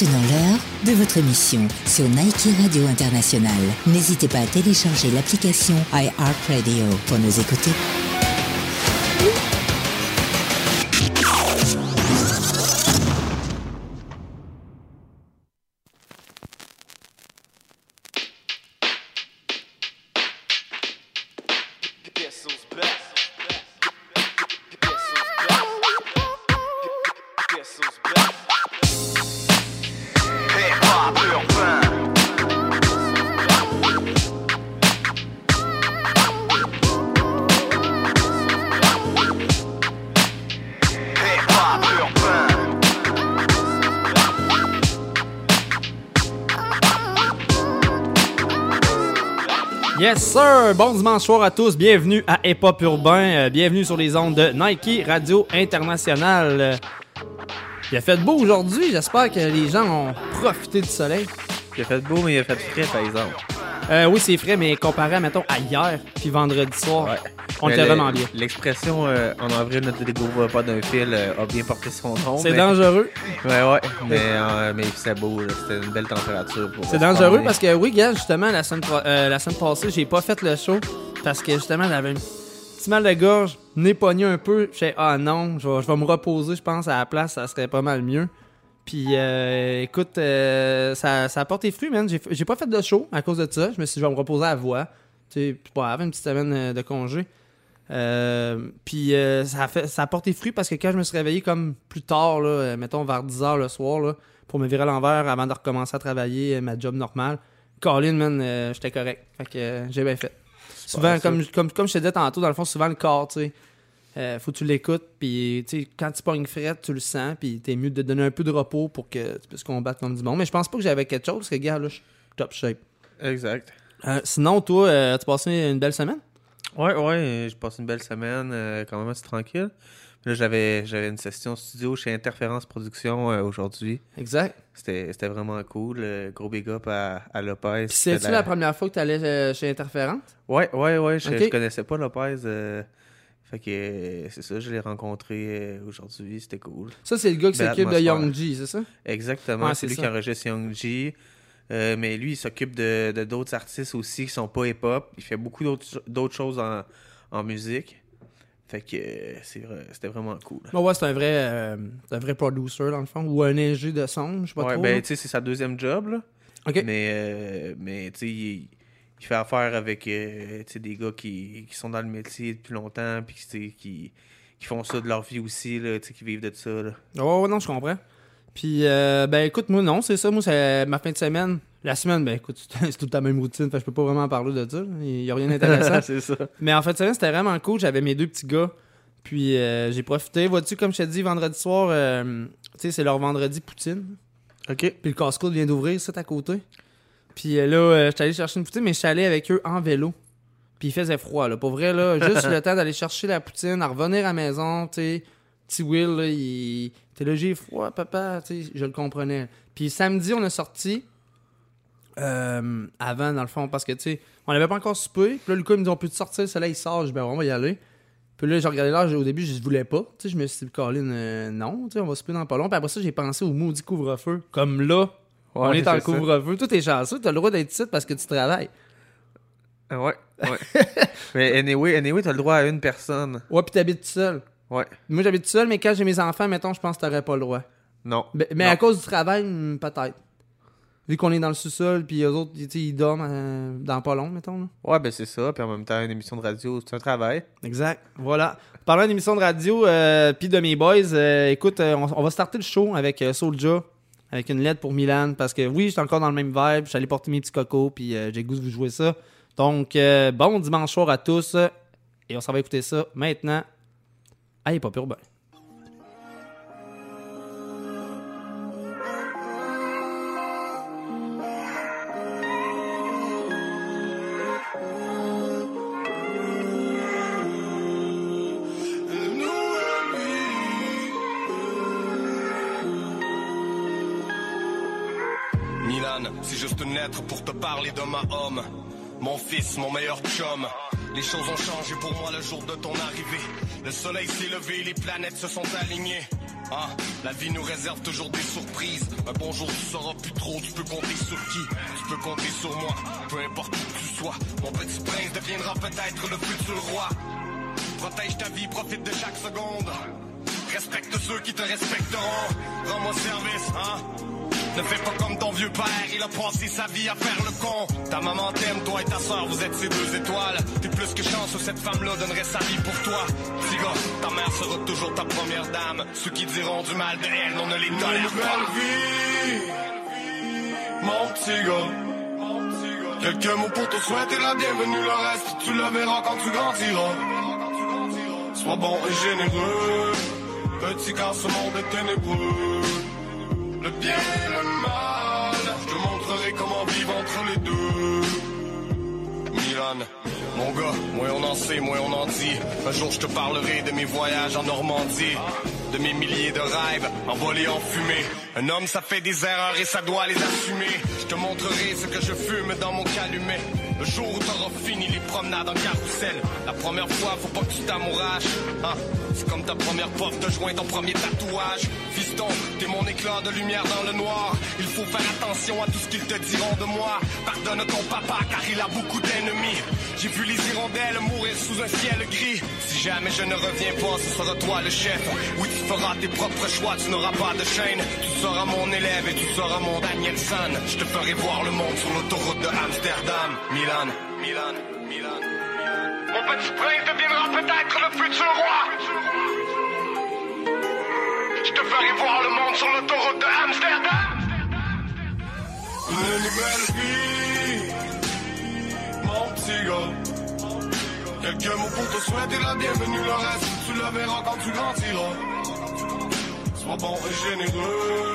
Maintenant l'heure de votre émission sur Nike Radio International. N'hésitez pas à télécharger l'application iHeartRadio pour nous écouter. Sir! Bon dimanche soir à tous, bienvenue à Hip Hop Urbain, euh, bienvenue sur les ondes de Nike Radio International. Euh, Il a fait beau aujourd'hui, j'espère que les gens ont profité du soleil. Il a fait beau, mais il a fait frais, par exemple. Euh, oui, c'est frais, mais comparé, mettons, à hier, puis vendredi soir, on était vraiment bien. L'expression euh, en avril ne te découvre pas d'un fil euh, a bien porté son nom. C'est mais- dangereux. Ouais, ouais. Mais, euh, mais c'est beau, c'était une belle température. pour C'est dangereux parce que, oui, gars, justement, la semaine, euh, la semaine passée, j'ai pas fait le show parce que, justement, j'avais un petit mal de gorge, nez pogné un peu. Je ah non, je vais, je vais me reposer, je pense, à la place, ça serait pas mal mieux. Puis, euh, écoute, euh, ça, ça a porté fruit, man. J'ai pas fait de show à cause de ça. Je me suis dit, je vais me reposer à la voix. Tu sais, bon, avant une petite semaine euh, de congé. Euh, puis ça, a fait, ça a porté fruit parce que quand je me suis réveillé comme plus tard, là, mettons vers 10h le soir, là, pour me virer à l'envers avant de recommencer à travailler ma job normale, Colin, man, j'étais correct. Fait que j'ai bien fait. Souvent, comme, comme, comme je te disais tantôt, dans le fond, souvent le corps, tu sais, euh, faut que tu l'écoutes, puis quand tu pognes frette, tu le sens, puis t'es mieux de te donner un peu de repos pour que tu puisses combattre comme du monde. Mais je pense pas que j'avais quelque chose, parce que, gars, là, je suis top shape. Exact. Euh, sinon, toi, euh, tu passé une belle semaine? Ouais, ouais, j'ai passé une belle semaine, quand même assez tranquille. Là, j'avais, j'avais une session studio chez Interférence Production euh, aujourd'hui. Exact. C'était, c'était vraiment cool. euh, gros big up à, à Lopez. C'est-tu la... première fois que tu allais chez Interférente? Ouais, ouais, ouais. Je, je connaissais pas Lopez. Fait que euh, c'est ça, je l'ai rencontré euh, aujourd'hui. C'était cool. Ça, c'est le gars qui s'occupe de. Young G, c'est ça? Exactement. Ouais, c'est lui ça. qui enregistre Young G. Euh, mais lui, il s'occupe de d'autres artistes aussi qui sont pas hip-hop. Il fait beaucoup d'autres d'autres choses en, en musique. Fait que euh, c'est vrai- c'était vraiment cool. Bon, ouais, c'est un vrai, euh, un vrai producer, dans le fond, ou un ingé de son, je sais pas Ouais, trop. ben, là. tu sais, c'est sa deuxième job, là. Ok. Mais, euh, mais tu sais, il, il fait affaire avec euh, des gars qui, qui sont dans le métier depuis longtemps, puis qui, qui font ça de leur vie aussi, là, qui vivent de ça, là. Ouais, non, je comprends. Puis, euh, ben, écoute, moi, non, c'est ça. Moi, c'est ma fin de semaine. La semaine, ben, écoute, c'est toute la même routine. Fait je peux pas vraiment parler de ça. Il y a rien d'intéressant. c'est ça. Mais en fin de semaine, c'était vraiment cool. J'avais mes deux petits gars. Puis, euh, j'ai profité. Vois-tu, comme je t'ai dit, vendredi soir, euh, tu sais, c'est leur vendredi poutine. OK. Puis le casse-croûte vient d'ouvrir, ça, à côté. Puis euh, là, euh, j'étais allé chercher une poutine, mais j'étais allé avec eux en vélo. Puis il faisait froid, là. Pour vrai, là, juste le temps d'aller chercher la poutine, à revenir à la maison, tu sais. Petit Will, là, il était là, j'ai froid, papa, tu sais, je le comprenais. Puis samedi, on a sorti euh, avant, dans le fond, parce que, tu sais, on n'avait pas encore soupé. Puis là, Lucas, il me dit, on peut sortir, le soleil sort. Je dis, ben, on va y aller. Puis là, j'ai regardé l'heure, j'ai- au début, je ne voulais pas. Tu sais, je me suis dit, Colin, euh, non, tu sais, on va souper dans pas long. Puis après ça, j'ai pensé au maudit couvre-feu. Comme là, on est en couvre-feu. Tout est chanceux, t'as le droit d'être ici parce que tu travailles. Ah Ouais, ouais. mais anyway, anyway t'as le droit à une personne. Ouais, puis t'habites tout seul. Ouais. Moi, j'habite tout seul, mais quand j'ai mes enfants, mettons, je pense que t'aurais pas le droit. Non. Mais, mais Non. à cause du travail, hmm, peut-être. Vu qu'on est dans le sous-sol, puis eux autres, tu ils dorment euh, dans pas long, mettons. Là. Ouais, ben c'est ça. Puis en même temps, une émission de radio, c'est un travail. Exact. Voilà. Parlant d'une émission de radio, euh, puis de mes boys, euh, écoute, euh, on, on va starter le show avec euh, Soulja, avec une lettre pour Milan, parce que oui, j'étais encore dans le même vibe, j'allais porter mes petits cocos, puis euh, j'ai goût de vous jouer ça. Donc, euh, bon dimanche soir à tous, et on s'en va écouter ça maintenant. Allez, pas urbain. Pour te parler de ma homme. Mon fils, mon meilleur chum. Les choses ont changé pour moi le jour de ton arrivée. Le soleil s'est levé, les planètes se sont alignées. Ah, la vie nous réserve toujours des surprises. Un bonjour, tu sauras plus trop, tu peux compter sur qui? Tu peux compter sur moi, peu importe où tu sois. Mon petit prince deviendra peut-être le futur roi. Protège ta vie, profite de chaque seconde. Respecte ceux qui te respecteront. Rends-moi service, hein? Ne fais pas comme ton vieux père, il a passé sa vie à faire le con. Ta maman t'aime, toi et ta soeur, vous êtes ses deux étoiles. T'es plus que chance où cette femme-là donnerait sa vie pour toi. Petit gars, ta mère sera toujours ta première dame. Ceux qui diront du mal de elle, on ne les tolère pas. vie, mon petit gars. Quelques mots pour te souhaiter la bienvenue, le reste tu le verras quand tu grandiras. Sois bon et généreux, petit car ce monde est ténébreux. Le bien et le mal, je te montrerai comment vivre entre les deux. Milan, mon gars, moins on en sait, moins on en dit. Un jour je te parlerai de mes voyages en Normandie, de mes milliers de rêves envolés en fumée. Un homme, ça fait des erreurs et ça doit les assumer. Je te montrerai ce que je fume dans mon calumet. Le jour où t'auras fini les promenades en carrousel. La première fois, faut pas que tu t'amouraches. Hein? C'est comme ta première puff de joint, ton premier tatouage. Fiston, t'es mon éclat de lumière dans le noir. Il faut faire attention à tout ce qu'ils te diront de moi. Pardonne ton papa car il a beaucoup d'ennemis. J'ai vu les hirondelles mourir sous un ciel gris. Si jamais je ne reviens pas, ce sera toi le chef. Oui, tu feras tes propres choix, tu n'auras pas de chaîne. Tu seras mon élève et tu seras mon Danielson. Je te ferai voir le monde sur l'autoroute de Amsterdam. Milan, Milan. Mon petit prince deviendra peut-être le futur roi. Je te ferai voir le monde sur l'autoroute de Amsterdam. Une nouvelle vie, mon petit gars. Quelques mots pour te souhaiter la bienvenue, le reste tu le verras quand tu grandiras. Sois bon et généreux,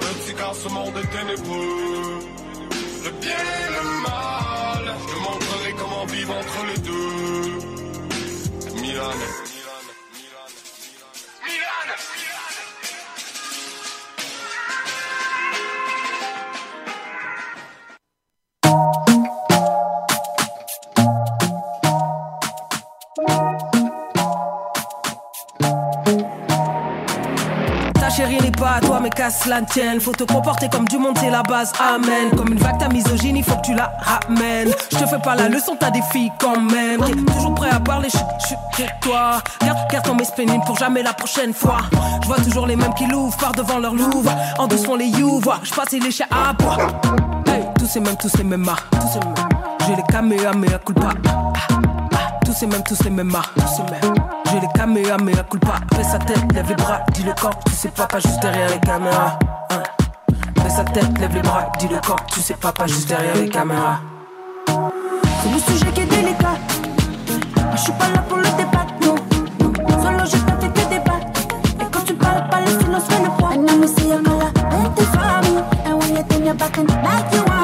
petit car ce monde est ténébreux. Le bien et le mal, je te montrerai comment vivre entre les deux. Toi. Faut te comporter comme du monde, c'est la base. Amen. Comme une vague, ta misogyne, il faut que tu la ramènes. Je te fais pas la leçon, t'as des filles quand même. Toujours prêt à parler, chut, chut, tais-toi. Garde, garde ton pénible pour jamais la prochaine fois. Je vois toujours les mêmes qui l'ouvrent par devant leur louvre. En douce font les you, vois. Je passe les chats à bois. Hey, tous ces mêmes, tous ces mêmes marques. Tous. J'ai les caméras, mais à culpa. Tous ces mêmes, tous les mêmes marques. Tous ces mêmes. J'ai les caméras, mais la culpa. Fais sa tête, lève les bras, dis le corps. Tu sais pas, pas juste derrière les caméras. Hein. Fais sa tête, lève les bras, dis le corps. Tu sais pas, pas juste derrière les caméras. C'est le sujet qui est délicat. Je suis pas là pour le débat, non. Solo j'ai pas fait que débat. Et quand tu parles pas, le silence fait le poids. And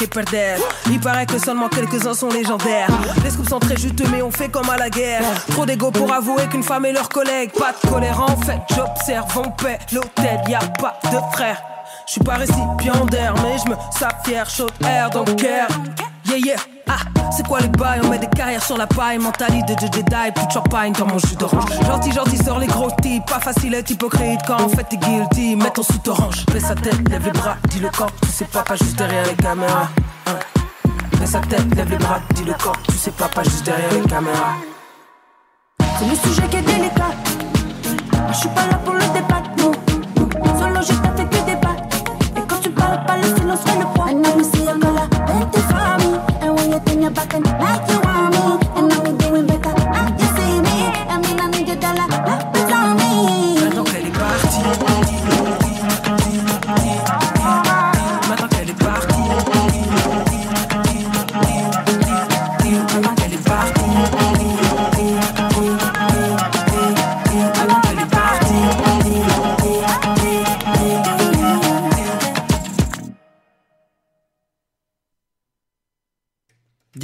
Il paraît que seulement quelques-uns sont légendaires. Les scoops sont très juteux, mais on fait comme à la guerre. Trop d'ego pour avouer qu'une femme est leur collègue. Pas de colère en fait, j'observe, on paie l'hôtel, y a pas de frère. Je suis pas récipiendaire, mais je me fier, chaud air, donc care. Yeah, yeah. C'est quoi les bails? On met des carrières sur la paille, mentalité de Jedi, plus de champagne dans mon jus d'orange. Gentil, gentil, sort les gros types, pas facile être hypocrite quand en fait t'es guilty. Mets ton sous orange, fais sa tête, lève les bras, dis le corps, tu sais pas, pas juste derrière les caméras. Hein. Fais sa tête, lève les bras, dis le corps, tu sais pas, pas juste derrière les caméras. C'est le sujet qui est délicat. Je suis pas là pour le débat, non. Solo j'ai pas fait que débat. Et quand tu parles pas, le silence fait le poids. Your back like you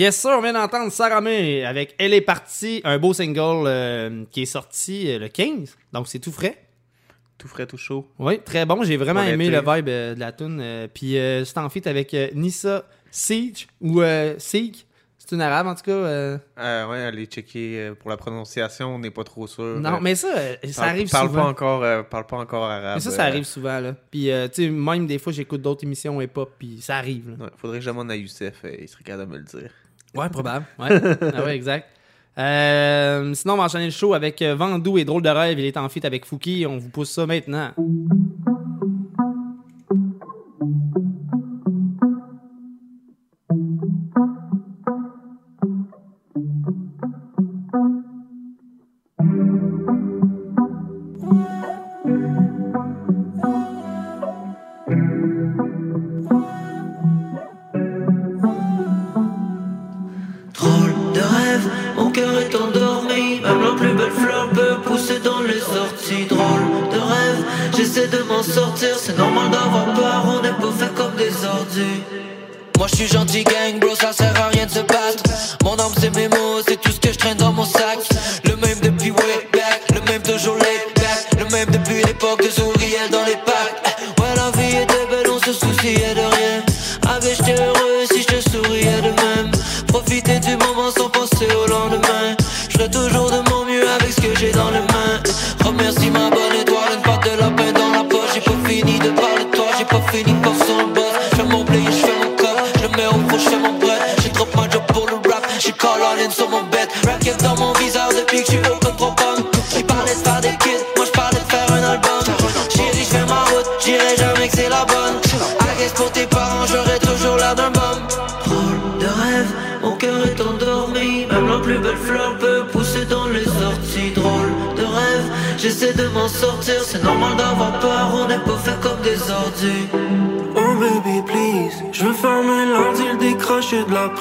Yes, sir, on vient d'entendre Sarah May avec Elle est partie, un beau single euh, qui est sorti euh, le 15, donc c'est tout frais. Tout frais, tout chaud. Oui, très bon, j'ai vraiment aimé le vibe euh, de la tune. euh, Puis c'est en feat avec Nissa Siege ou euh, Sieg, c'est une arabe en tout cas. euh, Euh, ouais, allez checker pour la prononciation, on n'est pas trop sûr. Non, mais ça, ça parle- arrive parle souvent. Pas encore, euh, parle pas encore arabe. Mais ça, ça arrive souvent, là. Puis, euh, tu sais, même des fois, j'écoute d'autres émissions hip-hop, puis ça arrive, là. ouais, faudrait que je demande à Youssef, il serait capable de me le dire. Ouais, probable. Ouais, ah ouais exact. Euh, sinon, on va enchaîner le show avec euh, Vandou et Drôle de rêve. Il est en feat avec Fouki. On vous pousse ça maintenant. Suis gentil gang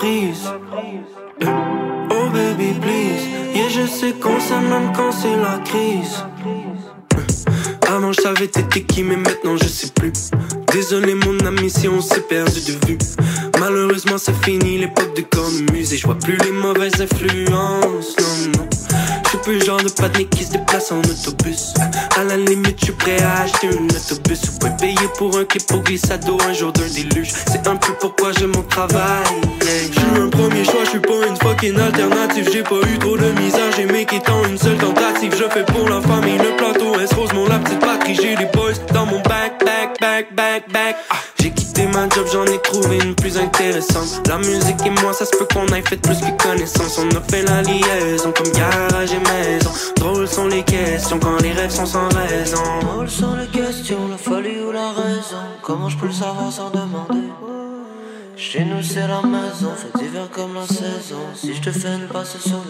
Euh, Oh baby please, yeah je sais qu'on s'aime même quand c'est la crise. Euh, Avant je savais t'étais qui mais maintenant je sais plus. Désolé mon ami si on s'est perdu de vue. Malheureusement c'est fini l'époque de commuser. Je vois plus les mauvaises influences, non non. Je suis plus genre de panique qui se déplace en autobus. À la limite, je suis prêt à acheter un autobus. Ou payer pour un clip au glissado un jour d'un déluge. C'est un peu pourquoi j'aime mon travail. Alternative. J'ai pas eu trop de misère, j'ai make étant une seule tentative. Je fais pour la famille le plateau, S rose mon la petite patrie. J'ai des boys dans mon back, back, back, back, back. Ah, J'ai quitté ma job, j'en ai trouvé une plus intéressante. La musique et moi, ça se peut qu'on aille fait plus que je une passe sur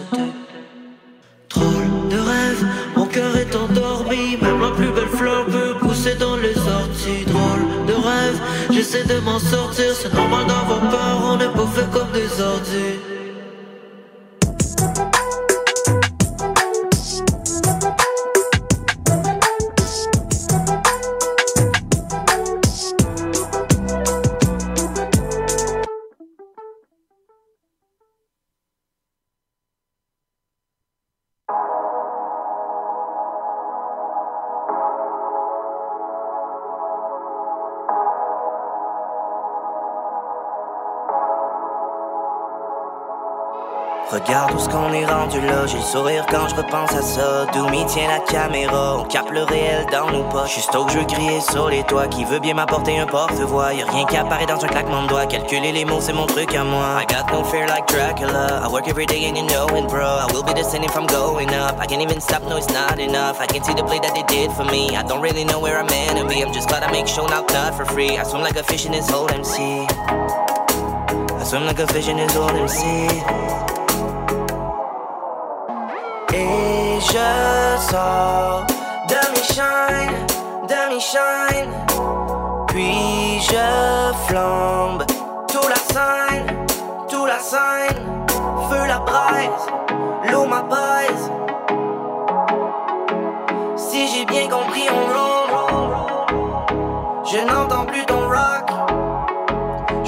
Regarde où ce qu'on est rendu là, j'ai le sourire quand je repense à ça. D'où m'y tient la caméra, on capte le réel dans nos poches. Juste au que je veux crier sur les toits, qui veut bien m'apporter un porte-voix. Y'a rien qui apparaît dans un claquement de doigts. Calculer les mots, c'est mon truc à moi. I got no fear like Dracula. I work every day and you know it, bro. I will be descending from going up. I can't even stop, no, it's not enough. I can see the play that they did for me. I don't really know where I'm meant to be. I'm just glad I make show not not for free. I swim like a fish in this whole MC. I swim like a fish in this whole MC. Je sors de mes shines, de mes shines. Puis je flambe tout la scène, tout la scène. Feu la braise, l'eau m'apaise.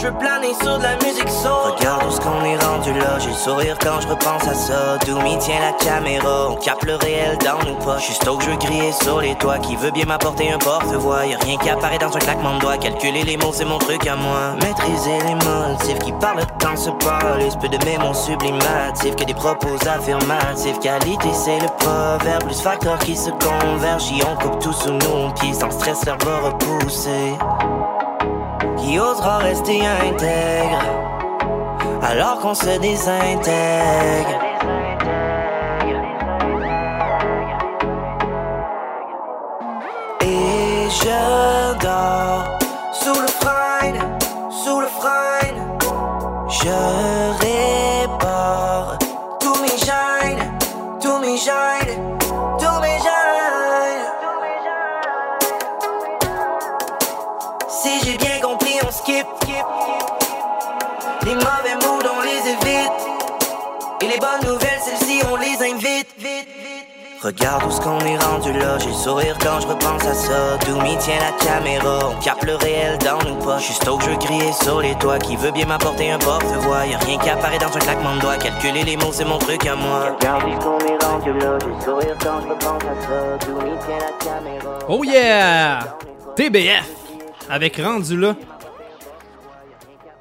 Je planer sur de la musique soul. Regarde où ce qu'on est rendu là, j'ai le sourire quand je repense à ça. D'où m'y tient la caméra, on capte le réel dans nos poches. Juste que je veux sur les toits, qui veut bien m'apporter un porte-voix. Y'a rien qui apparaît dans un claquement de doigts, calculer les mots c'est mon truc à moi. Maîtriser les motifs qui parlent quand se parle, peu de mes mots sublimatifs que des propos affirmatifs. Qualité c'est le proverbe, plus facteurs qui se convergent. Y on coupe tout sous nos pieds, sans stress leur va repousser. Qui osera rester intègre alors qu'on se désintègre? Et je dors sous le frein, sous le frein. Je répare tous mes gènes, tous mes gènes, Regarde où ce qu'on est rendu là, j'ai le sourire quand je repense à ça. D'où m'y tient la caméra, on capte le réel dans nos poches. Juste au que je crier sur les toits, qui veut bien m'apporter un porte-voix. Y'a rien qui apparaît dans un claquement de doigts, calculer les mots c'est mon truc à moi. Regarde où ce qu'on est rendu là, j'ai le sourire quand je repense à ça. D'où m'y tient la caméra. Oh yeah! TBF! Avec rendu là.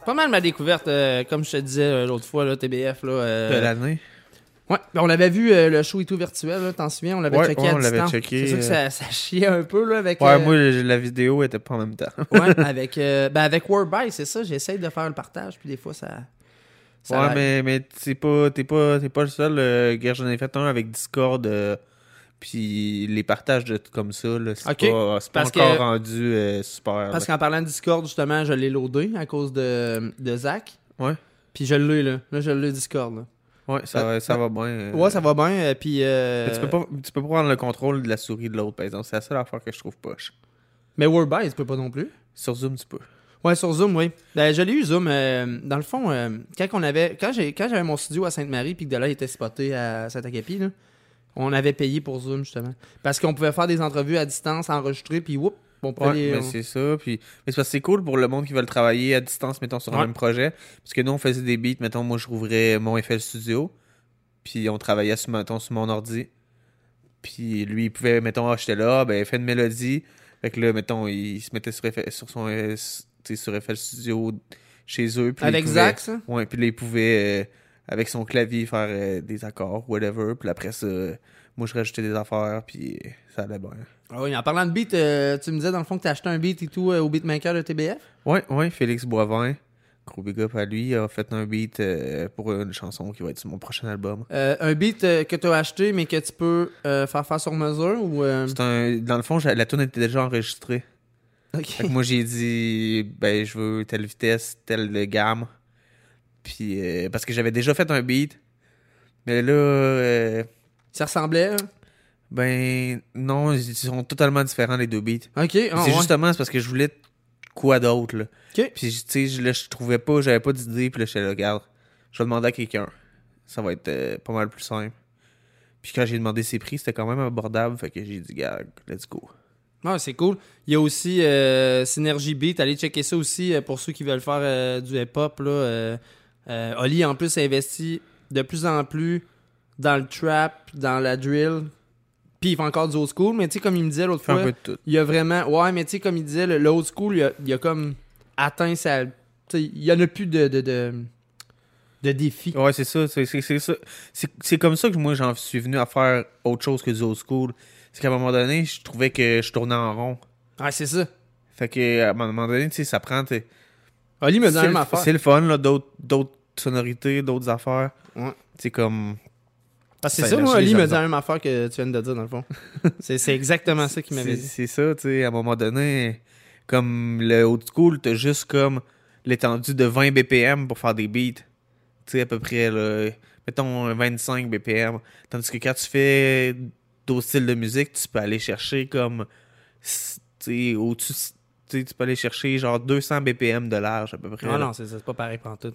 Pas mal ma découverte, euh, comme je te disais euh, l'autre fois, là, TBF. Là, euh, De l'année. Ouais, ben, on avait vu euh, le show et tout virtuel, là, t'en souviens? On l'avait Ouais, checké ouais, à on l'avait checké, C'est sûr que ça, ça chiait un peu, là, avec... Ouais, euh, moi, la vidéo était pas en même temps. ouais, avec, euh, ben, avec Wordby, c'est ça, j'essaye de faire le partage, puis des fois, ça... ça ouais, mais, mais t'es pas, t'es pas, t'es pas le seul. Euh, gars, j'en ai fait un avec Discord. euh, puis les partages de tout comme ça, là, c'est pas, c'est pas encore que- rendu euh, super. Parce qu'en parlant de Discord, justement, je l'ai loadé à cause de, de Zach. Ouais. Puis je l'ai, là. Là, je l'ai Discord, là. Ouais, ça, va- ça va bien. euh. Ouais, ça va bien, euh, puis... euh, tu peux pas, tu peux pas prendre le contrôle de la souris de l'autre, par exemple. C'est la seule affaire que je trouve poche. Mais Wordby, tu peux pas non plus. Sur Zoom, tu peux. Ouais, sur Zoom, oui. Ben, je l'ai eu Zoom. euh, dans le fond, euh, quand on avait, quand j'ai, quand j'avais mon studio à Sainte-Marie, puis que de là, il était spoté à Saint-Agapi, on avait payé pour Zoom justement, parce qu'on pouvait faire des entrevues à distance, enregistrer, puis whoop, Ouais, mais on- c'est ça. Puis... Mais c'est parce que c'est cool pour le monde qui veut travailler à distance, mettons, sur un Ouais. même projet. Parce que nous, on faisait des beats. Mettons, moi, je rouvrais mon FL Studio. Puis on travaillait sur, mettons, sur mon ordi. Puis lui, il pouvait, mettons, ah, j'étais là, ben, fait une mélodie. Fait que là, mettons, il se mettait sur, FL, sur son euh, sur FL Studio chez eux. Puis avec Zach, ça. Ouais, puis là, il pouvait, euh, avec son clavier, faire euh, des accords, whatever. Puis après ça, euh, moi, je rajoutais des affaires, puis ça allait bien. Ah oui, en parlant de beat, euh, tu me disais dans le fond que t'as acheté un beat et tout euh, au beatmaker de TBF. Ouais, ouais, Félix Boivin, gros big up à lui, a fait un beat euh, pour une chanson qui va être sur mon prochain album. Un beat que t'as acheté mais que tu peux faire faire sur mesure ou. euh, C'est un, dans le fond, la tune était déjà enregistrée. Ok. Fait que moi, j'ai dit, ben, je veux telle vitesse, telle gamme. Puis, euh, parce que j'avais déjà fait un beat. Mais là, Ça ressemblait. hein? ben, non, ils sont totalement différents, les deux beats. Ok. ah, c'est ouais. justement c'est parce que je voulais quoi d'autre, là. Ok. Puis, tu sais, je, là, je trouvais pas, j'avais pas d'idée, puis là, j'étais là, regarde, je vais demander à quelqu'un. Ça va être euh, pas mal plus simple. Puis quand j'ai demandé ses prix, c'était quand même abordable, fait que j'ai dit, gars, let's go. Ouais, c'est cool. Il y a aussi euh, Synergy Beat. Allez checker ça aussi euh, pour ceux qui veulent faire euh, du hip-hop. Là, Oli, en plus, investit de plus en plus dans le trap, dans la drill. Puis il fait encore du old school. Mais tu sais, comme il me disait l'autre fois, il y a vraiment. Ouais, mais tu sais, comme il disait, le, le old school, il a, il a comme atteint sa. tu sais, il y en a plus de, de, de, de défis. Ouais, c'est ça, c'est ça. Comme ça que moi, j'en suis venu à faire autre chose que du old school. C'est qu'à un moment donné, je trouvais que je tournais en rond. Ouais, c'est ça. Fait que, à un moment donné, tu sais, ça prend. Oli me C'est le- fun, là, d'autres d'autres sonorités, d'autres affaires. Ouais. C'est comme. Parce que ça c'est ça, moi, les me dit la même affaire que tu viens de dire, dans le fond. c'est c'est exactement ça qu'il m'avait dit. c'est ça, tu sais, à un moment donné, comme le old school, t'as juste comme l'étendue de 20 BPM pour faire des beats. Tu sais, à peu près, là, mettons 25 BPM. Tandis que quand tu fais d'autres styles de musique, tu peux aller chercher comme, tu sais, au-dessus, tu peux aller chercher genre 200 BPM de large à peu près. Non, là. non, c'est pas pareil pour tout.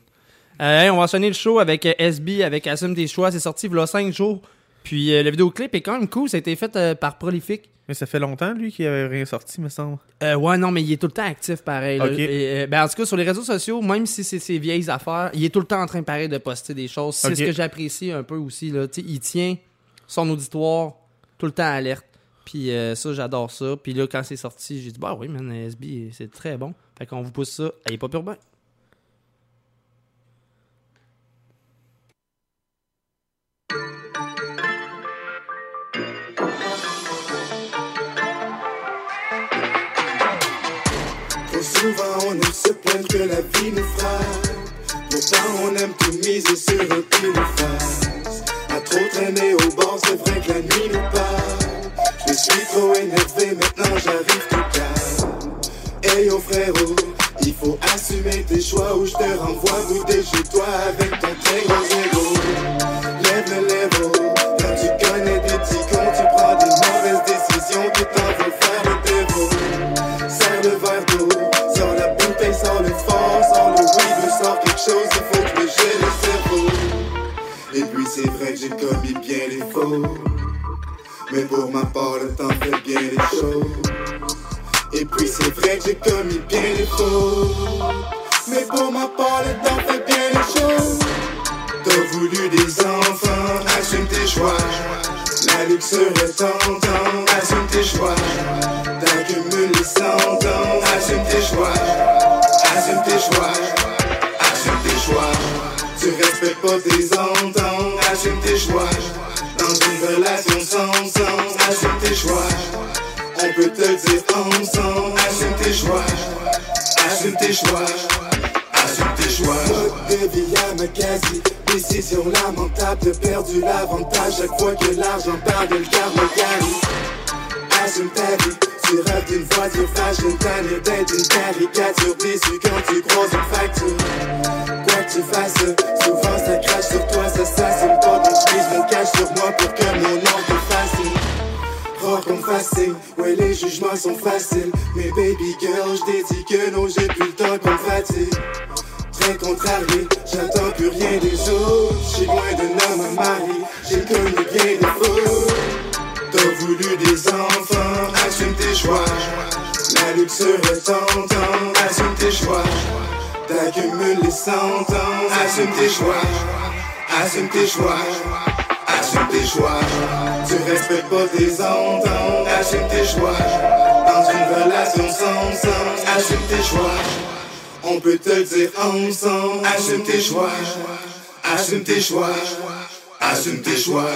Euh, hey, on va sonner le show avec euh, SB, avec Assume tes choix. C'est sorti il y a 5 jours. Puis euh, le vidéoclip est quand même cool. Ça a été fait euh, par Prolific. Mais ça fait longtemps, lui, qu'il avait rien sorti, me semble. Euh, ouais, non, mais il est tout le temps actif, pareil. Et, ben, en tout cas, sur les réseaux sociaux, même si c'est ses vieilles affaires, il est tout le temps en train, pareil, de poster des choses. C'est ce que j'apprécie un peu aussi. Là. Il tient son auditoire tout le temps alerte. Puis ça, j'adore ça. Puis là, quand c'est sorti, j'ai dit, bah oui, man, SB, c'est très bon. Fait qu'on vous pousse ça. Elle est pas pure bien. On aime se plaindre que la vie nous frappe. Pourtant on aime tout miser sur un qui nous fasse À trop traîner au bord c'est vrai que la nuit nous parle. Je suis trop énervé maintenant j'arrive tout calme. Hey oh frérot il faut assumer tes choix ou je te renvoie bouder chez toi avec ton très gros ego Lève le level Quand tu connais des petits cons tu prends des mauvaises décisions il faut que je me gèle le cerveau. Et puis c'est vrai que j'ai commis bien les faux, mais pour ma part le temps fait bien les choses. Et puis c'est vrai que j'ai commis bien les faux, mais pour ma part le temps fait bien les choses. T'as voulu des enfants, assume tes choix. La luxure est tentant, assume tes choix. T'accumules les cent ans, assume tes choix. Assume tes choix, choix. Tu respectes pas tes ententes, assume tes choix. Dans une relation sans sens, assume tes choix. On peut te dire ensemble, assume tes choix. Assume tes choix. Assume tes choix. Mode de vie à quasi. Décision lamentable de perdu l'avantage. Chaque fois que l'argent parle de le. Assume ta vie. Tu rêves d'une voiture fashion tanné d'être une caricature déçue quand tu croises une souvent ça crache sur toi, ça s'assume je mise mon cash sur moi pour que mon nom te fascine. Rare comme facile, ouais les jugements sont faciles. Mais baby girl, je que non j'ai plus le temps qu'on fatigue. Très contrarié, j'attends plus rien des autres. J'suis loin d'un homme à mari, j'ai connu bien des faux T'as voulu des enfants, assume tes choix. La luxure est tentante, assume tes choix T'accumules les cent ans, assume tes choix Assume tes choix Assume tes choix, tu respectes pas tes ententes, assume tes choix. Dans une relation sans sens, assume tes choix. On peut te dire ensemble, assume tes choix. Assume tes choix, assume tes choix.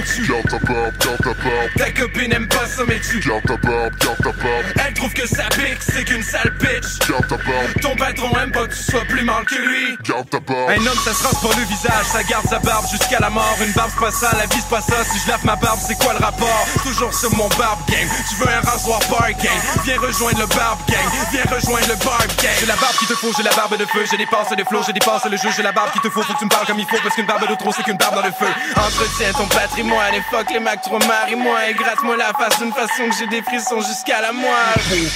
Que tu Garde ta barbe, garde ta barbe. Ta copine aime pas ça mais tu Garde ta barbe, garde ta barbe. Elle trouve que ça pique, c'est qu'une sale bitch. Garde ta barbe. Ton patron aime pas que tu sois plus mal que lui. Garde ta barbe. Un homme ça se rase pas le visage, ça garde sa barbe jusqu'à la mort. Une barbe c'est pas ça, la vie c'est pas ça. Si je lave ma barbe, c'est quoi le rapport? Toujours sur mon barbe game Tu veux un rasoir bar gang? Viens rejoindre le barbe gang. Viens rejoindre le barbe gang. J'ai la barbe qu'il te faut, j'ai la barbe de feu. J'ai dépassé le flow, j'ai dépassé le jeu. J'ai la barbe qu'il te faut, faut que tu me parles comme il faut Parce qu'une barbe de trop c'est qu'une barbe dans le feu. Entretiens ton patrimoine et fuck les macs trop marie-moi Et gratte-moi la face d'une façon que j'ai des frissons jusqu'à la moelle Pose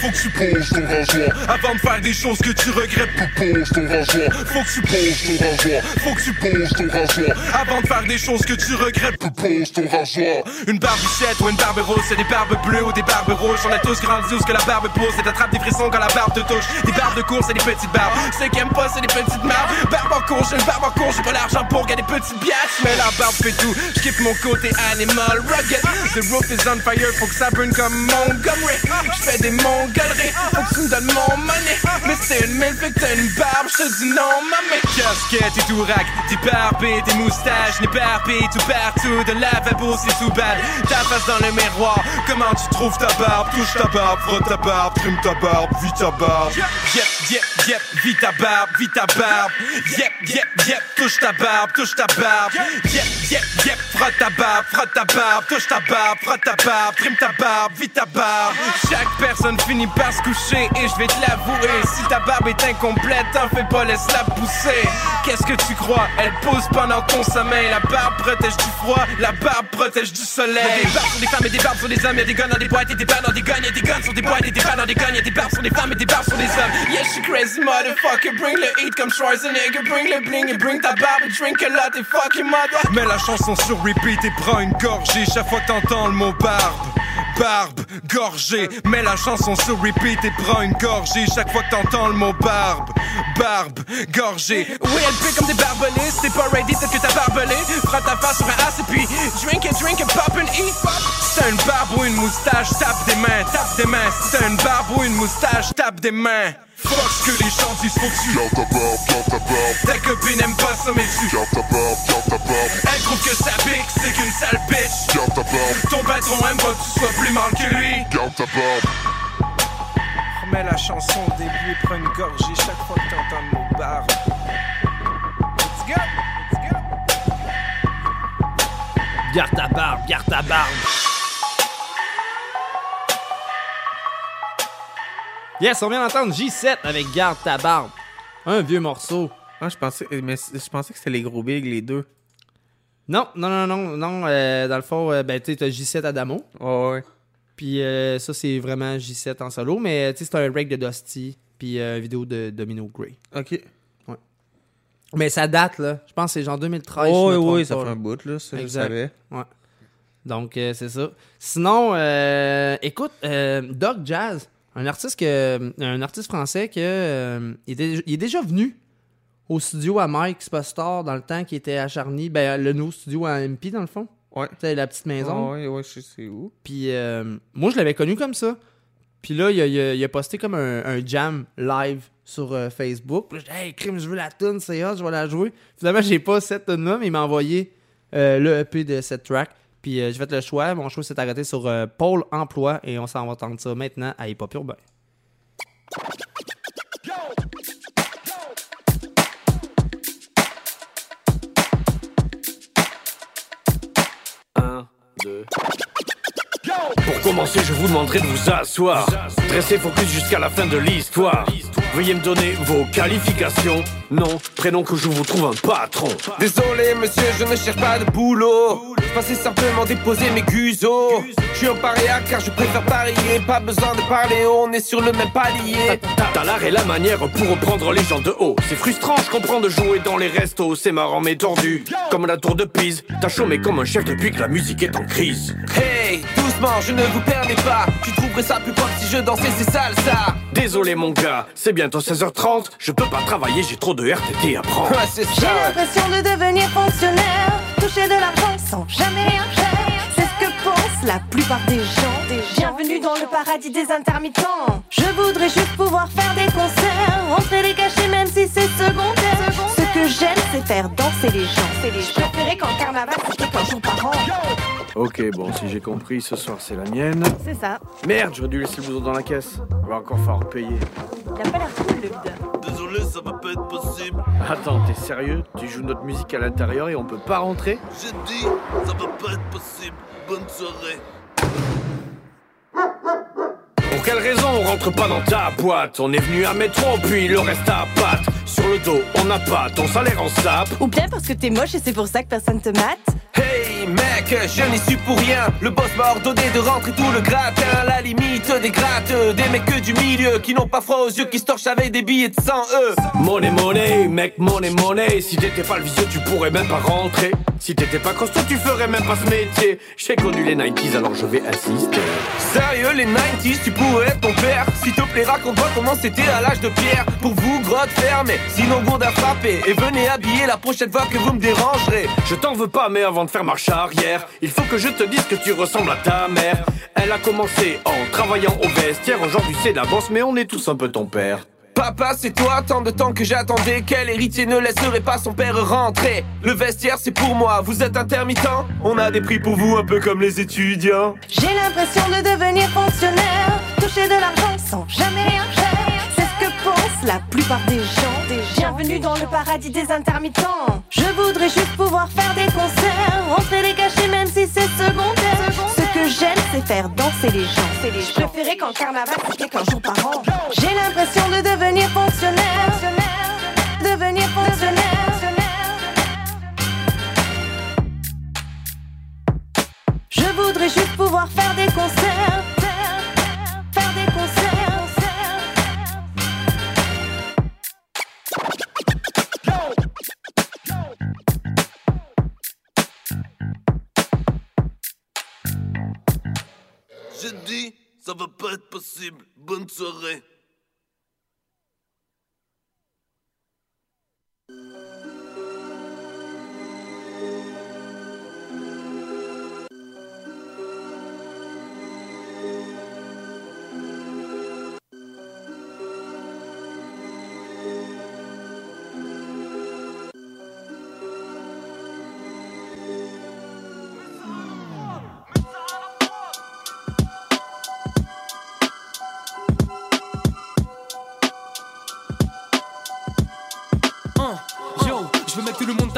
faut que tu poses ton rasoir Avant de faire des choses que tu regrettes Pose ton rasoir, faut que tu poses ton rasoir Faut que tu poses ton rasoir Avant de faire des choses que tu regrettes Pose ton rasoir Une barbichette ou une barbe rose C'est des barbes bleues ou des barbes rouges On a tous grandi où ce que la barbe pousse Et t'attrapes des frissons quand la barbe te touche Des barbes de course et des petites barbes Ceux qui aiment pas c'est des petites barbes Barbe en cours, j'ai une barbe en cours J'ai pas l'argent pour gagner des petites biatches Mais la barbe fait tout J'kippe mon côté animal rugged. The roof is on fire Faut que ça brûle comme Montgomery. J'fais des mongoleries Faut que tu me donnes mon money Mais c'est une mille fait que t'as une barbe J'te dis non mamie Casquette et tout rack T'es barbé, tes moustaches barbé. Tout partout De lavabo c'est tout bad. Ta face dans le miroir Comment tu trouves ta barbe? Touche ta barbe, frotte ta barbe Trim ta barbe, vis ta barbe. Yep, yep, yep Vis ta barbe, vis ta barbe. Yep, yep, yep Touche ta barbe, touche ta barbe. Yep, yep, yep Frotte ta barbe, frotte ta barbe Touche ta barbe, frotte ta barbe Trim ta barbe, vis ta barbe Chaque personne finit par se coucher Et je vais te l'avouer Si ta barbe est incomplète, t'en fais pas, laisse-la pousser. Qu'est-ce que tu crois? Elle pousse pendant ton sommeil. La barbe protège du froid, la barbe protège du soleil. Des barbes sur des femmes et des barbes sur des hommes. Y'a des guns dans des boîtes et des barbes dans des guns. Y'a des guns sur des boîtes et des barbes dans des guns. Y'a des barbes sur des femmes et des barbes sur des hommes. Yeah, she crazy motherfucker. Bring le heat comme Schwarzenegger. Bring le bling et bring ta barbe. Drink a lot et fucking mother. Mets la chanson sur repeat et prends une gorgée chaque fois t'entends le mot barbe. Barbe, gorgée, mets la chanson sur repeat et prends une gorgée chaque fois t'entends le mot barbe. Barbe, gorgée. Oui, elle pue comme des barbelés. T'es pas ready, peut-être que t'as barbelé. Prends ta face sur un as et puis drink and drink and pop and eat. T'as une barbe ou une moustache, tape des mains, tape des mains. T'as une barbe ou une moustache, tape des mains. Fuck ce que les gens disent, que tu Garde ta barbe, garde ta barbe, Ta copine aime pas ça, mais tu garde ta barbe, garde ta barbe, Elle trouve que sa pique, c'est qu'une sale bitch. garde ta barbe, Ton patron aime pas que tu sois plus mal que lui. garde ta barbe. Remets la chanson au début et prends une gorgée chaque fois que t'entends le mot barbe. Let's go, let's go. Garde ta barbe, garde ta barbe. Yes, on vient d'entendre J7 avec Garde ta barbe. Un vieux morceau. Ah, je pensais, mais je pensais que c'était les gros bigs, les deux. Non, non, non, non, non. euh, dans le fond, euh, ben, tu t'as J7 Adamo. Ouais, ouais. Puis euh, ça, c'est vraiment J7 en solo. Mais tu sais, c'est un break de Dusty. Puis une vidéo de Domino Gray. Ok. Mais ça date, là. Je pense que c'est genre 2013. Oh, oui, oui, ça fait un bout, là, ça, je Exact. savais. Ouais. Donc, c'est ça. Sinon, euh, écoute, euh, Doc Jazz, un artiste, que, un artiste français que, euh, il, était- il est déjà venu au studio à Mike Spostar dans le temps qui était à Charny. Ben, le nouveau studio à MP, dans le fond. Ouais. Tu sais, la petite maison. Ah, ouais, ouais, je sais où. Puis euh, moi, je l'avais connu comme ça. Puis là, il a, il a- il a posté comme un, un jam live sur euh, Facebook. Puis j'ai dit, hey, crime, je veux la tune, c'est hot, je vais la jouer. Finalement, j'ai pas cette tune-là, mais il m'a envoyé euh, le EP de cette track. Puis euh, j'ai fait le choix. Mon choix s'est arrêté sur euh, Pôle Emploi et on s'en va entendre ça maintenant à Hip Hop Urbain. Pour commencer, je vous demanderai de vous asseoir. Dressez focus jusqu'à la fin de l'histoire. Veuillez me donner vos qualifications. Non, prénom que je vous trouve un patron. Désolé monsieur, je ne cherche pas de boulot. Je passais simplement déposer mes guseaux. Je suis un paria car je préfère parier. Pas besoin de parler, on est sur le même palier. T'as l'art et la manière pour reprendre les gens de haut. C'est frustrant, je comprends de jouer dans les restos. C'est marrant mais tordu. Comme la tour de Pise. T'as chômé comme un chef depuis que la musique est en crise. Hey, doucement, je ne vous permets pas. Tu trouverais ça plus propre si je dansais ces salsa. Désolé mon gars, c'est bientôt 16h30. Je peux pas travailler, j'ai trop de RTT à prendre. Ouais, c'est J'ai l'impression de devenir fonctionnaire, toucher de l'argent sans jamais rien faire. C'est ce que pensent la plupart des gens. Bienvenue dans le paradis des intermittents. Je voudrais juste pouvoir faire des concerts, rentrer les cachets même si c'est secondaire. Ce que j'aime, c'est faire danser les gens. Je préférais qu'en carnaval c'était qu'un jour par an. Ok, bon, si j'ai compris, ce soir c'est la mienne. C'est ça. Merde, j'aurais dû laisser le bouton dans la caisse. On va encore falloir payer. Il a pas l'air cool le. Désolé, ça va pas être possible. Attends, t'es sérieux? Tu joues notre musique à l'intérieur et on peut pas rentrer? J'ai dit, ça va pas être possible. Bonne soirée. Pour quelle raison on rentre pas dans ta boîte? On est venu à métro, puis le reste à patte. Sur le dos, on n'a pas ton salaire en sap. Ou bien parce que t'es moche et c'est pour ça que personne te mate? Hey mec, je n'y suis pour rien. Le boss m'a ordonné de rentrer tout le gratin. À la limite des grattes, des mecs que du milieu qui n'ont pas froid aux yeux, qui se torchent avec des billets de 100 eux. Money, money, mec, money, money. Si t'étais pas le vicieux, tu pourrais même pas rentrer. Si t'étais pas costaud, tu ferais même pas ce métier. J'ai connu les 90s, alors je vais insister. Sérieux, les 90s, tu pourrais être ton père. S'il te plaît, raconte-moi comment c'était à l'âge de pierre. Pour vous, grotte fermée, sinon gourde à frapper. Et venez habiller la prochaine fois que vous me dérangerez. Je t'en veux pas, mais avant de faire marche arrière, il faut que je te dise que tu ressembles à ta mère. Elle a commencé en travaillant au vestiaire. Aujourd'hui, c'est bosse, mais on est tous un peu ton père. Papa, c'est toi, tant de temps que j'attendais. Quel héritier ne laisserait pas son père rentrer Le vestiaire, c'est pour moi, vous êtes intermittent. On a des prix pour vous, un peu comme les étudiants. J'ai l'impression de devenir fonctionnaire, toucher de l'argent sans jamais rien faire. C'est ce que pensent la plupart des gens. Bienvenue dans le paradis des intermittents. Je voudrais juste pouvoir faire des concerts, rentrer les cachets même si c'est secondaire j'aime, c'est faire danser les gens. Je préférais quand le carnaval c'était qu'un jour par an. J'ai l'impression de devenir fonctionnaire. Devenir fonctionnaire. Je voudrais juste pouvoir faire des concerts. Ça va pas être possible. Bonne soirée.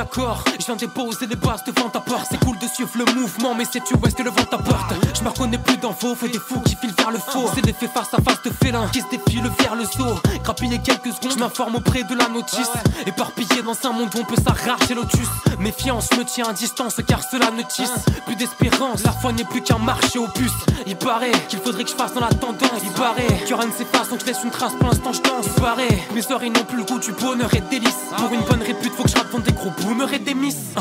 D'accord. Je viens déposer les bases devant ta porte. C'est cool de suivre le mouvement, mais sais-tu où est-ce que le vent t'apporte Je me reconnais plus dans faux, faut des fous qui filent vers le faux. C'est l'effet face à face de félin qui se défile vers le saut. Grappiller quelques secondes, je m'informe auprès de la notice. Éparpillé dans un monde où on peut s'arracher lotus. Méfiance, je me tiens à distance car cela ne tisse. Plus d'espérance, la foi n'est plus qu'un marché au puce. Il paraît qu'il faudrait que je fasse dans la tendance. Il paraît qu'il y aura une donc je laisse une trace pour l'instant je danse. Il paraît mes oreilles n'ont plus le goût du bonheur et délice. Pour une bonne répute, faut que je devant des gros boomers et des miss.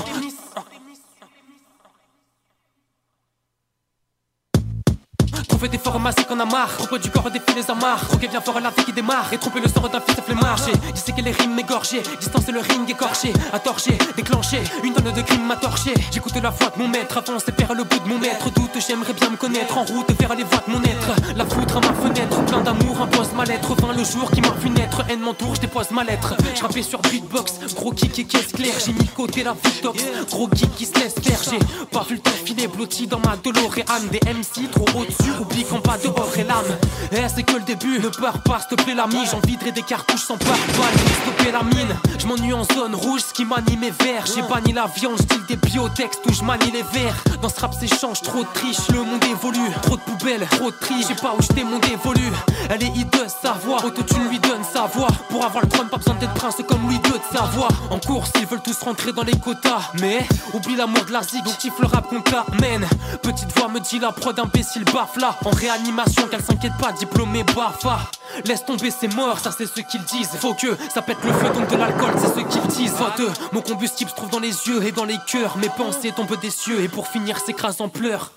Des pharmacies qu'on a marre du corps défiler les amarres. Troquer bien fort à la vie qui démarre. Et tromper le sort d'un fils flemmard. J'ai disséqué les rimes égorgées. Distancer le ring écorché. À torcher, déclencher. Une tonne de crimes m'a torché J'écoute la voix de mon maître. Avance vers le bout de mon maître. Doute j'aimerais bien me connaître. En route vers les voies de mon être. La foudre à ma fenêtre. Plein d'amour impose ma lettre. Vint le jour qui m'a vu naître. Haine m'entoure, je dépose ma lettre. Je sur beatbox. Gros kick et caisse claire. J'ai mis côté la tox Gros kick qui se laisse faire. J'ai pas vu le temps filer blotti dans ma DeLorean Des MC trop au-dessus Qu'en pas dehors et l'âme. Eh c'est que le début. Ne pars pas s'il te plaît l'ami. J'envidrai des cartouches sans pare-balles. Pour Stopper la mine. Je m'ennuie en zone rouge Ce qui m'anime mes verres. J'ai banni la viande Style des biotextes Où je manie les verres. Dans ce rap s'échange Trop de triche Le monde évolue. Trop de poubelles Trop de tri J'ai pas où j'étais mon dévolu. Elle est hideuse sa voix. Autotune lui donne sa voix. Pour avoir le trône pas besoin d'être prince Comme Louis II de sa voix En course ils veulent tous rentrer dans les quotas. Mais oublie l'amour de la zik. Donc kiffe le rap qu'on t'amène. Petite voix me dit la prod imbécile baffe là En réanimation qu'elle s'inquiète pas Diplômé bafa. Laisse tomber c'est mort ça c'est ce qu'ils disent. Faut que ça pète le feu donc de l'alcool c'est ce qu'ils disent. Faute mon combustible se trouve dans les yeux et dans les cœurs. Mes pensées tombent des cieux et pour finir s'écrasent en pleurs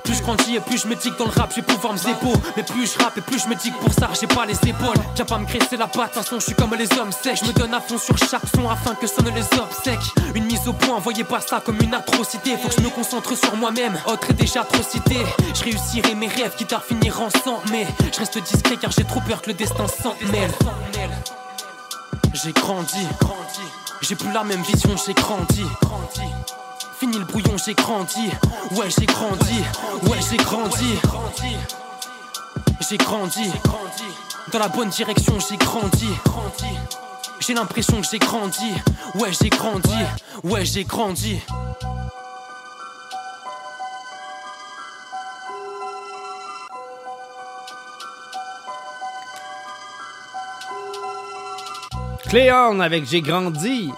plus je grandis et plus je me dis que dans le rap je vais pouvoir me zépo. Mais plus je rappe et plus je me dis que pour ça j'ai pas les épaules. Viens pas me graisser la patte, façon je suis comme les hommes secs. Je me donne à fond sur chaque son afin que sonnent les obsèques. Une mise au point, voyez pas ça comme une atrocité. Faut que je me concentre sur moi-même, autre est déjà trop cité Je réussirai mes rêves, quitte à finir en Mais je reste discret car j'ai trop peur que le destin s'en mêle. J'ai grandi, j'ai plus la même vision, j'ai grandi Fini le brouillon, j'ai grandi. Ouais, j'ai grandi. Ouais, j'ai grandi. J'ai grandi. Dans la bonne direction, j'ai grandi. J'ai l'impression que j'ai grandi. Ouais, j'ai grandi. Ouais, j'ai grandi. Cléon avec J'ai grandi.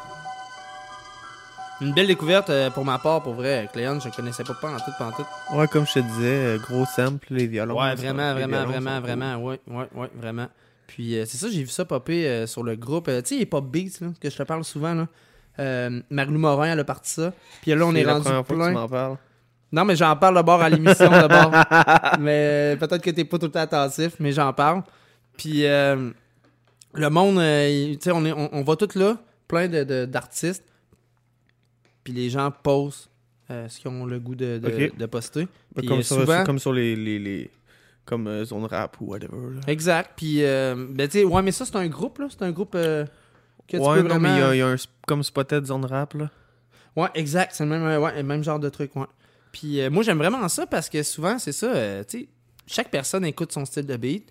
Une belle découverte euh, pour ma part, pour vrai. Cléon, je connaissais pas en tout, pas en tout. Ouais, comme je te disais, euh, gros sample, les violons. Ouais, ça, vraiment, vraiment, vraiment, vraiment, ouais, ouais, ouais, vraiment. Puis euh, c'est ça, j'ai vu ça popper euh, sur le groupe. Euh, tu sais, les pop beats, là, que je te parle souvent, là. Euh, Marilou Morin, elle a parti ça. Puis là, on est la rendu première fois que plein. tu m'en parles. Non, mais j'en parle d'abord à l'émission d'abord. mais peut-être que t'es pas tout le temps attentif, mais j'en parle. Puis euh, le monde, euh, tu sais, on, est- on, on va tous là, plein de- de- d'artistes. Puis les gens posent euh, ce qu'ils ont le goût de, de, poster. Puis comme, euh, sur, souvent, comme sur les. les, les- comme euh, zone rap ou whatever. là. Exact. Puis, ben, tu sais, ouais, mais ça, c'est un groupe, là. C'est un groupe que tu ouais, peux non, mais il y a, il y a un comme Spotted zone rap, là. Ouais, exact. C'est le même, ouais, le même genre de truc, ouais. Puis moi, j'aime vraiment ça parce que souvent, c'est ça, tu sais, chaque personne écoute son style de beat.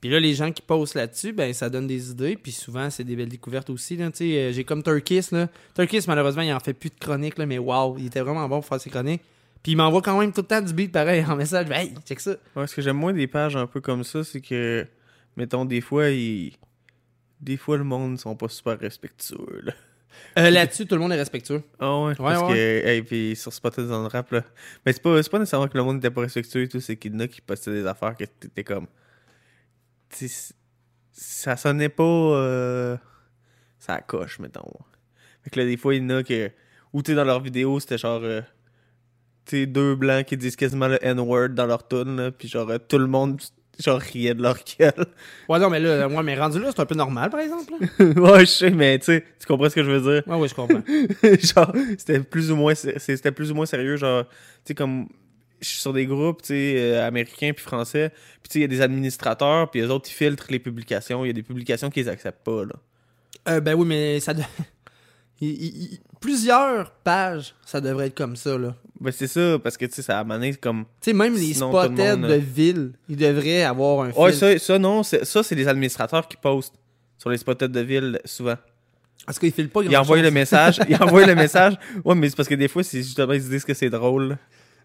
Puis là, les gens qui posent là-dessus, ben, ça donne des idées. Puis souvent, c'est des belles découvertes aussi, là. Euh, j'ai comme Turkis, là. Turkis, malheureusement, il en fait plus de chroniques, là, mais waouh, il était vraiment bon pour faire ses chroniques. Puis il m'envoie quand même tout le temps du beat pareil en message. Hey, check ça. Ouais, ce que j'aime moins des pages un peu comme ça, c'est que, mettons, des fois, ils... des fois, le monde sont pas super respectueux, là. Euh, là-dessus, tout le monde est respectueux. Ah ouais, Ouais, parce ouais. que, hey, puis sur Spotted zone rap, là. Mais c'est pas, pas nécessairement que le monde était pas respectueux et tout, c'est qu'il y en a qui postaient des affaires que t'étais comme. Ça sonnait pas. Euh... Ça coche, mettons. Fait que là, des fois, il y en a que. Ou tu dans leurs vidéos, c'était genre. euh, tu deux blancs qui disent quasiment le N-word dans leur tune, puis genre, euh, tout le monde, genre, riait de leur gueule. Ouais, non, mais là, moi, mais rendu là, c'est un peu normal, par exemple. ouais, je sais, mais tu sais, tu comprends ce que je veux dire? Ouais, ouais, je comprends. genre, c'était plus ou moins, c'était plus ou moins sérieux, genre, tu sais, comme, je suis sur des groupes, tu sais, euh, américains puis français, puis tu sais, il y a des administrateurs, puis les autres, ils filtrent les publications, il y a des publications qu'ils acceptent pas, là. Euh, ben oui, mais ça. de- Il- il- il- Plusieurs pages, ça devrait être comme ça, là. Ben, c'est ça, parce que, tu sais, ça a amené comme... Tu sais, même les le monde, de euh, ville, ils devraient avoir un Ouais, filtre. ça, ça non, ça, c'est les administrateurs qui postent sur les spots de ville, souvent. Parce qu'ils filent pas Ils envoient le message, ils envoient le message. Ouais, mais c'est parce que des fois, c'est justement, ils se disent que c'est drôle.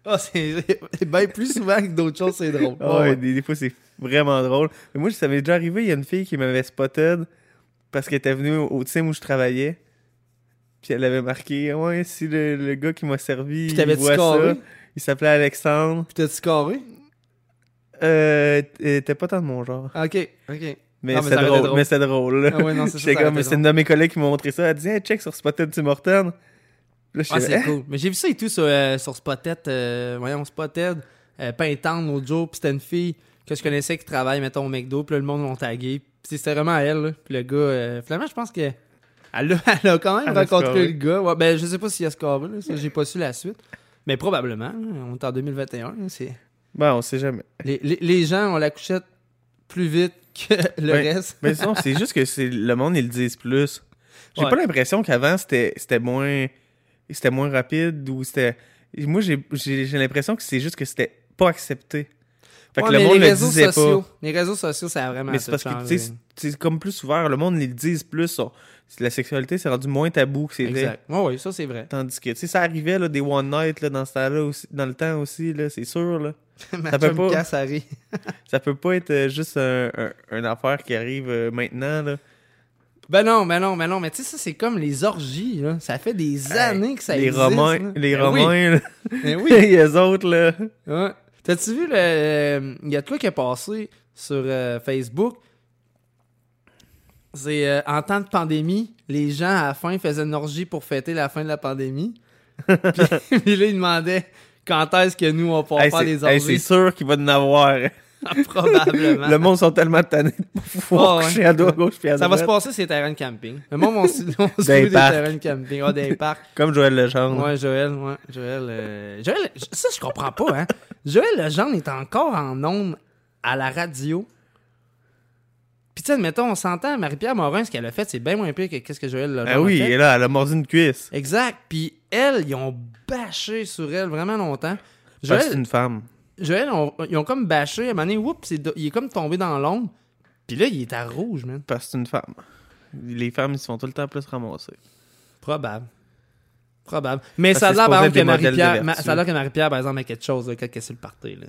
Ah, c'est bien plus souvent que d'autres choses, c'est drôle. Ah ouais. Des, des fois, c'est vraiment drôle. Mais moi, ça m'est déjà arrivé, il y a une fille qui m'avait spotted parce qu'elle était venue au, team où je travaillais. Puis elle avait marqué, ouais, si le, le gars qui m'a servi, Puis il voit ça. Il s'appelait Alexandre. Puis t'as-tu carré? Euh, t'es pas tant de mon genre. Ok, ok. Mais c'est drôle, mais c'est drôle. Ah ouais, non, c'est comme, une de mes collègues qui m'a montré ça. Elle dit, hey, check sur Spotted Tim Horton. Là, je Ah, c'est Hein? cool. Mais j'ai vu ça et tout sur, euh, sur Spotted. euh, voyons, Spotted. Euh, Pintante l'autre jour. Puis c'était une fille que je connaissais qui travaille, mettons, au McDo. Puis là, le monde l'ont tagué. Puis c'était vraiment elle. là. Puis le gars, euh, finalement, je pense que. Elle a, elle a quand même Elle rencontré le gars. Ouais, ben, je sais pas s'il a scoré, là. Ça, j'ai pas su la suite. Mais probablement. On est en 2021. là, c'est... Ben, on sait jamais. Les, les- les gens ont la couchette plus vite que le Ouais. reste. Mais sinon, c'est juste que c'est le monde, ils le disent plus. J'ai Ouais. pas l'impression qu'avant, c'était c'était moins c'était moins rapide ou c'était... Moi, j'ai l'impression que c'est juste que c'était pas accepté. Fait que le monde les le réseaux disait sociaux, pas. Les réseaux sociaux, ça a vraiment Mais c'est parce que, changé. tu sais, c'est comme plus ouvert. Le monde, ils le disent plus. La sexualité, c'est rendu moins tabou que c'était. Exact. Ouais, ouais, ça, c'est vrai. Tandis que, tu sais, ça arrivait, là, des one night, là, dans ce temps-là aussi, dans le temps aussi, là, c'est sûr, là. Ça peut pas... ça peut pas être euh, juste un, un- une affaire qui arrive euh, maintenant, là. Ben non, ben non, ben non, mais tu sais, ça, c'est comme les orgies, là. Ça fait des années que ça les existe. Romains, là. les Ben oui. Romains, là. Ben oui. les autres, là. Ouais. T'as-tu vu le. euh, Il y a de quoi qui est passé sur euh, Facebook? C'est euh, en temps de pandémie, les gens à la fin faisaient une orgie pour fêter la fin de la pandémie. puis, puis là, ils demandaient quand est-ce que nous on pourra Hey, faire des hey, orgies. c'est sûr qu'il va en avoir. Probablement. Le monde sont tellement tannés de pouvoir ouais. coucher à droite, à gauche puis à Ça va se passer les terrains de camping. Le monde va se se Des louer des parcs. terrains de camping. Ah, des parcs. Comme Joël Legendre. Ouais, Joël, ouais. Joël, euh, Joël, ça, je comprends pas, hein. Joël Legendre est encore en ondes à la radio. Puis, tu sais, admettons, on s'entend, Marie-Pierre Morin, ce qu'elle a fait, c'est bien moins pire que qu'est-ce que Joël Legendre Ah oui, a fait. et là, elle a mordu une cuisse. Exact. Puis, elle, ils ont bâché sur elle vraiment longtemps. Joël, c'est une femme. Joël on- ils ont comme bâché. À un moment donné, il est comme tombé dans l'ombre. Puis là, il est à rouge, man. Parce que c'est une femme. Les femmes, ils se font tout le temps plus ramasser. Probable. Probable. Mais Parce ça a l'air, par exemple, que Marie-Pierre, Ma- vertu. ça a l'air que Marie-Pierre, par exemple, a quelque chose, là, quand elle est sur le party, là.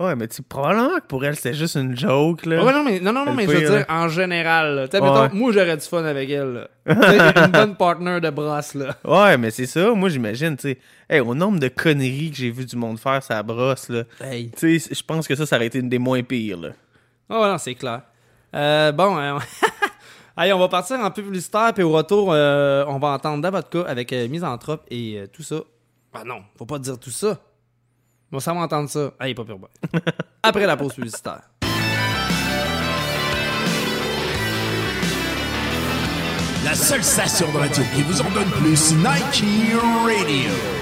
Ouais, mais tu sais, probablement que pour elle, c'était juste une joke, là. Ouais, non, mais, non, non, non, mais je veux dire, là. en général, là. Tu sais, Ouais. mettons, moi, j'aurais du fun avec elle, là. Une bonne partner de brosse, là. Ouais, mais c'est ça. Moi, j'imagine, tu sais. Hey, au nombre de conneries que j'ai vu du monde faire, ça brosse, là. Hey. Tu sais, je pense que ça, ça aurait été une des moins pires, là. Ah ouais, non, c'est clair. Euh, bon, euh, Allez, on va partir en publicitaire, puis au retour, euh, on va entendre Davodka avec euh, Misanthrope et euh, tout ça. Ah non, faut pas dire tout ça. Bon, ça va entendre ça. Allez, pas pire bon. Après la pause publicitaire. La seule station de radio qui vous en donne plus, Nike Radio.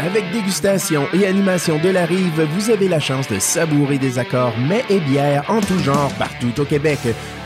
Avec dégustation et animation de la rive, vous avez la chance de savourer des accords mets et bières en tout genre partout au Québec.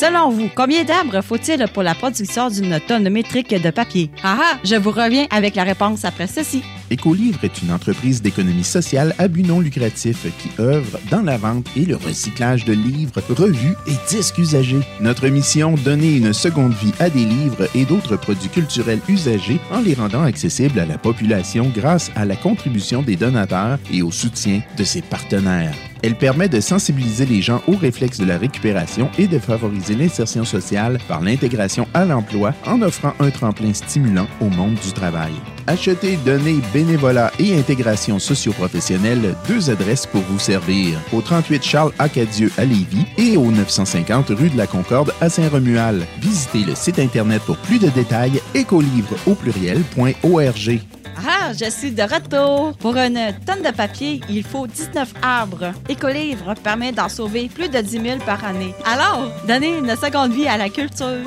Selon vous, combien d'arbres faut-il pour la production d'une tonne métrique de papier? Ah ah, je vous reviens avec la réponse après ceci. Écolivre est une entreprise d'économie sociale à but non lucratif qui œuvre dans la vente et le recyclage de livres, revues et disques usagés. Notre mission, donner une seconde vie à des livres et d'autres produits culturels usagés en les rendant accessibles à la population grâce à la contribution des donateurs et au soutien de ses partenaires. Elle permet de sensibiliser les gens aux réflexes de la récupération et de favoriser l'insertion sociale par l'intégration à l'emploi en offrant un tremplin stimulant au monde du travail. Achetez, donnez, bénévolat et intégration socio-professionnelle, deux adresses pour vous servir. Au 38 Charles Acadieux à Lévis et au 950 rue de la Concorde à Saint-Romuald. Visitez le site Internet pour plus de détails écolivre au pluriel.org. Ah, je suis de retour. Pour une tonne de papier, il faut 19 arbres. Écolivre permet d'en sauver plus de 10 000 par année. Alors, donnez une seconde vie à la culture.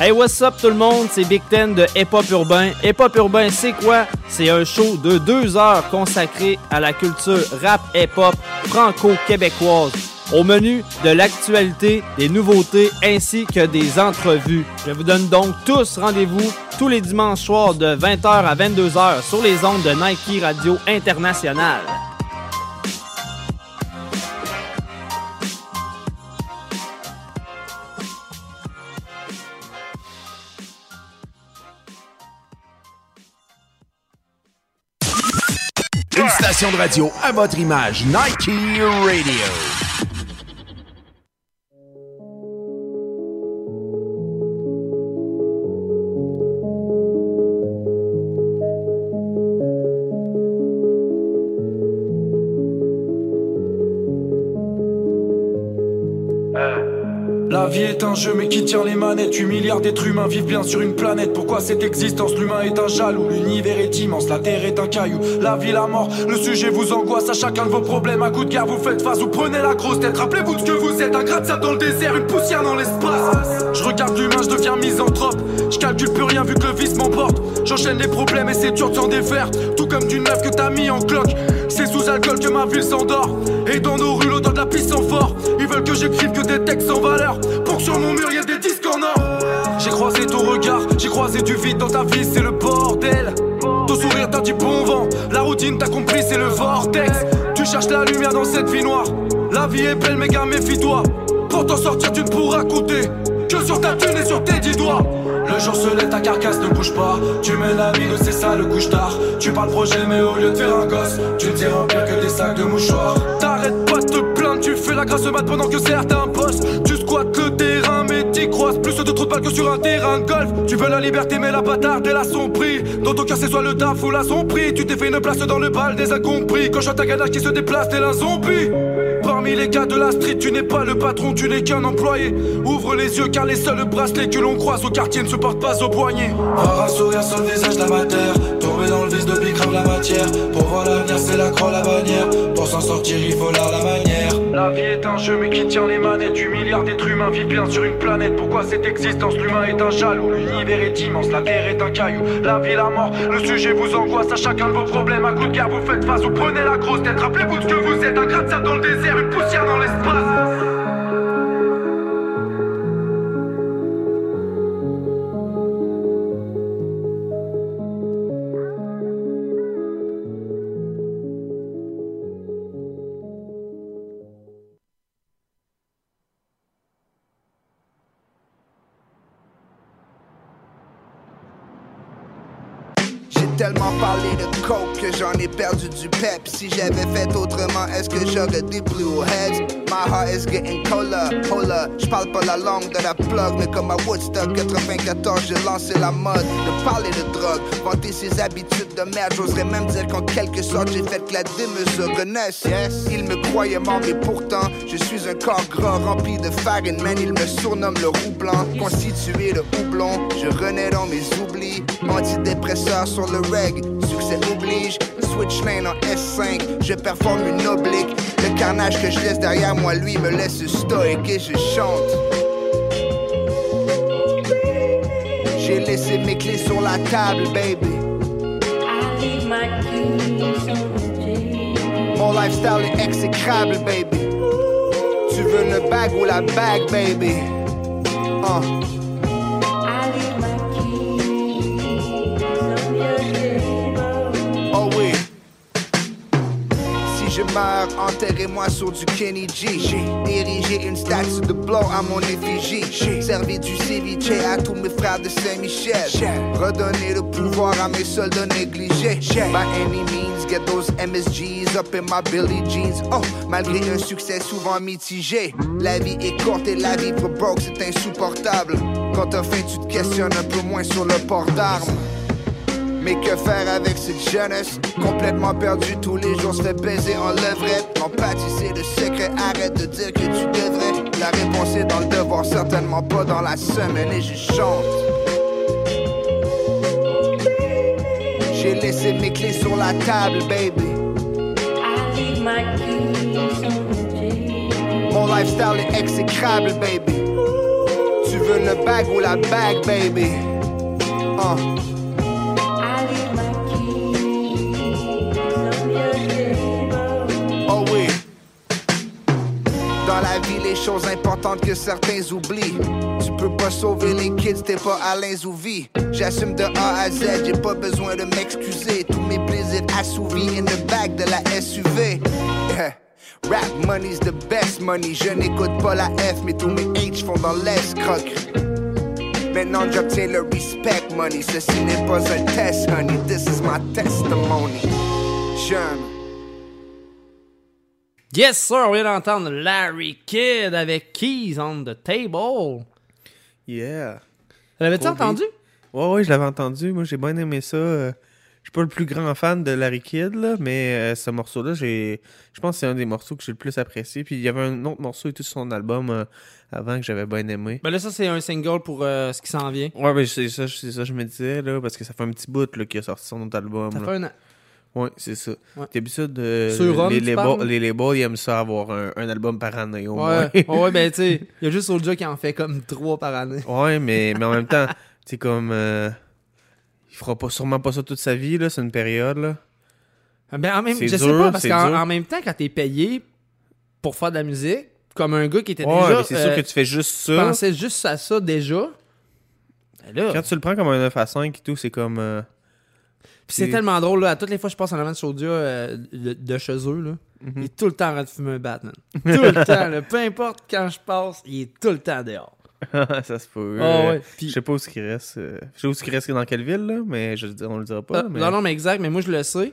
Hey, what's up tout le monde? C'est Big Ten de Hip Hop Urbain. Hip Hop Urbain, c'est quoi? C'est un show de deux heures consacré à la culture rap hip hop franco-québécoise. Au menu de l'actualité, des nouveautés ainsi que des entrevues. Je vous donne donc tous rendez-vous tous les dimanches soirs de 20h à 22h sur les ondes de Nike Radio International. Une station de radio à votre image, Nike Radio. Vie est un jeu mais qui tient les manettes? 8 milliards d'êtres humains vivent bien sur une planète. Pourquoi cette existence? L'humain est un jaloux L'univers est immense La terre est un caillou La vie, la mort. Le sujet vous angoisse À chacun de vos problèmes. À coup de guerre vous faites face Vous prenez la grosse tête. Rappelez-vous de ce que vous êtes Un gratte dans le désert Une poussière dans l'espace. Je regarde l'humain Je deviens misanthrope. Je calcule plus rien vu que le vice m'emporte. J'enchaîne les problèmes Et c'est dur de s'en défaire. Tout comme d'une meuf que t'as mis en cloque. C'est sous alcool que ma ville s'endort. Et dans nos rues l'odeur de la pisse sont fort. Ils veulent que j'écrive que des textes sans valeur sur mon mur y'a des disques en or J'ai croisé ton regard, j'ai croisé du vide dans ta vie, c'est le bordel Ton sourire t'a dit bon vent, la routine t'as compris c'est le vortex Tu cherches la lumière dans cette vie noire La vie est belle mais gars méfie-toi Pour t'en sortir tu ne pourras compter Que sur ta thune et sur tes dix doigts le jour se lève, ta carcasse ne bouge pas. Tu mets la vie de c'est ça le couche tard. Tu parles projet, mais au lieu de faire un gosse, tu ne sais remplir que des sacs de mouchoirs. T'arrêtes pas de te plaindre, tu fais la grasse mat pendant que certains bossent. T'y croises plus de trop de que sur un terrain de golf. Tu veux la liberté, mais la bâtarde, elle a son prix. Dans ton cœur, c'est soit le taf ou la prix. Tu t'es fait une place dans le bal des incompris. Quand je ta ganache qui se déplace, t'es un zombie. Parmi les gars de la street, tu n'es pas le patron, tu n'es qu'un employé. Ouvre les yeux car les seuls bracelets que l'on croise au quartier ne se portent pas au poignet. Avoir un sourire sur le visage d'amateur, tomber dans le vice de la matière. Pour voir l'avenir, c'est la croix, la bannière. Pour s'en sortir, il faut là la manière. La vie est un jeu, mais qui tient les manettes du milliard d'êtres humains vivent bien sur une planète. Pourquoi cette existence L'humain est un jaloux, l'univers est immense, la terre est un caillou. La vie, la mort, le sujet vous angoisse à chacun de vos problèmes. À coup de guerre, vous faites face, vous prenez la grosse tête. Rappelez-vous de ce que vous êtes, un gratte de dans le désert, une poussière dans l'espace. Que j'en ai perdu du pep. Si j'avais fait autrement, est-ce que j'aurais des blue heads? My heart is getting colder, hola. J'parle pas la langue de la plug, mais comme à Woodstock 94, j'ai lancé la mode de parler de drogue, vanter ses habitudes de merde. J'oserais même dire qu'en quelque sorte, j'ai fait que la dîme se renaisse. Yes, il me croyait mort, mais pourtant, je suis un corps gras rempli de farine. Man, il me surnomme le roux blanc, constitué de houblon. Je renais dans mes oublis, antidépresseur sur le reg. Succès oblige, switch lane en S5. Je performe une oblique. Le carnage que je laisse derrière moi, lui, me laisse stoïque et je chante. J'ai laissé mes clés sur la table, baby. Mon lifestyle est exécrable, baby. Tu veux le bag ou la bag, baby? Uh. Enterrez-moi sur du Kenny G. J'ai une statue de blow à mon effigie. J'ai du ceviche à tous mes frères de Saint-Michel. Redonner le pouvoir à mes soldats négligés. By any means, get those MSGs up in my Billy jeans. Oh, malgré un succès souvent mitigé. La vie est courte et la vivre broke, c'est insupportable. Quand t'as faim, tu te questionnes un peu moins sur le port d'armes. Mais que faire avec cette jeunesse? Complètement perdu tous les jours se fait baiser en levrette. L'empathie c'est le secret, arrête de dire que tu devrais. La réponse est dans le devoir, certainement pas dans la semaine Et je chante. J'ai laissé mes clés sur la table baby. Mon lifestyle est exécrable baby. Tu veux le bag ou la bag baby? Uh. Les choses importantes que certains oublient. Tu peux pas sauver les kids, t'es pas Alain Zouvi. J'assume de A à Z, j'ai pas besoin de m'excuser. Tous mes plaisirs assouvis in the back de la SUV. Rap money's the best money. Je n'écoute pas la F, mais tous mes H font dans l'escroc. Maintenant j'obtiens le respect money. Ceci n'est pas un test, honey. This is my testimony. Jeune. Yes, sir, on vient d'entendre Larry Kidd avec Keys on the Table. Yeah. L'avais-tu entendu? Ouais, ouais, je l'avais entendu. Moi, j'ai bien aimé ça. Euh, Je suis pas le plus grand fan de Larry Kidd, là, mais euh, ce morceau-là, j'ai, je pense que c'est un des morceaux que j'ai le plus apprécié. Puis il y avait un autre morceau et tout sur son album euh, avant que j'avais bien aimé. Ben là, ça, c'est un single pour euh, ce qui s'en vient. Ouais, ben c'est ça, c'est ça je me disais, là, parce que ça fait un petit bout là, qu'il a sorti son autre album. Ça là. fait un an. Ouais, c'est ça. T'as vu ça de. Sur Rome, les, tu labels, les labels, ils aiment ça avoir un, un album par année au Ouais, moins. ouais, ben tu sais, il y a juste Soulja qui en fait comme trois par année. Ouais, mais, mais en même temps, c'est comme. euh, il fera pas, sûrement pas ça toute sa vie, là. C'est une période, là. Ben, en même, je sais dur, pas, parce qu'en même temps, quand t'es payé pour faire de la musique, comme un gars qui était Ouais, déjà. mais c'est sûr euh, que tu fais juste ça. pensais juste à ça déjà. Ben là, Quand tu le prends comme un 9 à 5 et tout, c'est comme. Puis c'est tellement drôle, là. À toutes les fois que je passe en avant de Soulja euh, de, de chez eux, là, Mhm. il est tout le temps en train de fumer un Batman. Tout le temps, là. Peu importe quand je passe, il est tout le temps dehors. ça se peut. Ah Euh, Je sais pas où ce qui reste. euh, Je sais où ce qui reste dans quelle ville, là, mais je, on le dira pas. Non, mais... non, non, mais exact, mais moi je le sais.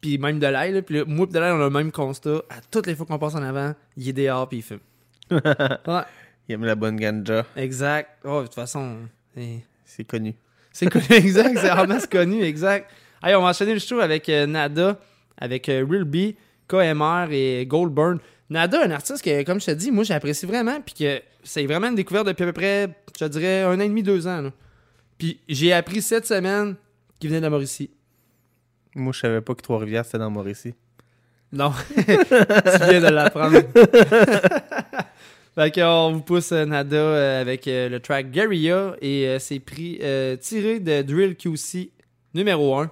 Puis même de l'ail, là, puis là, moi et de l'ail, on a le même constat. À toutes les fois qu'on passe en avant, il est dehors puis il fume. ouais. Il aime la bonne ganja. Exact. Oh, de toute façon, c'est- C'est connu. C'est connu, exact. C'est vraiment connu, exact. Allez, on va enchaîner le show avec euh, Nada, avec euh, Real B, KMR et Goldburn. Nada, un artiste que, comme je te dis, moi j'apprécie vraiment, puis que c'est vraiment une découverte depuis à peu près, je te dirais, un an et demi, deux ans. là. Puis j'ai appris cette semaine qu'il venait de la Mauricie. Moi, je savais pas que Trois-Rivières, c'était dans Mauricie. Non, tu viens de l'apprendre. fait qu'on vous pousse euh, Nada euh, avec euh, le track Guerilla et c'est pris tiré de Drill QC numéro 1.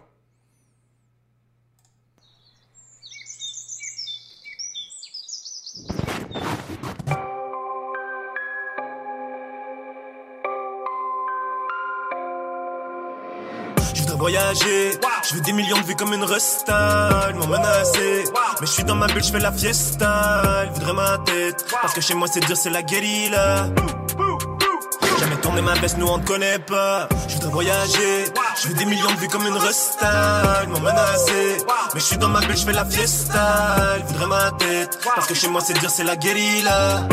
Voyager, je veux des millions de vues comme une resta, ils m'ont menacé, mais je suis dans ma bulle, je fais la fiesta, ils voudraient ma tête, parce que chez moi c'est dur, c'est la guérilla. Jamais tourné ma veste, nous on te connaît pas. Je voudrais voyager, je veux des millions de vues comme une resta. Ils m'ont menacé, mais je suis dans ma bulle, je fais la fiesta. Ils voudraient ma tête, parce que chez moi c'est dire c'est la guérilla.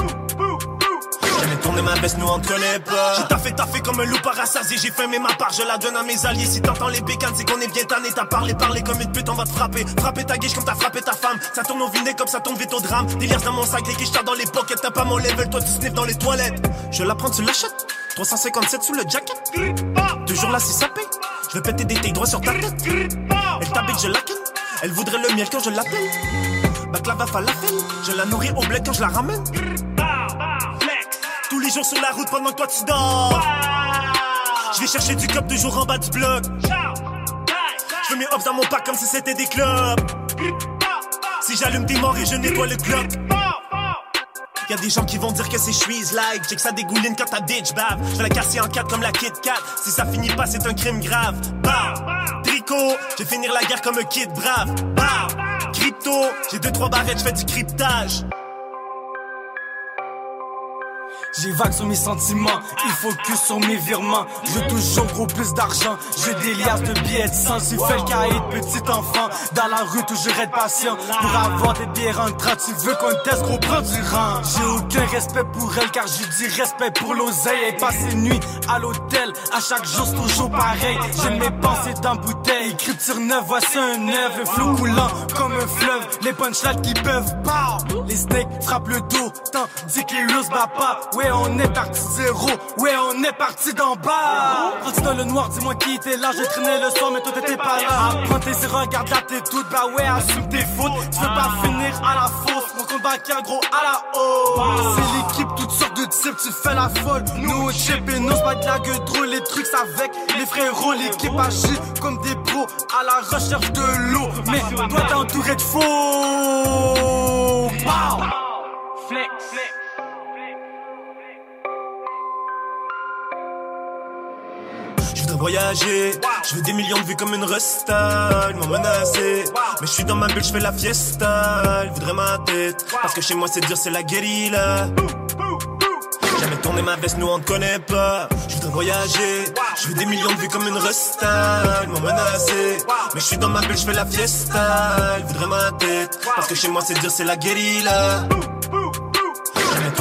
Jamais tourné ma veste, nous te connaît pas. J'ai taffé, taffé comme un loup parasasié. J'ai fait mais ma part, je la donne à mes alliés. Si t'entends les bécanes, c'est qu'on est bien tanné. T'as parlé, parlé comme une pute, on va te frapper. Frapper ta guiche comme t'as frappé ta femme. Ça tourne au vinaigre comme ça tombe vite au drame. Délire dans mon sac, les quiches dans les pockets. T'as pas mon level, toi tu sniffes dans les toilettes. Je la prends, tu l'achètes. 357 sous le jacket. Toujours là si ça paye. Je veux péter des tailles droits sur ta tête. Elle t'habite, je la ken. Elle voudrait le miel quand je l'appelle. Baklava falafel. Je la nourris au bled quand je la ramène. Les jours sur la route pendant que toi tu dors. Je vais chercher du cop toujours en bas du bloc. Je veux mes hops dans mon pack comme si c'était des clubs. Si j'allume des morts et je nettoie le clock. Y'a des gens qui vont dire que c'est chouise like. J'ai que ça dégouline quand ta bitch bave Je vais la casser en quatre comme la Kit Kat. Si ça finit pas c'est un crime grave. Bam. Tricot Je vais finir la guerre comme un kid brave. Bam. Crypto J'ai deux trois barrettes je fais du cryptage J'évague sur mes sentiments, il focus sur mes virements. Je veux toujours gros plus d'argent, j'ai des liasses de billets de sang. J'ai le cahier de petit enfant, dans la rue toujours être patient. Pour avoir des billets rentrants, tu veux qu'on teste gros prend du rang. J'ai aucun respect pour elle car j'ai du respect pour l'oseille. Elle passe une nuit à l'hôtel, à chaque jour c'est toujours pareil. J'ai mes pensées dans bouteille, écriture neuve, voici un œuf. Un flot coulant comme un fleuve, les punchlines qui peuvent pas. Les snakes frappent le dos, tant dit que les battent pas. Ouais, on est parti zéro. Ouais, on est parti d'en bas. Rendu dans le noir, dis-moi qui était là. Je traînais le soir, mais toi t'étais pas là. Prends tes erreurs, regarde la tête toute. Bah ouais, assume tes fautes. Tu veux pas finir à la fosse. Mon compte bancaire, gros, à la haut. C'est l'équipe, toutes sortes de types. Tu fais la folle. Nous, chip et nous, pas de la gueule. Les trucs avec les frérots. L'équipe agit comme des pros à la recherche de l'eau. Mais toi, t'es entouré de faux. Je veux des millions de vues comme une resta. Ils m'ont menacé, mais je suis dans ma bulle, je fais la fiesta. Ils voudraient ma tête, parce que chez moi c'est dur, c'est la guérilla. Jamais tourné ma veste, nous on te connaît pas. Je voudrais voyager, je veux des millions de vues comme une resta. Ils m'ont menacé, mais je suis dans ma bulle, je fais la fiesta. Ils voudraient ma tête, parce que chez moi c'est dur, c'est la guérilla.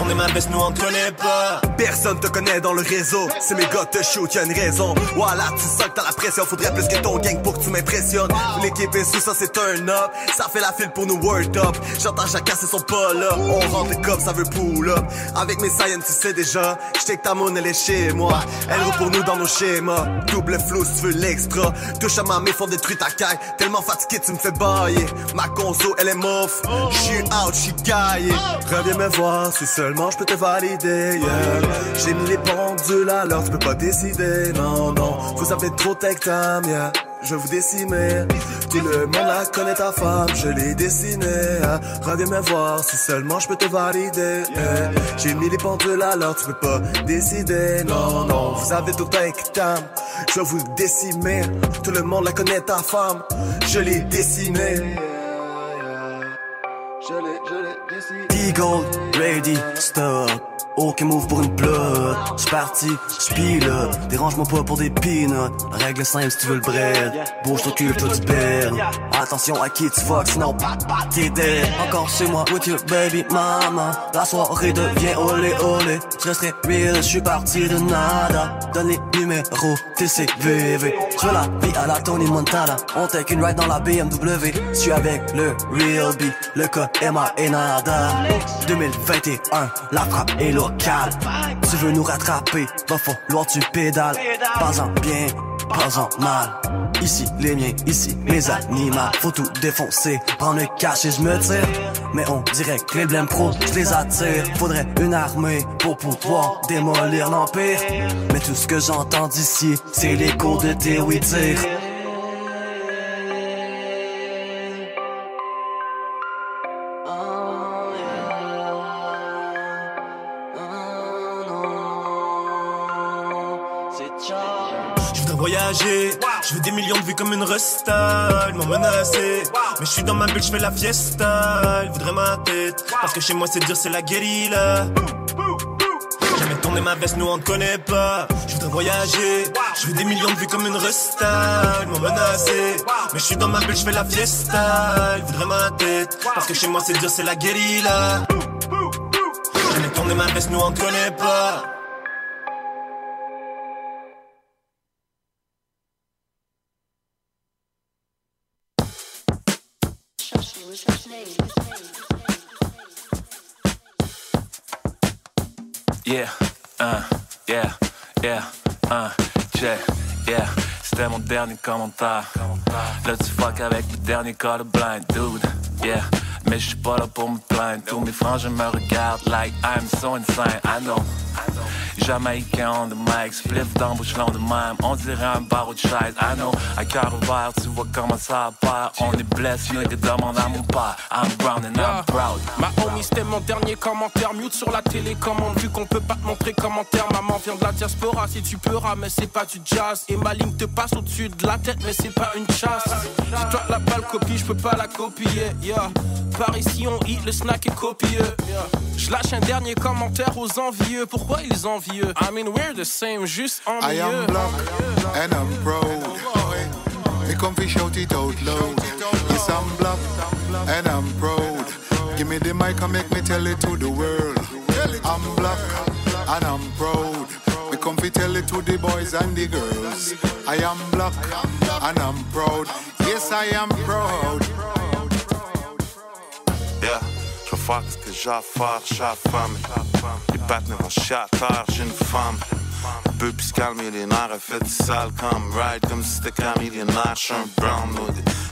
Tourné ma veste, nous on pas. Personne te connaît dans le réseau. Si mes gars te shoot, y'a une raison. Voilà, tu sens que t'as la pression. Faudrait plus que ton gang pour que tu m'impressionnes. L'équipe est sous ça, c'est un up. Ça fait la file pour nous word up. J'entends Jacques casser son pas là. On rentre comme ça veut pull up. Avec mes science, tu sais déjà. J't'ai que ta moon, elle est chez moi. Elle roule pour nous dans nos schémas. Double flow si tu veux l'extra. Touche à ma main, font détruire ta caille. Tellement fatigué, tu me fais bailler. Ma conso, elle est mof. J'suis out, j'suis gaillé. Reviens me voir si seulement je peux te valider. Yeah. J'ai mis les pendules l'heure, tu peux pas décider. Non, non, vous avez trop tech time, yeah. Je vais vous décimer. Tout le monde la connaît ta femme, je l'ai dessinée. hein. Reviens me voir si seulement je peux te valider. J'ai mis les pendules l'heure, tu peux pas décider. Non, non, vous avez tout tech time. Je vais vous décimer. Tout le monde la connaît ta femme, je l'ai dessinée. Dessiné. Eagle, ready, stop. Aucun move pour une plot. J'suis parti, j'pilote. Dérange-moi pas pour des peanuts. Règle simple si tu veux le bread. Bouge ton cul, toi du berne. Attention à qui tu fuck, sinon t'es dead. Encore chez moi, with your baby mama. La soirée devient olé olé. Je resterai real, j'suis parti de nada. Donne les numéros, TCVV. J'veux la vie à la Tony Montana. On take une ride dans la BMW. J'suis avec le real B, le cas Emma et nada. 2021, la frappe est Tu veux nous rattraper, va falloir tu pédales. Pas en bien, pas en mal. Ici les miens, ici mes animaux. Faut tout défoncer, prendre le cash et je me tire. Mais on dirait que les blèmes pro, je les attire. Faudrait une armée pour pouvoir démolir l'empire. Mais tout ce que j'entends d'ici, c'est l'écho de tes oui Je veux des millions de vues comme une resta. Ils m'ont menacé, mais je suis dans ma bulle, je fais la fiesta. Ils voudraient ma tête, parce que chez moi c'est dur, c'est la guérilla. Jamais tourné ma veste, nous on te connaît pas. Je voudrais voyager, je veux des millions de vues comme une resta. Ils m'ont menacé, mais je suis dans ma bulle, je fais la fiesta. Ils voudraient ma tête, parce que chez moi c'est dur, c'est la guérilla. Jamais tourner ma veste, nous on te connaît pas. Yeah, uh, yeah, yeah, uh, check, yeah. C'était mon dernier commentaire. Là, tu fuck avec le dernier cas de blind, dude. Yeah, mais je suis pas là pour me plaindre. Tous mes frangins me regardent like I'm so insane. I know. Jamaïcain on the mic, spliff dans bouche long de même. On dirait un barreau de chaise. I know, à cœur ouvert, tu vois comment ça part. On est blessé, nigga, demande à mon père. I'm brown and I'm proud. Ma homie, c'était mon dernier commentaire. Mute sur la télécommande, vu qu'on peut pas te montrer commentaire. Maman vient de la diaspora, si tu peux mais c'est pas du jazz. Et ma ligne te passe au-dessus de la tête, mais c'est pas une chasse. Si toi la balle copie, je peux pas la copier. Yeah. Par ici, on hit, le snack est copieux. Yeah. Je lâche un dernier commentaire aux envieux. Pourquoi ils envieux? I mean, we're the same, juste en I am black and I'm proud. Me come fi shout it out loud. Yes, I'm black and I'm proud. Give me the mic and make me tell it to the world. I'm black and I'm proud. Me come fi tell to the boys and the girls. I am black and I'm proud. Yes, I am proud. Yeah, je ce que j'ai à faire, chaque femme. Les partenaires vont terre, j'ai une femme. Un peu plus calme, millionnaire, elle fait du sale comme ride, comme si c'était qu'un millionnaire. J'suis un brown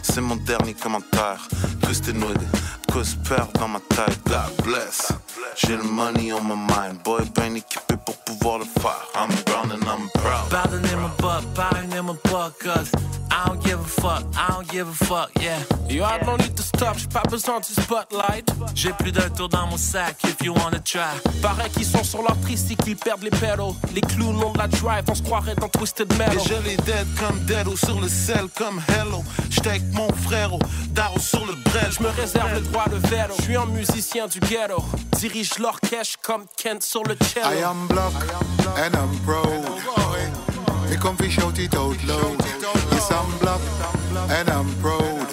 c'est mon dernier commentaire. Twisted noodle, cause peur dans ma tête. God bless. J'ai le money on my mind, boy, bien équipé pour pouvoir le faire. I'm brown and I'm proud. Pardonnez-moi pas, pardonnez-moi pas, cause I don't give a fuck, I don't give a fuck, yeah. Yo, I don't need to stop, j'ai pas besoin du spotlight. J'ai plus d'un tour dans mon sac, if you wanna try. Pareil qu'ils sont sur leur tricycle, ils perdent les pédaux. Les clowns ont de la drive, on se croirait dans Twisted Metal. Et je les dead comme dead ou sur le sel comme hello. J'étais avec mon frère au Daro sur le brel. Je me réserve le droit de veto. Je suis un musicien du ghetto. Dirige l'orchestre comme Kent sur le cello. I am black and I'm proud. Me come fi shout it out loud. Yes, I'm black and I'm proud.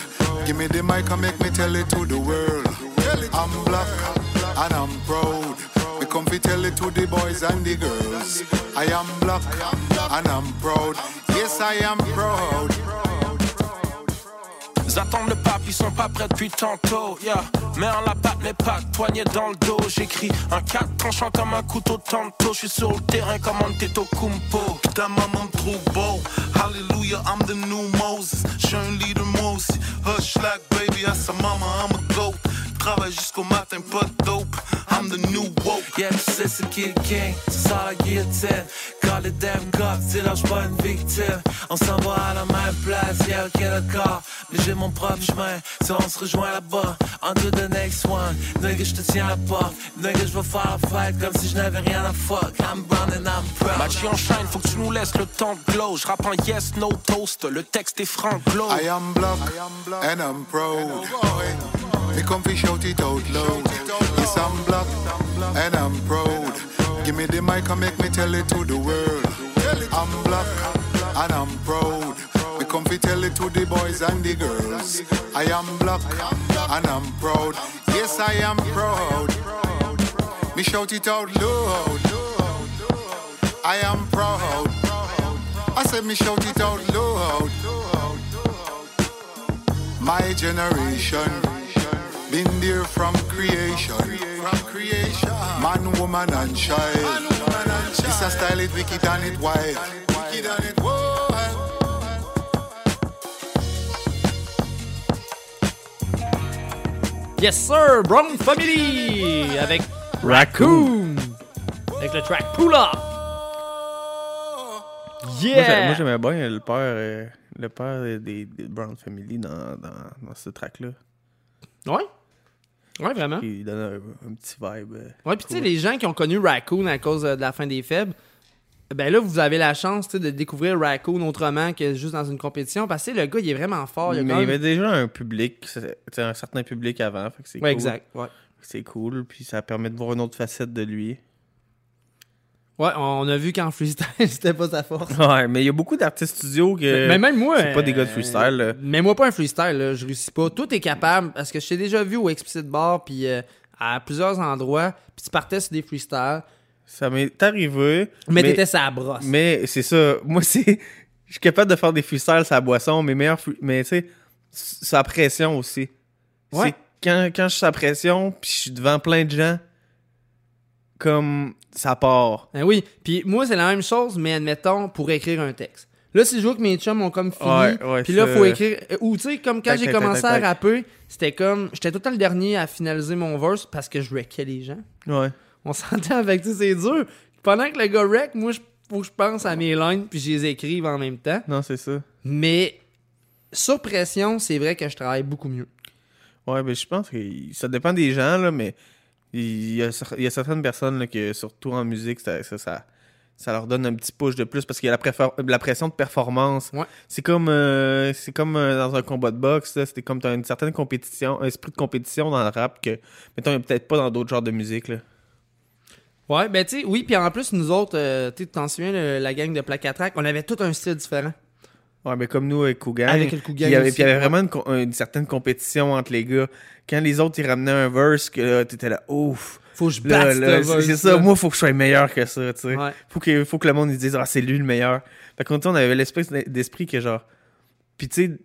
Give me the mic and make me tell it to the world. I'm black and I'm proud. Me come fi tell it to the boys and the girls. I am black and I'm proud. Yes, I am proud. Ils attendent le pape, ils sont pas prêts depuis tantôt. Yeah. Mets en la patte, mes pattes, poignée dans le dos. J'écris un 4 tranchant comme un couteau tantôt. Je suis sur le terrain comme un této kumpo. Ta maman me trouve beau. Hallelujah, I'm the new Moses. J'suis un leader, moi aussi. Hush like baby, à sa maman, I'm a goat. Travaille jusqu'au matin, pas de dope. I'm the new woke. Yeah, tu sais c'est qui le king, c'est ça la guillotine. Quand les damn cops, tu lâches pas une victime. On s'en va à la même place, yeah, ok d'accord. Mais j'ai mon propre chemin, si on se rejoint là-bas. On to the next one, nigga, je te tiens la porte. Nigga, je vais faire la fête comme si je n'avais rien à fuck. I'm brown and I'm proud. Match en shine, faut que tu nous laisses le temps de glow. Je rappe en yes, no toast, le texte est franc glow. I am black and I'm proud. Me come fi shout it out loud. Yes, I'm black and I'm proud. Give me the mic and make me tell it to the world. I'm black and I'm proud. We come fi tell it to the boys and the girls. I am black and I'm proud. Yes, I am proud. Me shout it out loud. I am proud. I said me shout it out loud. My generation been there from creation. From creation. Man, woman, and child. This a style it wicked and it wild. Wicked and it wild. Yes sir, Brown Family avec Raccoon. Avec le track Pull Up. Yeah! Moi, j'aimais bien le père, euh, le père des, des Brown Family dans, dans, dans ce track-là. Ouais. Ouais, vraiment. Il donne un, un petit vibe. euh, Ouais, puis tu sais, les gens qui ont connu Raccoon à cause euh, de la fin des faibles, ben là, vous avez la chance tu sais, de découvrir Raccoon autrement que juste dans une compétition. Parce que le gars, il est vraiment fort. Il Mais il y avait déjà un public, un certain public avant. Fait que c'est Ouais, cool. exact, ouais. C'est cool, puis ça permet de voir une autre facette de lui. Ouais, on a vu qu'en freestyle, c'était pas sa force. Ouais, mais il y a beaucoup d'artistes studio que. Mais même moi. C'est pas des gars de euh, freestyle. là. Mais moi, pas un freestyle, là, je réussis pas. Tout est capable, parce que je t'ai déjà vu au Explicit Bar, puis euh, à plusieurs endroits, puis tu partais sur des freestyles. Ça m'est arrivé. Mais t'étais sa brosse. Mais c'est ça. Moi, c'est. Je suis capable de faire des freestyles sa boisson, mais meilleur. free- Mais tu sais, sa pression aussi. Ouais. C'est quand, quand je suis sa pression, puis je suis devant plein de gens, comme ça part. Ben oui, puis moi, c'est la même chose, mais admettons, pour écrire un texte. Là, si je vois que mes chums ont comme fini, Ouais, ouais, puis là, faut écrire... Ou tu sais, comme quand j'ai commencé à rapper, c'était comme... J'étais tout le temps le dernier à finaliser mon verse parce que je wreckais les gens. Ouais. On s'entend avec, tu c'est dur. Pendant que le gars wreck, moi, je- faut que je pense à mes lines, puis je les écrive en même temps. Non, c'est ça. Mais sur pression, c'est vrai que je travaille beaucoup mieux. Ouais, mais je pense que ça dépend des gens, là, mais il y a, cer- il y a certaines personnes là, que, surtout en musique, ça, ça, ça, ça leur donne un petit push de plus parce qu'il y a la, pression de performance. C'est comme, euh, c'est comme euh, dans un combat de boxe, c'était comme tu as une certaine compétition, un esprit de compétition dans le rap que, mettons, il n'y a peut-être pas dans d'autres genres de musique. Là. Ouais, ben tu sais, oui, puis en plus, nous autres, euh, tu t'en souviens, le- la gang de Placatrac, on avait tout un style différent. Ouais, mais comme nous avec Kougan. Avec le Kougan il y avait, aussi, il y avait ouais. vraiment une, certaine compétition entre les gars. Quand les autres ils ramenaient un verse, que là, t'étais là, ouf. Faut que je batte c'est- ça, moi, faut que je sois meilleur que ça, tu sais. Ouais. Faut, que, faut que le monde ils dise, ah, c'est lui le meilleur. Fait qu'on on avait l'espèce d'esprit que genre. Puis tu sais,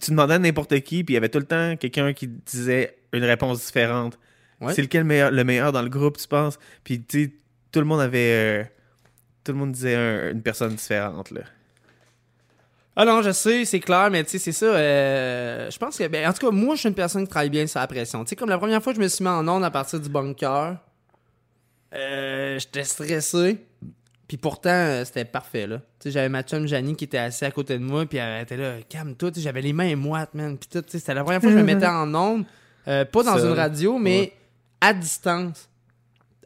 tu demandais à n'importe qui, puis il y avait tout le temps quelqu'un qui disait une réponse différente. Ouais. C'est lequel meilleur, le meilleur dans le groupe, tu penses? Puis tu sais, tout le monde avait. euh, tout le monde disait un- une personne différente, là. Ah non, je sais, c'est clair, mais tu sais, c'est ça. euh, je pense que, ben, en tout cas, moi, je suis une personne qui travaille bien sur la pression. Tu sais, comme la première fois que je me suis mis en onde à partir du bunker, euh, j'étais stressé. Puis pourtant, euh, c'était parfait, là. Tu sais, j'avais ma chum Janie qui était assise à côté de moi, puis elle était là, calme-toi, tu sais, j'avais les mains moites, man. Puis tout, tu sais, c'était la première fois que je me mettais en onde, pas dans Seul. une radio, mais Ouais. à distance,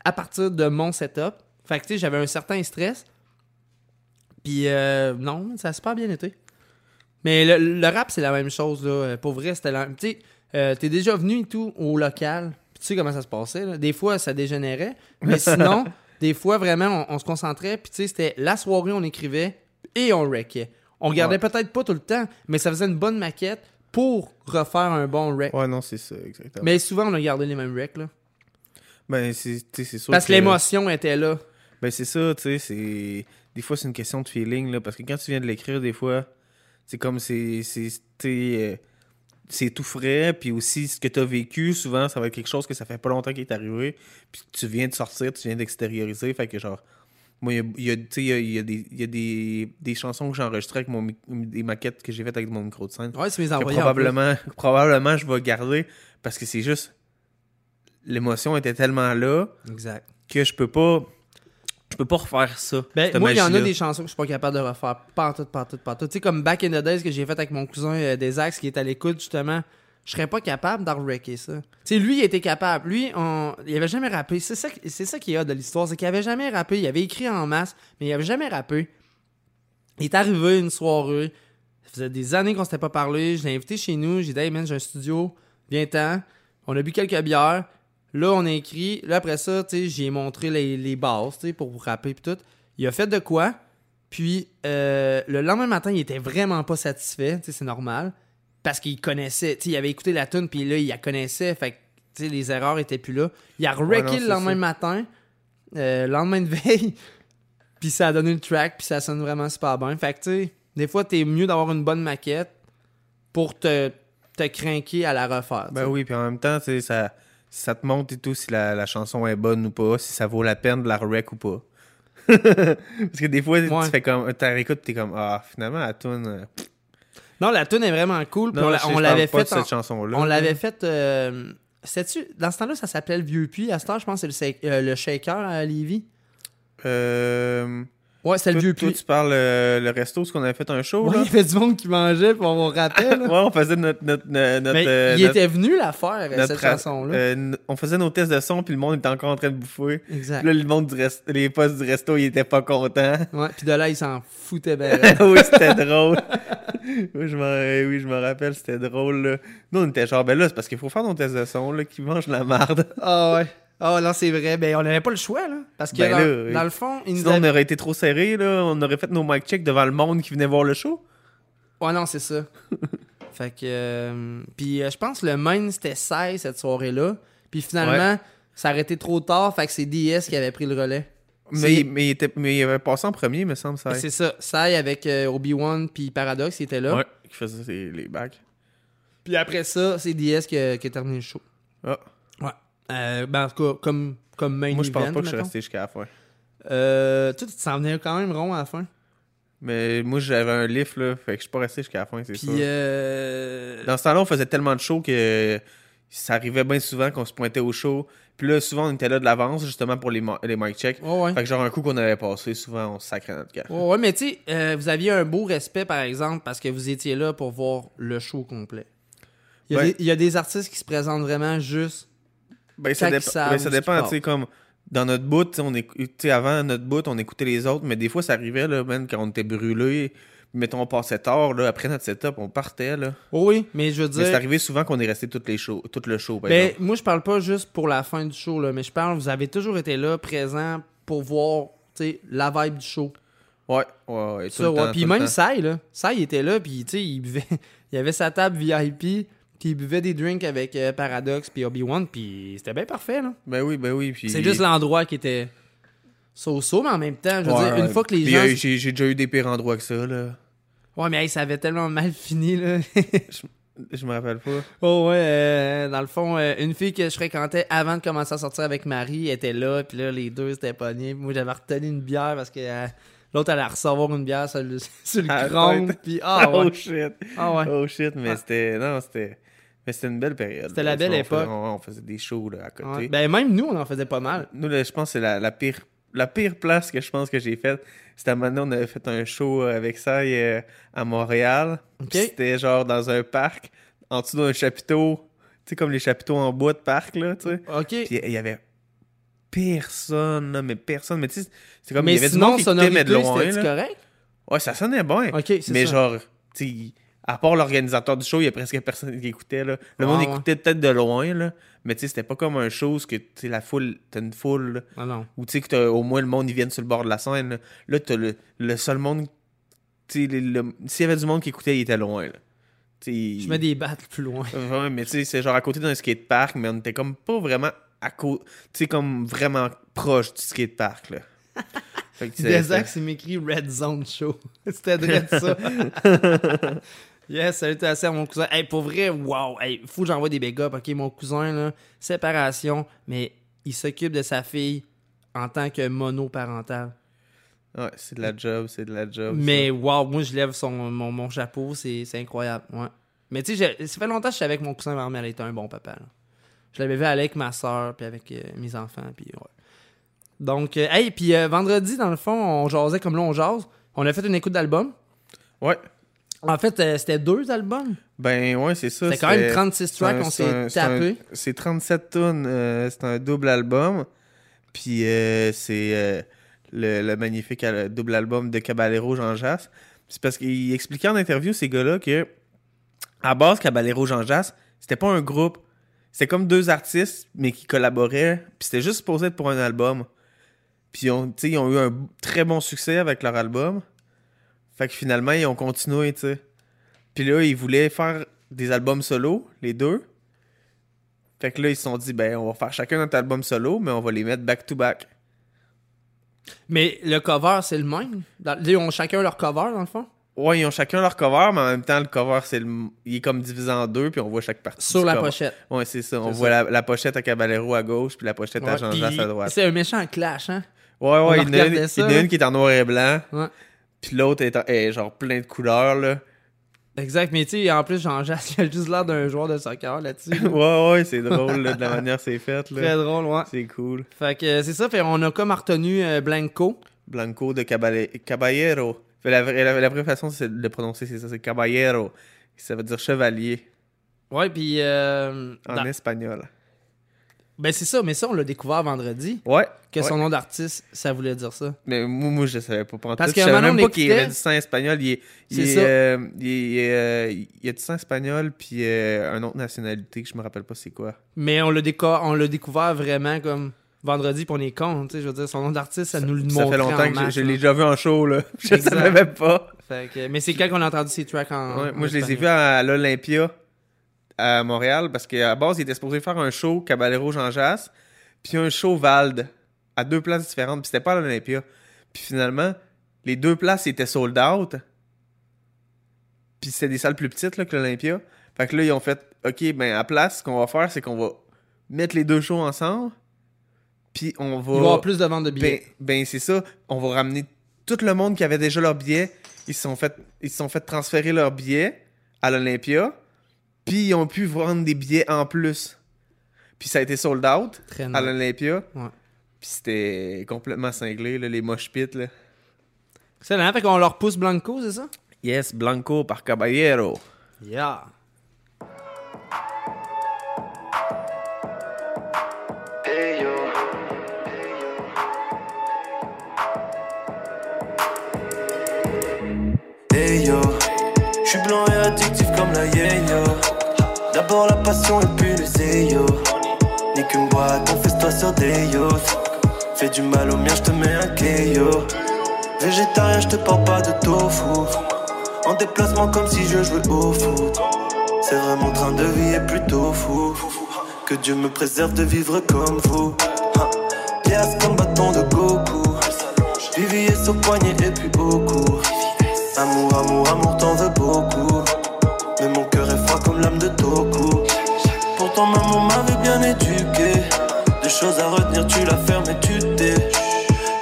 à partir de mon setup. Fait que, tu sais, j'avais un certain stress. Puis euh, non, ça a super bien été. Mais le, le rap, c'est la même chose, là. Pour vrai, c'était la Tu sais, euh, t'es déjà venu et tout au local. Puis tu sais comment ça se passait, là. Des fois, ça dégénérait. Mais sinon, des fois, vraiment, on, on se concentrait. Puis tu sais, c'était la soirée, on écrivait et on wreckait. On regardait peut-être pas tout le temps, mais ça faisait une bonne maquette pour refaire un bon rec. Ouais, non, c'est ça, exactement. Mais souvent, on a gardé les mêmes recs, là. Ben, c'est sûr. Parce que l'émotion était là. Ben, c'est ça, tu sais. c'est Des fois, c'est une question de feeling, là. Parce que quand tu viens de l'écrire, des fois, c'est comme c'est. c'est euh, tout frais, puis aussi ce que tu as vécu, souvent, ça va être quelque chose que ça fait pas longtemps qu'il est arrivé, puis tu viens de sortir, tu viens d'extérioriser, fait que genre, moi, il y a, y a, y des, y a des, des chansons que j'ai enregistrées avec mon, des maquettes que j'ai faites avec mon micro de scène. Ouais, tu probablement, probablement, je vais garder, parce que c'est juste, l'émotion était tellement là, Exact. que je peux pas, je peux pas refaire ça. Ben, moi, il y en a des chansons que je suis pas capable de refaire. Pas tout, pas tout, pas en tout. Tu sais, comme Back in the Days que j'ai fait avec mon cousin euh, des Axes qui est à l'écoute, justement. Je serais pas capable d'en wrecker ça. Tu sais, lui, il était capable. Lui, on... il avait jamais rappé. C'est ça, c'est ça qui est de l'histoire. C'est qu'il avait jamais rappé. Il avait écrit en masse, mais il avait jamais rappé. Il est arrivé une soirée. Ça faisait des années qu'on s'était pas parlé. Je l'ai invité chez nous. J'ai dit, hey man, j'ai un studio. Viens-t'en. On a bu quelques bières. Là, on a écrit. Là, après ça, j'ai montré les, les bases, pour rapper et tout. Il a fait de quoi? Puis, euh, le lendemain matin, il était vraiment pas satisfait. C'est normal. Parce qu'il connaissait. Il avait écouté la tune, puis là, il la connaissait. Fait que, les erreurs étaient plus là. Il a Ouais, wrecké non, le lendemain ça. matin. euh, lendemain de veille. puis ça a donné le track, puis ça sonne vraiment super bien. Fait que, tu sais, des fois, t'es mieux d'avoir une bonne maquette pour te, te craquer à la refaire. Ben oui, puis en même temps, ça, ça te montre et tout si la, la chanson est bonne ou pas, si ça vaut la peine de la rec ou pas. Parce que des fois, tu fais comme. Tu réécoutes, t'es comme, ah, finalement, la tune. euh, Non, la tune est vraiment cool. Non, on l'avait parle pas fait. de en- cette chanson-là, On l'avait fait. euh, sais-tu- dans ce temps-là, ça s'appelait le Vieux Puy. À ce temps, je pense que c'est le, euh, le Shaker à Lévis. Euh... Ouais, c'était le vieux puits. tu parles euh, le resto, ce qu'on avait fait un show, Ouais, là. il y avait du monde qui mangeait, puis on rappelle. ouais, on faisait notre. notre, notre, Mais euh, il notre- était venu la faire, notre cette chanson-là. euh, on faisait nos tests de son, puis le monde était encore en train de bouffer. Exact. Puis Là, le monde du rest... les postes du resto, ils étaient pas contents. Ouais, puis de là, il s'en foutait bien. oui, c'était drôle. oui, je m'en oui, je me rappelle, c'était drôle. Là. Nous, on était genre, ben là, c'est parce qu'il faut faire nos tests de son, là, qui mangent la marde. Ah ouais. Oh non, c'est vrai. Ben, on n'avait pas le choix, là. Parce que Ben dans, là, dans le fond, ils nous Sinon, on avaient- aurait été trop serré, là. On aurait fait nos mic checks devant le monde qui venait voir le show. Ouais, non, c'est ça. fait que. euh, puis euh, je pense que le main, c'était 16 cette soirée-là. Puis finalement, Ouais. ça aurait été trop tard. Fait que c'est DS qui avait pris le relais. Mais, mais, il était, mais il avait passé en premier, me semble, ça. C'est ça. Sai avec euh, Obi-Wan puis Paradox, il était là. Ouais, qui faisait les bacs. Puis après ça, c'est DS qui a, qui a terminé le show. Ah. Euh, ben, en tout cas, comme, comme main Moi, je pense event, pas que je suis resté jusqu'à la fin. Euh, toi, tu t'en venais quand même rond à la fin. Mais moi, j'avais un lift, là. Fait que je suis pas resté jusqu'à la fin, c'est Puis, ça. euh... Dans ce temps-là, on faisait tellement de shows que ça arrivait bien souvent qu'on se pointait au show. Puis là, souvent, on était là de l'avance, justement, pour les, mic checks. Fait que genre, un coup qu'on avait passé, souvent, on sacrait notre gars. Ouais, ouais, mais tu sais, euh, vous aviez un beau respect, par exemple, parce que vous étiez là pour voir le show complet. Il y a, Ouais. des, il y a des artistes qui se présentent vraiment juste. Ben, ça, savent ben, ça dépend, tu sais, comme dans notre bout, tu sais, on sais, avant notre bout, on écoutait les autres, mais des fois, ça arrivait, là, man, quand on était brûlé, mettons, on passait tard, là, après notre setup, on partait, là. Oui, mais je veux dire. Mais c'est arrivé souvent qu'on est resté toutes les shows, tout le show, par Ben, exemple. moi, je parle pas juste pour la fin du show, là, mais je parle, vous avez toujours été là, présent, pour voir, tu sais, la vibe du show. Ouais, ouais, ouais. tout Ça, le ouais. temps, Puis tout même. Sai, là. Sai, il était là, puis tu sais, il buvait. il avait sa table VIP, puis il buvait des drinks avec euh, Paradox, puis Obi-Wan, puis c'était bien parfait, là. Ben oui, ben oui. Puis... C'est juste l'endroit qui était so-so, mais en même temps, je veux Ouais, dire, une fois que les gens. euh, J'ai j'ai déjà eu des pires endroits que ça, là. Ouais, mais hey, ça avait tellement mal fini, là. Je me rappelle pas. Oh ouais, euh, dans le fond, euh, une fille que je fréquentais avant de commencer à sortir avec Marie était là, puis là, les deux s'étaient pognés. Moi, j'avais retenu une bière parce que l'autre allait recevoir une bière sur le, sur le puis ah ouais. Oh shit. Ah ouais. Oh shit, mais Ah. c'était. Non, c'était. Mais c'était une belle période. C'était la belle On époque. faisait- on, on faisait des shows là, à côté. Ouais. Ben, même nous, on en faisait pas mal. Nous, là, je pense que c'est la, la pire. La pire place que je pense que j'ai faite, c'était à un moment donné, on avait fait un show avec ça euh, à Montréal. C'était genre dans un parc, en dessous d'un chapiteau. Tu sais, comme les chapiteaux en bois de parc, là, tu sais. OK. Puis il y avait personne, là, mais personne. Mais tu sais, c'est comme Mais il y avait sinon, du monde qui écoutait, mais de loin. là. correct? Ouais, ça sonnait bien. Ok, c'est Mais ça. genre, tu sais, à part l'organisateur du show, il y a presque personne qui écoutait. Là. Le Ah, monde ouais. écoutait peut-être de loin, là. Mais tu sais, c'était pas comme un show où que, tu sais, la foule, t'as une foule. là. Ah. Ou tu sais, au moins le monde, ils viennent sur le bord de la scène. Là, Là, t'as le, le seul monde. S'il y avait du monde qui écoutait, il était loin, là. Je mets des battes plus loin. Ouais, mais tu sais, c'est genre à côté d'un skatepark, mais on était comme pas vraiment à côté. Tu sais, comme vraiment proche du skatepark, là. Fait que, Desac, c'est m'écrit Red Zone Show. C'était direct ça. Yes, salutations à mon cousin. Hey, pour vrai, wow. Hey, faut que j'envoie des big up. Ok, mon cousin, là, séparation, mais il s'occupe de sa fille en tant que monoparental. Ouais, c'est de la job, c'est de la job. Mais wow, moi, je lève son, mon, mon chapeau, c'est incroyable. Ouais. Mais tu sais, ça fait longtemps que je suis avec mon cousin, ma mère, elle était un bon papa. là. Je l'avais vu aller avec ma soeur, puis avec euh, mes enfants, puis ouais. Donc, euh, hey, puis euh, vendredi, dans le fond, on jasait comme là, on jase. On a fait une écoute d'album. Ouais. En fait, euh, c'était deux albums. Ben ouais, c'est ça. C'était quand même c'était- 36 c'est tracks qu'on c'est s'est c'est tapé. C'est 37 tonnes. c'est un double album. Puis euh, c'est euh, le, le magnifique double album de Caballero Jean Jass. C'est parce qu'il expliquait en interview, ces gars-là, que à base, Caballero Jean Jass, c'était pas un groupe. C'était comme deux artistes, mais qui collaboraient. Puis c'était juste supposé être pour un album. Puis ils ont eu un très bon succès avec leur album. Fait que finalement, ils ont continué, tu sais. Puis là, ils voulaient faire des albums solo, les deux. Fait que là, ils se sont dit, ben, on va faire chacun notre album solo, mais on va les mettre back-to-back. Mais le cover, c'est le même? Dans- Ils ont chacun leur cover, dans le fond? Ouais, ils ont chacun leur cover, mais en même temps, le cover, c'est le... il est comme divisé en deux, puis on voit chaque partie. Sur la cover. pochette. Ouais, c'est ça. On voit ça. la, la pochette à Caballero à gauche, puis la pochette à Jean-Jacques à droite. C'est un méchant clash, hein? Ouais, On ouais, il y en a il y en une qui est en noir et blanc. Ouais. Puis l'autre est, en- est genre plein de couleurs, là. Exact, mais tu sais, en plus, Jean-Jacques, il a juste l'air d'un joueur de soccer là-dessus. là. ouais, ouais, c'est drôle, là, de la manière c'est fait, là. Très drôle, ouais. C'est cool. Fait que euh, c'est ça, fait on a comme retenu euh, Blanco. Blanco de Cabale- Caballero. Fait La, vraie- la, la vraie façon de le prononcer, c'est ça, c'est Caballero. Ça veut dire chevalier Ouais, puis. euh, en dans- espagnol. Ben c'est ça, mais ça, on l'a découvert vendredi. Ouais. Que son nom d'artiste, ça voulait dire ça. Mais moi, moi je savais pas. Parce Parce que je savais même pas qu'il avait du sang espagnol. Il est, il est, ça. euh, il est, euh, il a du sang espagnol, puis euh, une autre nationalité que je me rappelle pas c'est quoi. Mais on l'a déco- on l'a découvert vraiment comme vendredi, puis on est con. tu sais, Je veux dire, son nom d'artiste, ça, nous le Ça montre. fait longtemps que je, je l'ai déjà vu en show, là. Je Exact. savais même pas. Fait que- mais c'est quand qu'on a entendu ces tracks en. Ouais, en moi, je les ai vus à, l'Olympia à Montréal parce qu'à base, il était supposé faire un show Caballero Jean Jass, puis un show Vald à deux places différentes, puis c'était pas à l'Olympia. Puis finalement, les deux places étaient sold out. Puis c'était des salles plus petites là, que l'Olympia. Fait que là, ils ont fait OK, ben à place, ce qu'on va faire, c'est qu'on va mettre les deux shows ensemble. Puis on va. Il va y avoir plus de ventes de billets. Ben, ben, c'est ça. On va ramener tout le monde qui avait déjà leur billet. Ils se sont fait, ils se sont fait transférer leurs billets à l'Olympia. Puis ils ont pu vendre des billets en plus. Puis ça a été sold out Très à l'Olympia. Ouais. Puis c'était complètement cinglé, là, les mosh pits. Là. Excellent. Fait qu'on leur pousse Blanco, c'est ça? Yes, Blanco par Caballero. Yeah. Passion et puis le zéyo. Ni qu'une boîte, on fait toi sur des yachts. Fais du mal au mien, j'te mets un KO. Végétarien, j'te parle pas de tofu. En déplacement comme si je jouais au foot. C'est vrai, mon train de vie est plutôt fou. Que Dieu me préserve de vivre comme vous. Ha. Yes, comme bâton de Goku. Vivier sur poignet et puis au. Amour, amour, amour, maman m'avait bien éduqué. Des choses à retenir, tu la fermes et tu t'es.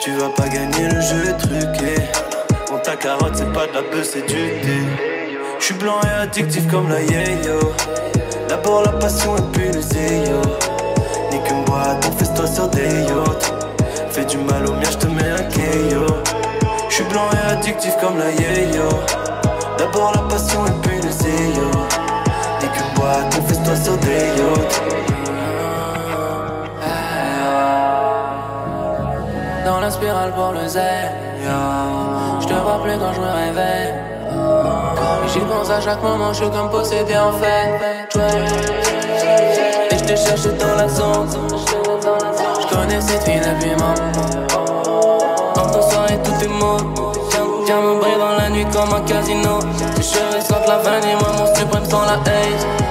Tu vas pas gagner, le jeu est truqué. Bon, ta carotte, c'est pas de la bœuf, c'est du thé. J'suis blanc et addictif comme la yo. D'abord la passion et puis le zéyo. Ni qu'une boîte, on fait toi sur des yachts. Fais du mal au mien, j'te mets un KO. J'suis blanc et addictif comme la yo. D'abord la passion et puis le zéyo. Dans la spirale pour le zèle Je te vois plus quand je me réveille J'y pense à chaque moment, je suis comme possédé en fait. Et je te cherche dans la zone. Je connais cette fille depuis maman En ton soirée, tout est. Tiens, tiens mon bris dans la nuit comme un casino Tes cheveux sentent la vanille, moi mon suprême sans la haze.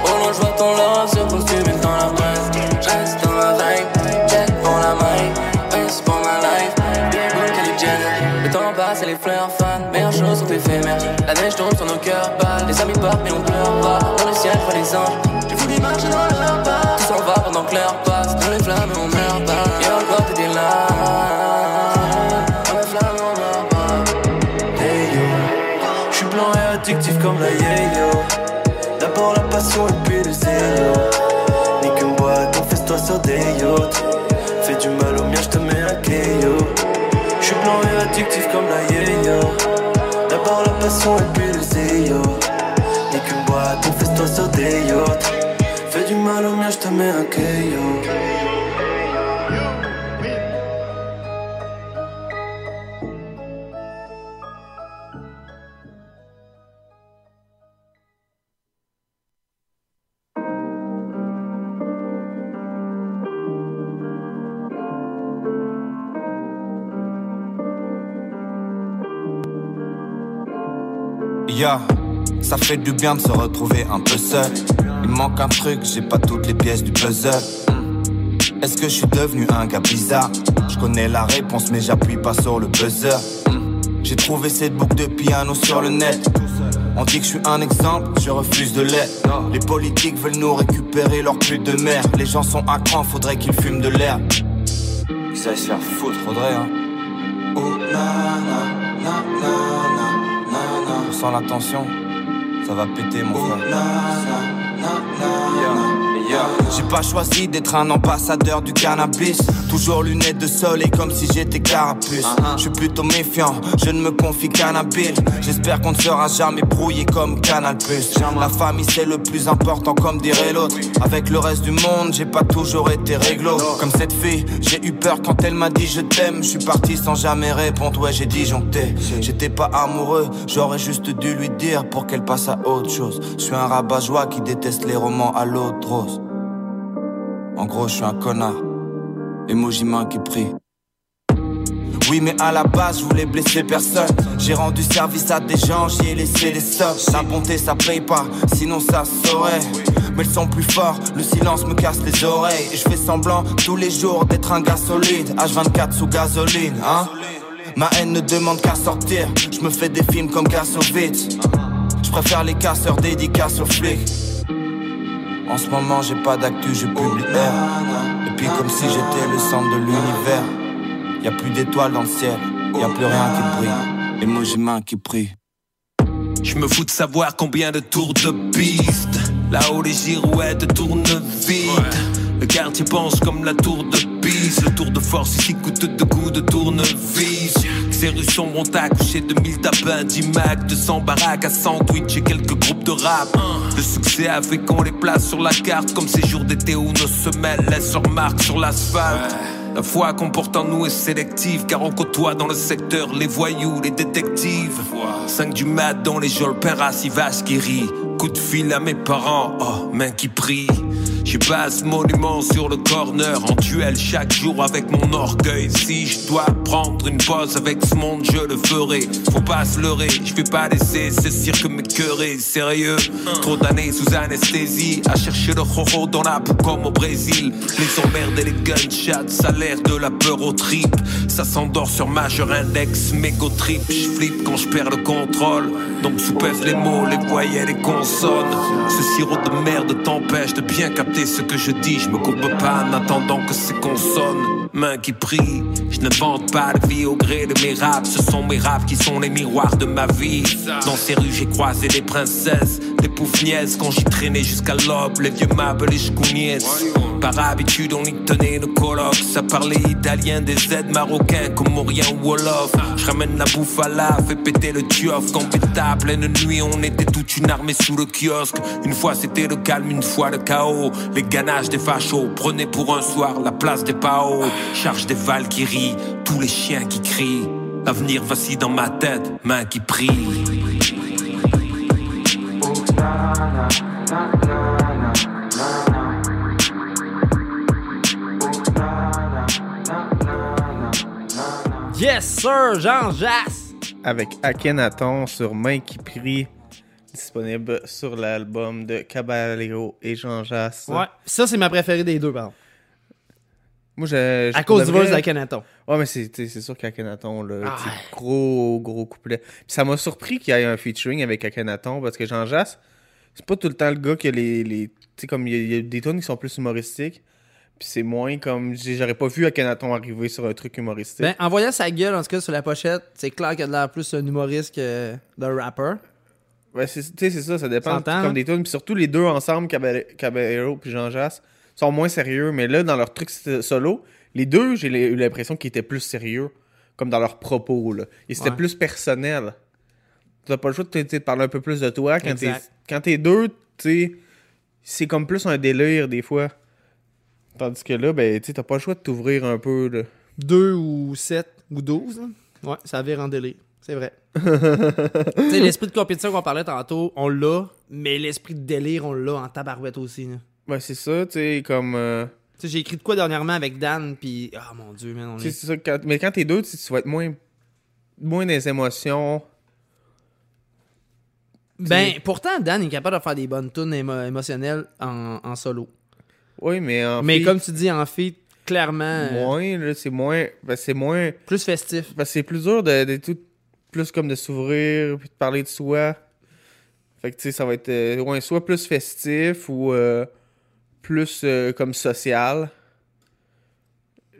La neige tombe sur nos cœurs pâles Les amis partent mais on pleure pas Dans le ciel, faut les anges J'ai voulu marcher dans leur pas Tout s'en va pendant que l'heure passe Dans les flammes on meurt pas encore t'étais là Dans les flammes on meurt pas Hey yo, j'suis blanc et addictif comme la yo. D'abord la passion et puis le zéro. Ni qu'une boîte, on fait toi sur des yachts. Fais du mal au mien, j'te mets un KO. J'suis blanc et addictif comme la yo. Puis le zéro. Ni qu'une boîte, on fait toi sur des yachts. Fais du mal au mien, j'te mets un KO. Ça fait du bien de se retrouver un peu seul. Il manque un truc, j'ai pas toutes les pièces du puzzle. Hmm. Est-ce que je suis devenu un gars bizarre? Je connais la réponse, mais j'appuie pas sur le buzzer. Hmm. J'ai trouvé cette boucle de piano sur le net. On dit que je suis un exemple, je refuse de l'être. Les politiques veulent nous récupérer leur pluie de mer. Les gens sont à cran, faudrait qu'ils fument de l'air. Qu'ils aillent se faire foutre, faudrait, hein. Oh, na, na, sent la ça va péter, mon frère. J'ai pas choisi d'être un ambassadeur du cannabis. Toujours lunettes de soleil comme si j'étais carapuce. Je suis plutôt méfiant, je ne me confie qu'à un habile. J'espère qu'on ne sera jamais brouillé comme Canal Plus. La famille c'est le plus important comme dirait l'autre. Avec le reste du monde, j'ai pas toujours été réglo. Comme cette fille, j'ai eu peur quand elle m'a dit je t'aime. Je suis parti sans jamais répondre, ouais j'ai disjoncté. J'étais pas amoureux, j'aurais juste dû lui dire pour qu'elle passe à autre chose. Je suis un rabat-joie qui déteste les romans à l'autre rose. En gros, je suis un connard. Emoji main qui prie. Oui, mais à la base, je voulais blesser personne. J'ai rendu service à des gens, j'y ai laissé des stocks. La bonté, ça paye pas, sinon ça saurait. Mais le son plus fort, le silence me casse les oreilles. Et je fais semblant tous les jours d'être un gars solide. H24 sous gasoline, hein. Ma haine ne demande qu'à sortir. Je me fais des films comme Kassovitz. Je préfère les casseurs dédicaces aux flics. En ce moment, j'ai pas d'actu, je publie R. Et puis, comme si j'étais le centre de l'univers. Y a plus d'étoiles dans le ciel, y a plus rien qui brille. Emoji main qui prie. Je me fous de savoir combien de tours de piste. Là-haut, les girouettes tournent vite. Le quartier pense comme la tour de Pise. Le tour de force ici coûte deux coups de tournevis. Ces rues sombres ont accouché de mille tapins, 10 macs, 200 baraques à sandwich et quelques groupes de rap. Le succès a fait qu'on les place sur la carte comme ces jours d'été où nos semelles laissent leur marque sur l'asphalte. La foi qu'on porte en nous est sélective car on côtoie dans le secteur les voyous, les détectives. 5 du mat dans les geôles, père vache qui rit. Coup de fil à mes parents, oh, main qui prie. Je passe monument sur le corner en duel chaque jour avec mon orgueil. Si je dois prendre une pause avec ce monde, je le ferai. Faut pas se leurrer, je vais pas laisser ce cirque m'écœurer. Sérieux, trop d'années sous anesthésie à chercher le roro dans la boue comme au Brésil. Les emmerdes et les gunshots, ça a l'air de la peur au trip. Ça s'endort sur majeur index, mégo trip. Je flippe quand je perds le contrôle. Donc soupèse les mots, les voyelles, les consonnes. Ce sirop de merde t'empêche de bien capter ce que je dis. Je me courbe pas en attendant que ces consonnes. Main qui prie, je ne vante pas de vie au gré de mes raps. Ce sont mes raps qui sont les miroirs de ma vie. Dans ces rues, j'ai croisé des princesses, des poufniaises quand j'y traînais jusqu'à l'aube. Les vieux meubles, les chkouniès. Par habitude, on y tenait nos colloques. Ça parlait italien, des aides marocains comme Orient ou Wolof. Je ramène la bouffe à la, fais péter le tuof. Quand péta, pleine nuit, on était toute une armée sous le kiosque. Une fois c'était le calme, une fois le chaos. Les ganaches des fachos prenaient pour un soir la place des paos. Charge des valkyries, tous les chiens qui crient. L'avenir vacille dans ma tête, main qui prie. Yes, sir, Jean Jass! Avec Akhenaton sur Main qui prie, disponible sur l'album de Caballero et Jean Jass. Ouais, ça, c'est ma préférée des deux, pardon. Moi, je, je- À cause du verse d'Akhenaton. Ouais, mais c'est sûr qu'Akhenaton, là, Ah gros, gros couplet. Puis ça m'a surpris qu'il y ait un featuring avec Akhenaton parce que Jean Jass, c'est pas tout le temps le gars qui a les. les tu sais, comme il y, a- il y a des tunes qui sont plus humoristiques. Puis c'est moins comme. J'aurais pas vu Akhenaton arriver sur un truc humoristique. Ben, en voyant sa gueule, en tout cas, sur la pochette, c'est clair qu'il a de l'air plus un humoriste que d'un rapper. Ouais, tu sais, c'est ça, ça dépend comme hein? des tunes. Puis surtout, les deux ensemble, Caball- Caballero puis Jean Jass, sont moins sérieux. Mais là, dans leur truc solo, les deux, j'ai eu l'impression qu'ils étaient plus sérieux, comme dans leurs propos. Là. Et c'était Ouais. plus personnel. Tu pas le choix de, parler un peu plus de toi. Quand t'es quand t'es deux, tu c'est comme plus un délire des fois. Tandis que là, ben, tu t'as pas le choix de t'ouvrir un peu. Là. 2 ou 7 ou 12. là. Ouais, ça vire en délire. C'est vrai. l'esprit de compétition qu'on parlait tantôt, on l'a, mais l'esprit de délire, on l'a en tabarouette aussi. là. Ouais, c'est ça, tu sais, comme. euh, Tu sais, j'ai écrit de quoi dernièrement avec Dan, puis ah mon dieu, man, on est... c'est ça, quand- mais quand t'es deux, tu vas être moins, moins des émotions. Ben, pourtant, Dan est capable de faire des bonnes tunes émo- émotionnelles en, en solo. Oui, mais en Mais comme tu dis, en feat, clairement... euh, Moins, là, c'est moins. ben, c'est moins. Plus festif. Que c'est plus dur de, de tout. Plus comme de s'ouvrir, puis de parler de soi. Fait que, tu sais, ça va être. euh, ouais, soit plus festif ou euh, plus euh, comme social.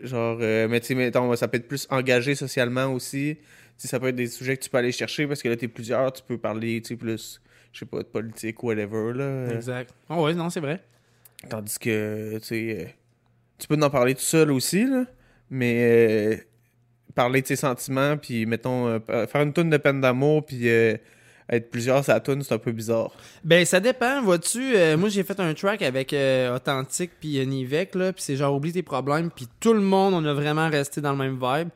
Genre, mais tu sais, mettons, ça peut être plus engagé socialement aussi. Ça peut être des sujets que tu peux aller chercher parce que là, t'es plusieurs, tu peux parler, tu sais, plus, je sais pas, de politique ou whatever, là. Exact. Oh ouais, non, c'est vrai. Tandis que, tu sais, tu peux en parler tout seul aussi, là, mais parler de ses sentiments, puis mettons, euh, faire une tonne de peine d'amour, puis euh, être plusieurs sur la tune, c'est un peu bizarre. Ben, ça dépend, vois-tu. euh, moi, j'ai fait un track avec Authentique puis Nivek, là, puis c'est genre oublie tes problèmes, puis tout le monde, on a vraiment resté dans le même vibe.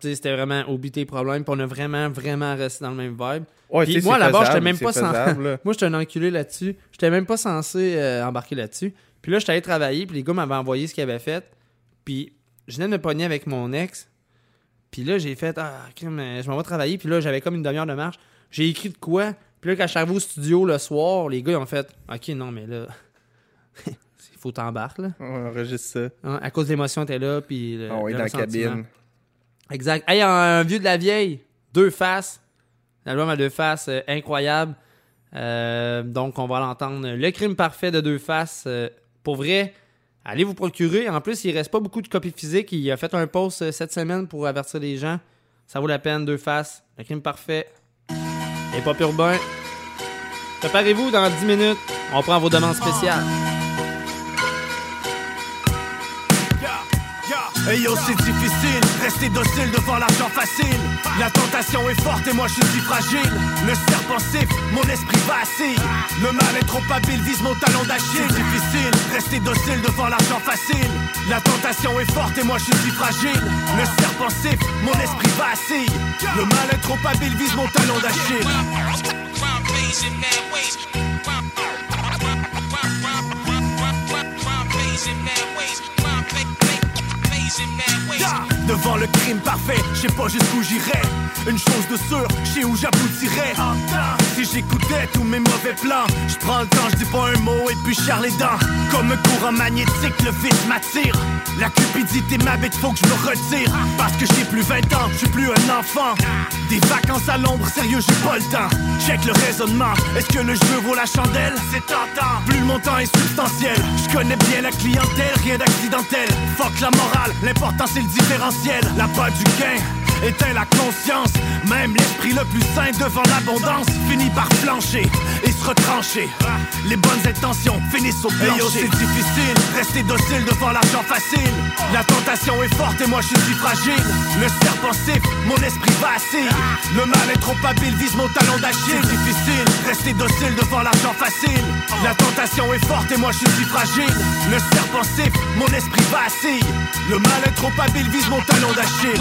Tu sais, c'était vraiment oublie tes problèmes, puis on a vraiment, vraiment resté dans le même vibe. Ouais, Puis moi, base, j'étais même pas censé. moi, j'étais un enculé là-dessus. J'étais même pas censé embarquer là-dessus. Puis là, j'étais allé travailler, puis les gars m'avaient envoyé ce qu'ils avaient fait. Puis je venais de me pogner avec mon ex. Puis là, j'ai fait, ah, je m'en vais travailler. Puis là, j'avais comme une demi-heure de marche. J'ai écrit de quoi? Puis là, quand je suis arrivé au studio le soir, les gars, ils ont fait, ok, non, mais là, il faut t'embarques, là. On enregistre ça. Hein, à cause de l'émotion, t'es là, puis le, Ah ouais, le dans la cabine. Exact. Hey, un, un vieux de la vieille, deux faces. L'album à deux faces, euh, incroyable. Euh, donc, on va l'entendre. Le crime parfait de deux faces. euh, pour vrai, allez vous procurer. En plus, il reste pas beaucoup de copies physiques. Il a fait un post euh, cette semaine pour avertir les gens. Ça vaut la peine, deux faces. Le crime parfait. Et pop urbain. Préparez-vous dans 10 minutes. On prend vos demandes spéciales. Hey yo, c'est difficile, rester docile devant l'argent facile. La tentation est forte et moi je suis fragile. Le serpent siffle, mon esprit vacille. Le mal est trop habile, vise mon talon d'Achille. C'est difficile, rester docile devant l'argent facile. La tentation est forte et moi je suis fragile. Le serpent siffle, mon esprit vacille. Le mal est trop habile, vise mon talon d'Achille. Devant le crime parfait, je sais pas jusqu'où j'irai. Une chose de sûre, je sais où j'aboutirai. Si j'écoutais tous mes mauvais plans, je prends le temps, je dis pas un mot et puis serre les dents. Comme un courant magnétique, le vice m'attire. La cupidité m'habite, faut que je me retire. Parce que j'ai plus 20 ans, je suis plus un enfant. Des vacances à l'ombre, sérieux, j'ai pas le temps. Check le raisonnement, est-ce que le jeu vaut la chandelle? C'est tentant, plus le montant est substantiel. Je connais bien la clientèle, rien d'accidentel. Fuck la morale, l'important c'est le différentiel. La pas du gain éteint la conscience. Même l'esprit le plus sain devant l'abondance finit par flancher et se retrancher. Les bonnes intentions finissent au plancher. c'est difficile, rester docile devant l'argent facile. La tentation est forte et moi je suis fragile. Le serpent siffle, mon esprit vacille. Le mal est trop habile, vise mon talon d'Achille. C'est difficile, rester docile devant l'argent facile. La tentation est forte et moi je suis fragile. Le serpent siffle, mon esprit vacille. Le mal est trop habile, vise mon talon d'Achille.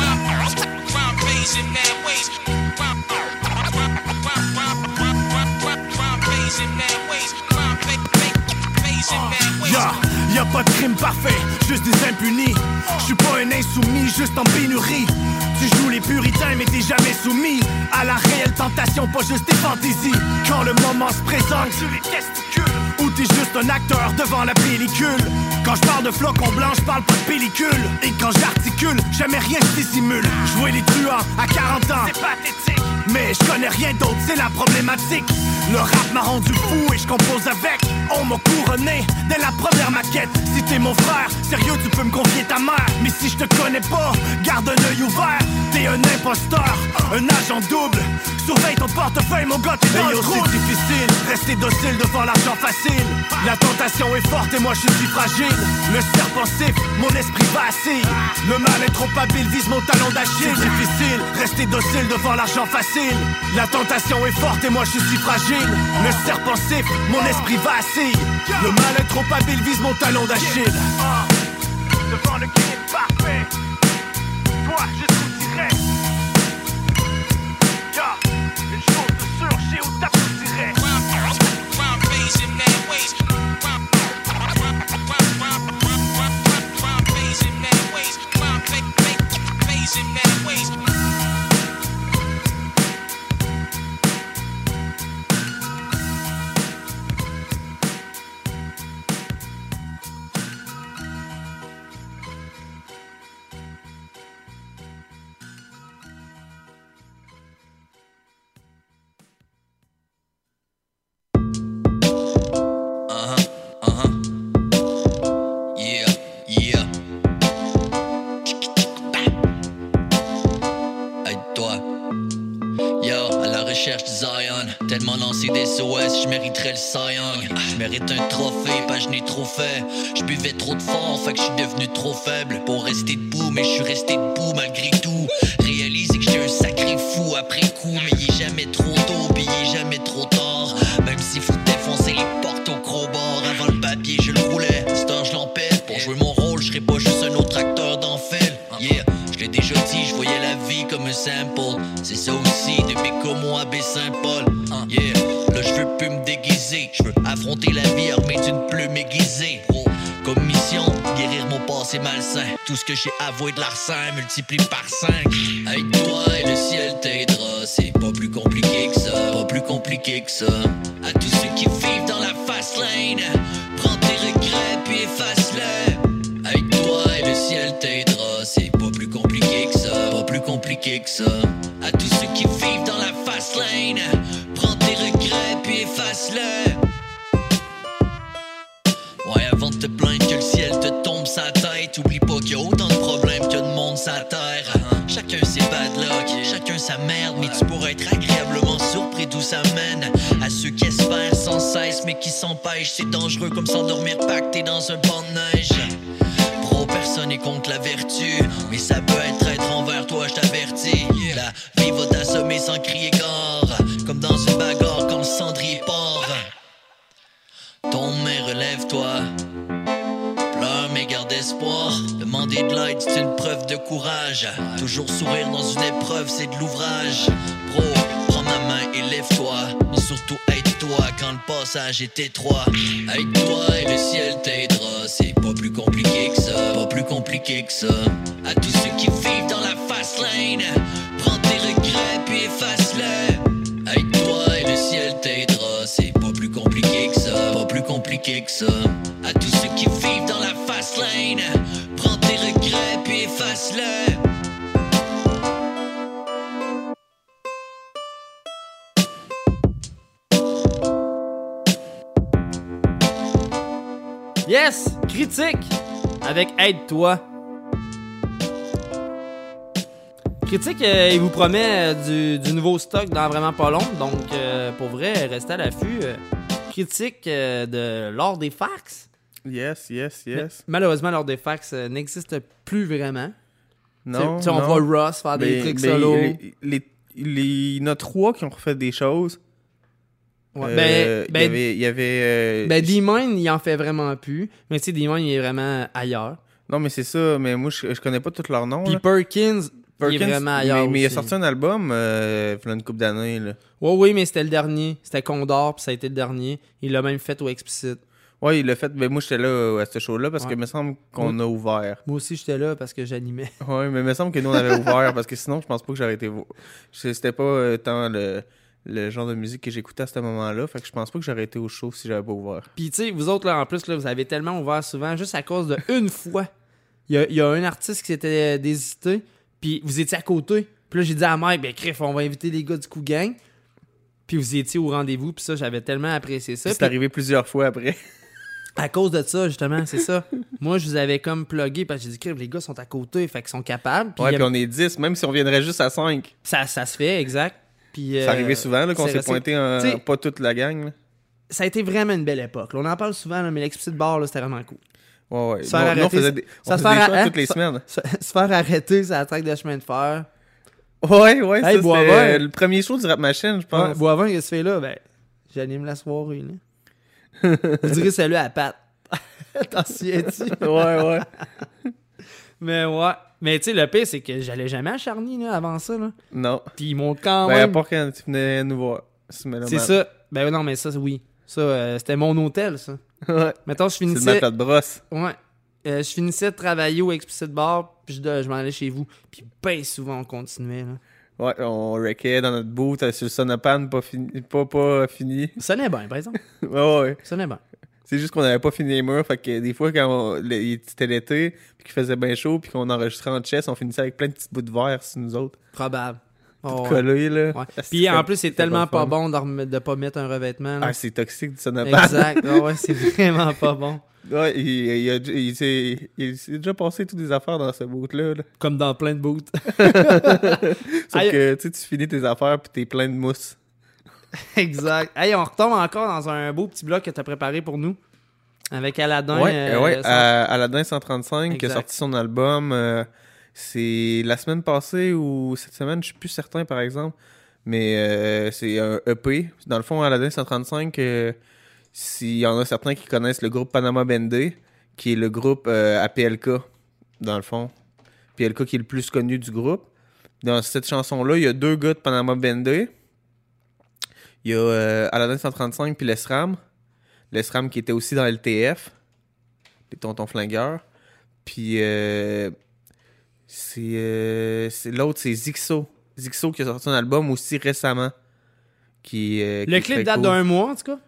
Ya, pas de crime parfait, juste des impunis. Je suis pas un insoumis, juste en pénurie. Tu joues les puritains, mais t'es jamais soumis à la réelle tentation, pas juste des fantaisies. Quand le moment se présente, tu les testicules. Ou t'es juste un acteur devant la pellicule. Quand je parle de flocons blancs, je parle pas de pellicule. Et quand j'articule, jamais rien je dissimule. Jouer les truands à 40 ans, c'est pathétique. Mais je connais rien d'autre, c'est la problématique. Le rap m'a rendu fou et je compose avec. On m'a couronné dès la première maquette. Si t'es mon frère, sérieux, tu peux me confier ta mère. Mais si je te connais pas, garde un œil ouvert. T'es un imposteur, un agent double. Surveille ton portefeuille, mon gars, t'es dans le trou. c'est difficile, rester docile devant l'argent facile. La tentation est forte et moi je suis fragile. Le serpent siffle, mon esprit vacille. Le mal est trop habile, vise mon talon d'Achille. C'est difficile, rester docile devant l'argent facile. La tentation est forte et moi je suis fragile. Le serpent siffle, mon esprit vacille. Le mal est trop habile, vise mon talon d'Achille. Devant le crime parfait. Toi, jusqu'où t'irais? Yeah, une chose de sûre, je sais où t'aboutirais. Uh-huh, je n'ai trop fait. Je buvais trop de fort, fait que je suis devenu trop faible pour rester Tout ce que j'ai avoué de larcin multiplie par 5. Avec toi et le ciel t'aidera, c'est pas plus compliqué que ça, pas plus compliqué que ça. À tous ceux qui vivent dans la fast lane, prends tes regrets puis efface-les. Avec toi et le ciel t'aidera, c'est pas plus compliqué que ça, pas plus compliqué que ça. À tous ceux qui vivent dans la fast lane, mais tu pourrais être agréablement surpris d'où ça mène. À ceux qui espèrent sans cesse, mais qui s'empêchent, c'est dangereux comme s'endormir pacté dans un banc de neige. Pro, personne est contre la vertu, mais ça peut être être envers toi, je t'avertis. La vie va t'assommer sans crier gare, comme dans une bagarre quand le cendrier part. Ton mère relève-toi. C'est une preuve de courage. Toujours sourire dans une épreuve, c'est de l'ouvrage. Bro, prends ma main et lève-toi. Mais surtout aide-toi quand le passage est étroit. Avec toi et le ciel t'aidera. C'est pas plus compliqué que ça, pas plus compliqué que ça. À tous ceux qui vivent dans la fast lane, prends tes regrets puis efface-les. Avec toi et le ciel t'aidera. C'est pas plus compliqué que ça, pas plus compliqué que ça. À tous ceux qui vivent dans la fast lane, Yes! Critique! Avec Aide-toi. Critique, euh, il vous promet euh, du, du nouveau stock dans vraiment pas long. Donc, euh, pour vrai, restez à l'affût. Critique de l'or des fax. Yes, yes, yes. Malheureusement, l'or des fax n'existe plus vraiment. Non. Tu sais, on voit Ross faire des Mais- trucs mais solo. les- les- les- Il y en a trois qui ont refait des choses. Ouais, Euh, ben- il ben- y avait. il y avait, euh, Ben, D-Mine, il en fait vraiment plus. Mais tu sais, D-Mine, il est vraiment ailleurs. Non, mais c'est ça. Mais moi, je, je connais pas tous leurs noms. Puis. Perkins, il est vraiment ailleurs. Mais, mais il a sorti un album euh, il y a une couple d'années. Ouais, oui, mais c'était le dernier. C'était Condor, puis ça a été le dernier. Il l'a même fait au Explicit. Ouais, il l'a fait. Ben, moi, j'étais là euh, à ce show-là parce Ouais. que me semble qu'on a ouvert. Moi aussi, j'étais là parce que j'animais. Ouais, mais me semble que nous, on avait ouvert parce que sinon, je pense pas que j'aurais été. C'était pas euh, tant le, le genre de musique que j'écoutais à ce moment-là. Fait que je pense pas que j'aurais été au show si j'avais pas ouvert. Puis, tu sais, vous autres, là, en plus, là, vous avez tellement ouvert souvent juste à cause de une fois. Il y a, y a un artiste qui s'était désisté, puis vous étiez à côté. Puis là, j'ai dit à Mike, ben, Criff, on va inviter les gars du coup gang. Puis vous étiez au rendez-vous, puis ça, j'avais tellement apprécié ça. C'est arrivé plusieurs fois après. à cause de ça, justement, c'est ça. Moi, je vous avais comme plugué, parce que j'ai dit, les gars sont à côté, fait qu'ils sont capables. Puis ouais, a- puis on est 10, même si on viendrait juste à 5. ça, ça se fait, exact. Puis, C'est euh, arrivé souvent qu'on s'est pointé en, pas toute la gang. là. ça a été vraiment une belle époque. là. on en parle souvent, là, mais l'explicit bar, c'était vraiment cool. Ouais, ouais. Se faire arrêter, des, ça se faire toutes les se- semaines. Se, se faire arrêter, c'est la traque de chemin de fer. Ouais, ouais, Hey, ça, c'était le premier show du Rap Machine, je Ouais, pense. Boivin, qu'est-ce que tu fais là? Ben, j'anime la soirée, là. Je dirais salut à Pat. T'en souviens-tu? ouais, ouais. Mais ouais. Mais tu sais, le pire, c'est que j'allais jamais à Charny, là, avant ça, là. Non. Puis ils m'ont quand Ben, même... part quand tu venais nous voir. C'est C'est ça. Ben non, mais ça, oui. Ça, euh, c'était mon hôtel, ça. Ouais. Mettons, je C'est de finissais... ma plate brosse. Ouais. Euh, je finissais de travailler au Explicit Bar, puis je, je m'en allais chez vous. Puis ben souvent, on continuait, là. Ouais, on wreckait dans notre boot euh, sur le sonopan, pas fini. Pas, pas fini. Ça sonnait bien, par exemple. ouais, ouais. Ça bien. C'est juste qu'on avait pas fini les murs, fait que des fois, quand c'était l'été, puis qu'il faisait bien chaud, puis qu'on enregistrait en chess, on finissait avec plein de petits bouts de verre sur nous autres. Probable. Tout Oh, collé, là. Ouais. Ah, Puis en plus, c'est tellement le pas bon de, de pas mettre un revêtement. là. Ah, c'est toxique du sonopan. Exact. Ah ouais, c'est vraiment pas bon. Ouais, il, il, a- il s'est il s'est déjà passé toutes des affaires dans ce boot-là. là. Comme dans plein de boots. Sauf Aïe. que tu sais, tu finis tes affaires puis t'es plein de mousse. exact. Hey, on retombe encore dans un beau petit bloc que tu as préparé pour nous. Avec Aladdin. Ouais, euh, euh, ouais, sans- à- Aladdin 135 qui a Exact. sorti son album. euh, c'est la semaine passée ou cette semaine, je suis plus certain par exemple. Mais euh, c'est un EP. Dans le fond, Aladdin 135, euh, s'il y en a certains qui connaissent le groupe Panama Bendé, qui est le groupe euh, APLK, dans le fond. PLK qui est le plus connu du groupe. Dans cette chanson-là, il y a deux gars de Panama Bendé. Il y a euh, Aladdin 135 puis l'ESRAM. L'ESRAM qui était aussi dans LTF. Les tontons flingueurs. Puis euh, c'est euh, c'est- l'autre, c'est Zixo. Zixo qui a sorti un album aussi récemment. Qui, qui Le clip date cool. d'un mois, en tout cas.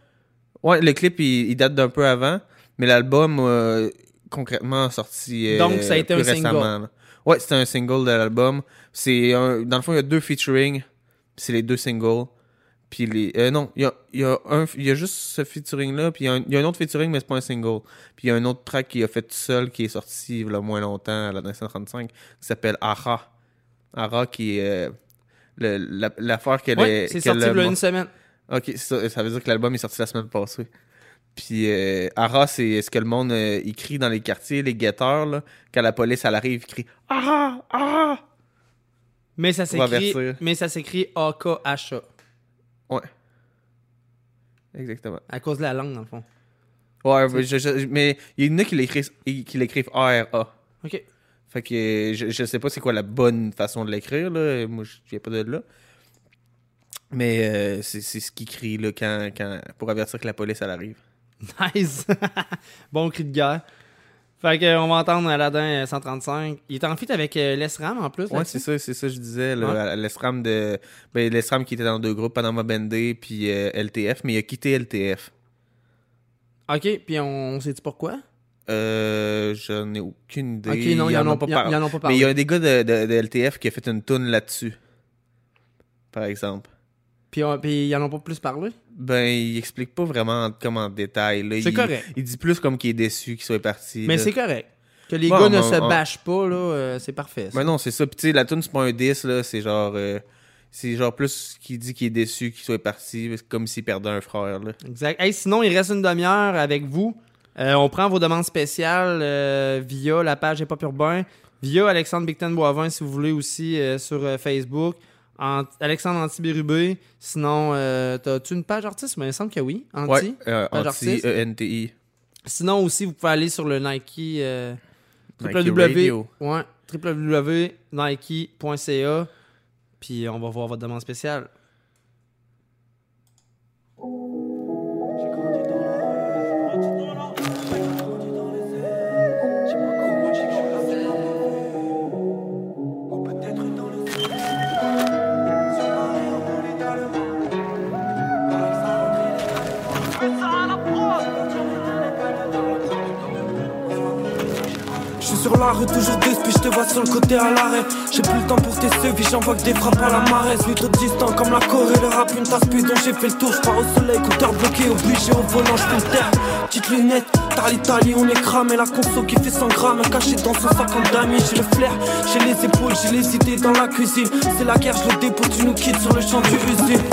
Ouais, le clip, il, il date d'un peu avant. Mais l'album, euh, concrètement, a sorti euh, Donc, ça a été plus un single. récemment, là. Ouais, c'était un single de l'album. C'est un- Dans le fond, il y a deux featuring. C'est les deux singles. Puis les... euh, non, il y a, il y, a un, il y a juste ce featuring-là. Puis il y, a un, il y a un autre featuring, mais c'est pas un single. Puis il y a un autre track qu'il a fait tout seul, qui est sorti il y a moins longtemps, à la 935, qui s'appelle Ara. Ara, qui est... euh, la- L'affaire qu'elle Ouais, est... c'est sorti il y a une semaine. Ok, ça, ça veut dire que l'album est sorti la semaine passée. Puis euh, Ara, c'est ce que le monde euh, il crie dans les quartiers, les guetteurs, là. Quand la police elle arrive, ils crient Ara! Ara! Mais ça s'écrit, mais ça s'écrit A-K-H-A. Ouais. Exactement. À cause de la langue, dans le fond. Ouais, mais je- je- mais il y en a qui l'écrivent qui l'écrivent A-R-A. Ok. Fait que euh, je, je sais pas c'est quoi la bonne façon de l'écrire, là. Moi, je viens pas de là. Mais euh, c'est ce qu'il crie, là, quand, quand, pour avertir que la police elle arrive. Nice. bon cri de guerre. Fait que, euh, on va entendre Aladdin euh, 135. Il est en feat avec euh, Les Ram en plus. Ouais, c'est ça, c'est ça je disais. Là, Ouais. à L'ESRAM de. Ben, l'ESRAM qui était dans deux groupes, Panama Bendé puis euh, LTF, mais il a quitté LTF. Ok, puis on, on sait-tu pourquoi? Euh, j'en ai aucune idée. Ok, non, ils en pas par- ils en ont pas parlé. Mais il y a un des gars de, de- de LTF qui a fait une toune là-dessus. Par exemple. Puis, on- puis ils en ont pas plus parlé? Ben, il explique pas vraiment comme en détail. là. C'est Il- correct. Il dit plus comme qu'il est déçu qu'il soit parti. Mais là. c'est correct. Que les Bon, gars ne on- se on- bâchent pas, là, euh, c'est parfait. ça. Mais non, c'est ça. Puis tu sais, la tune c'est pas un 10, là. C'est genre. euh, c'est genre plus qu'il dit qu'il est déçu qu'il soit parti, comme s'il perdait un frère, là. Exact. Hey, sinon, il reste une demi-heure avec vous. Euh, on prend vos demandes spéciales euh, via la page Hip Hop Urbain, via Alexandre Bicton Boivin, si vous voulez aussi euh, sur euh, Facebook. En- Alexandre Antibérubé. Sinon, euh, t'as-tu une page artiste? Mais il me semble que oui. Anti? Ouais, euh, Anti, artiste. E-N-T-I. Sinon aussi, vous pouvez aller sur le Nike. euh, Nike Radio. Ouais, www.nike.ca. Puis on va voir votre demande spéciale. La rue, toujours deux puis je te vois sur le côté à l'arrêt. J'ai plus le temps pour tes sevis, j'envoie que des frappes à la marée. Plutôt distant comme la Corée, le rap, une tasse plus dont j'ai fait le tour. Je pars au soleil, compteur bloqué, obligé au volant, je fais le terre. Petite lunette, t'as l'Italie, on est cramé. La conso qui fait 100 grammes, caché dans son sac en d'amis. J'ai le flair, j'ai les épaules, j'ai les idées dans la cuisine. C'est la guerre, je le dépôt, tu nous quittes sur le champ du usine.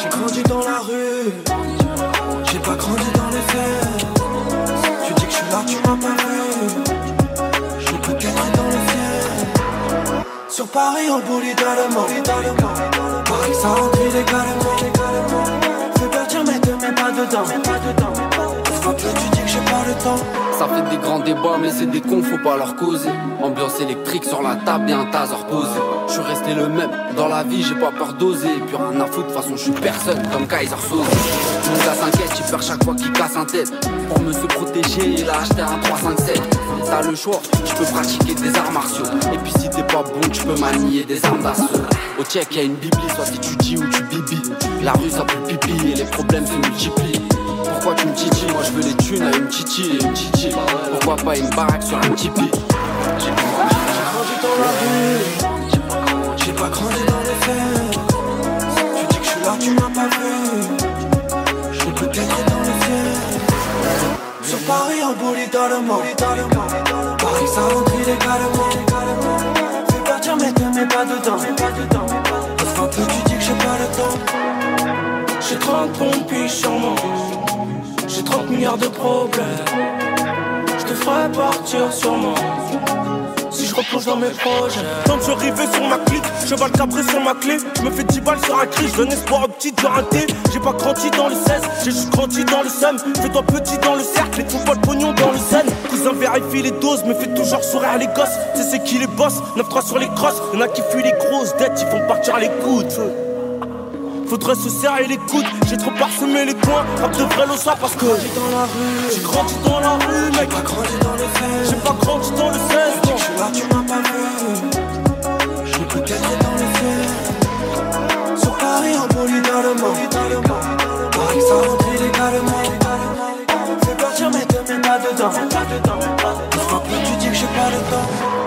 J'ai grandi dans la rue, j'ai pas grandi dans les faits. Tu dis que je suis là, tu m'as pas vu. Sur Paris, en bolide allemand. Paris, ça rentre illégalement. Fais partir, mais te mets pas dedans. Faut que tu dis que j'ai pas le temps? Ça fait des grands débats, mais c'est des cons, faut pas leur causer. Ambiance électrique sur la table et un taser posé. Je suis resté le même, dans la vie j'ai pas peur d'oser. Plus rien à foutre, de toute façon je suis personne comme Kaiser Soze. Mon gars s'inquiète, j'ai peur chaque fois qu'il casse un tête. Pour me se protéger, il a acheté un 357. T'as le choix, tu peux pratiquer des arts martiaux. Et puis si t'es pas bon, tu peux manier des armes d'assaut. Au check, y a une bibli, soit si tu dis ou tu bibi. La rue ça pue pipi et les problèmes se multiplient. Pourquoi tu me titilles Moi je veux les thunes à une titi et une titi Pourquoi pas une baraque sur un tipi? J'ai grandi dans la. J'ai pas grandi dans les faits. Tu dis que je suis là, tu m'as pas vu. Paris, en bolide allemand. Paris, ça rentre illégalement. Fais partir, mais te mets pas dedans. Parce qu'un peu, tu dis que j'ai pas le temps. J'ai 30 pompiers sur moi. J'ai 30 milliards de problèmes. Je te ferai partir sûrement. Si je replonge dans mes projets. Quand je rivais sur ma clique, cheval cabré sur ma clé. Je me fais 10 balles sur un cri, je donne espoir aux petites de rater. J'ai pas grandi dans le 16, j'ai juste grandi dans le seum. Fais-toi petit dans le cercle et trouve pas de pognon dans le zen. Cousin vérifie les doses, me fait toujours sourire les gosses. C'est c'est qui les boss, 9-3 sur les crosses. Y'en a qui fuient les grosses dettes, ils font partir les coudes. Faudrait se serrer les coudes, j'ai trop parsemé les coins, rap de vrai le soir parce que j'ai dans la rue, j'ai grandi dans la rue, mec, pas grandi dans le 16, j'ai pas grandi dans le 16, non, je suis là, tu m'as pas vu, je peux gagner dans le 16, sur Paris en bolide allemand, Paris ça rentre illégalement, fais partir mais te mets pas dedans, une fois que tu dis que j'ai pas le temps.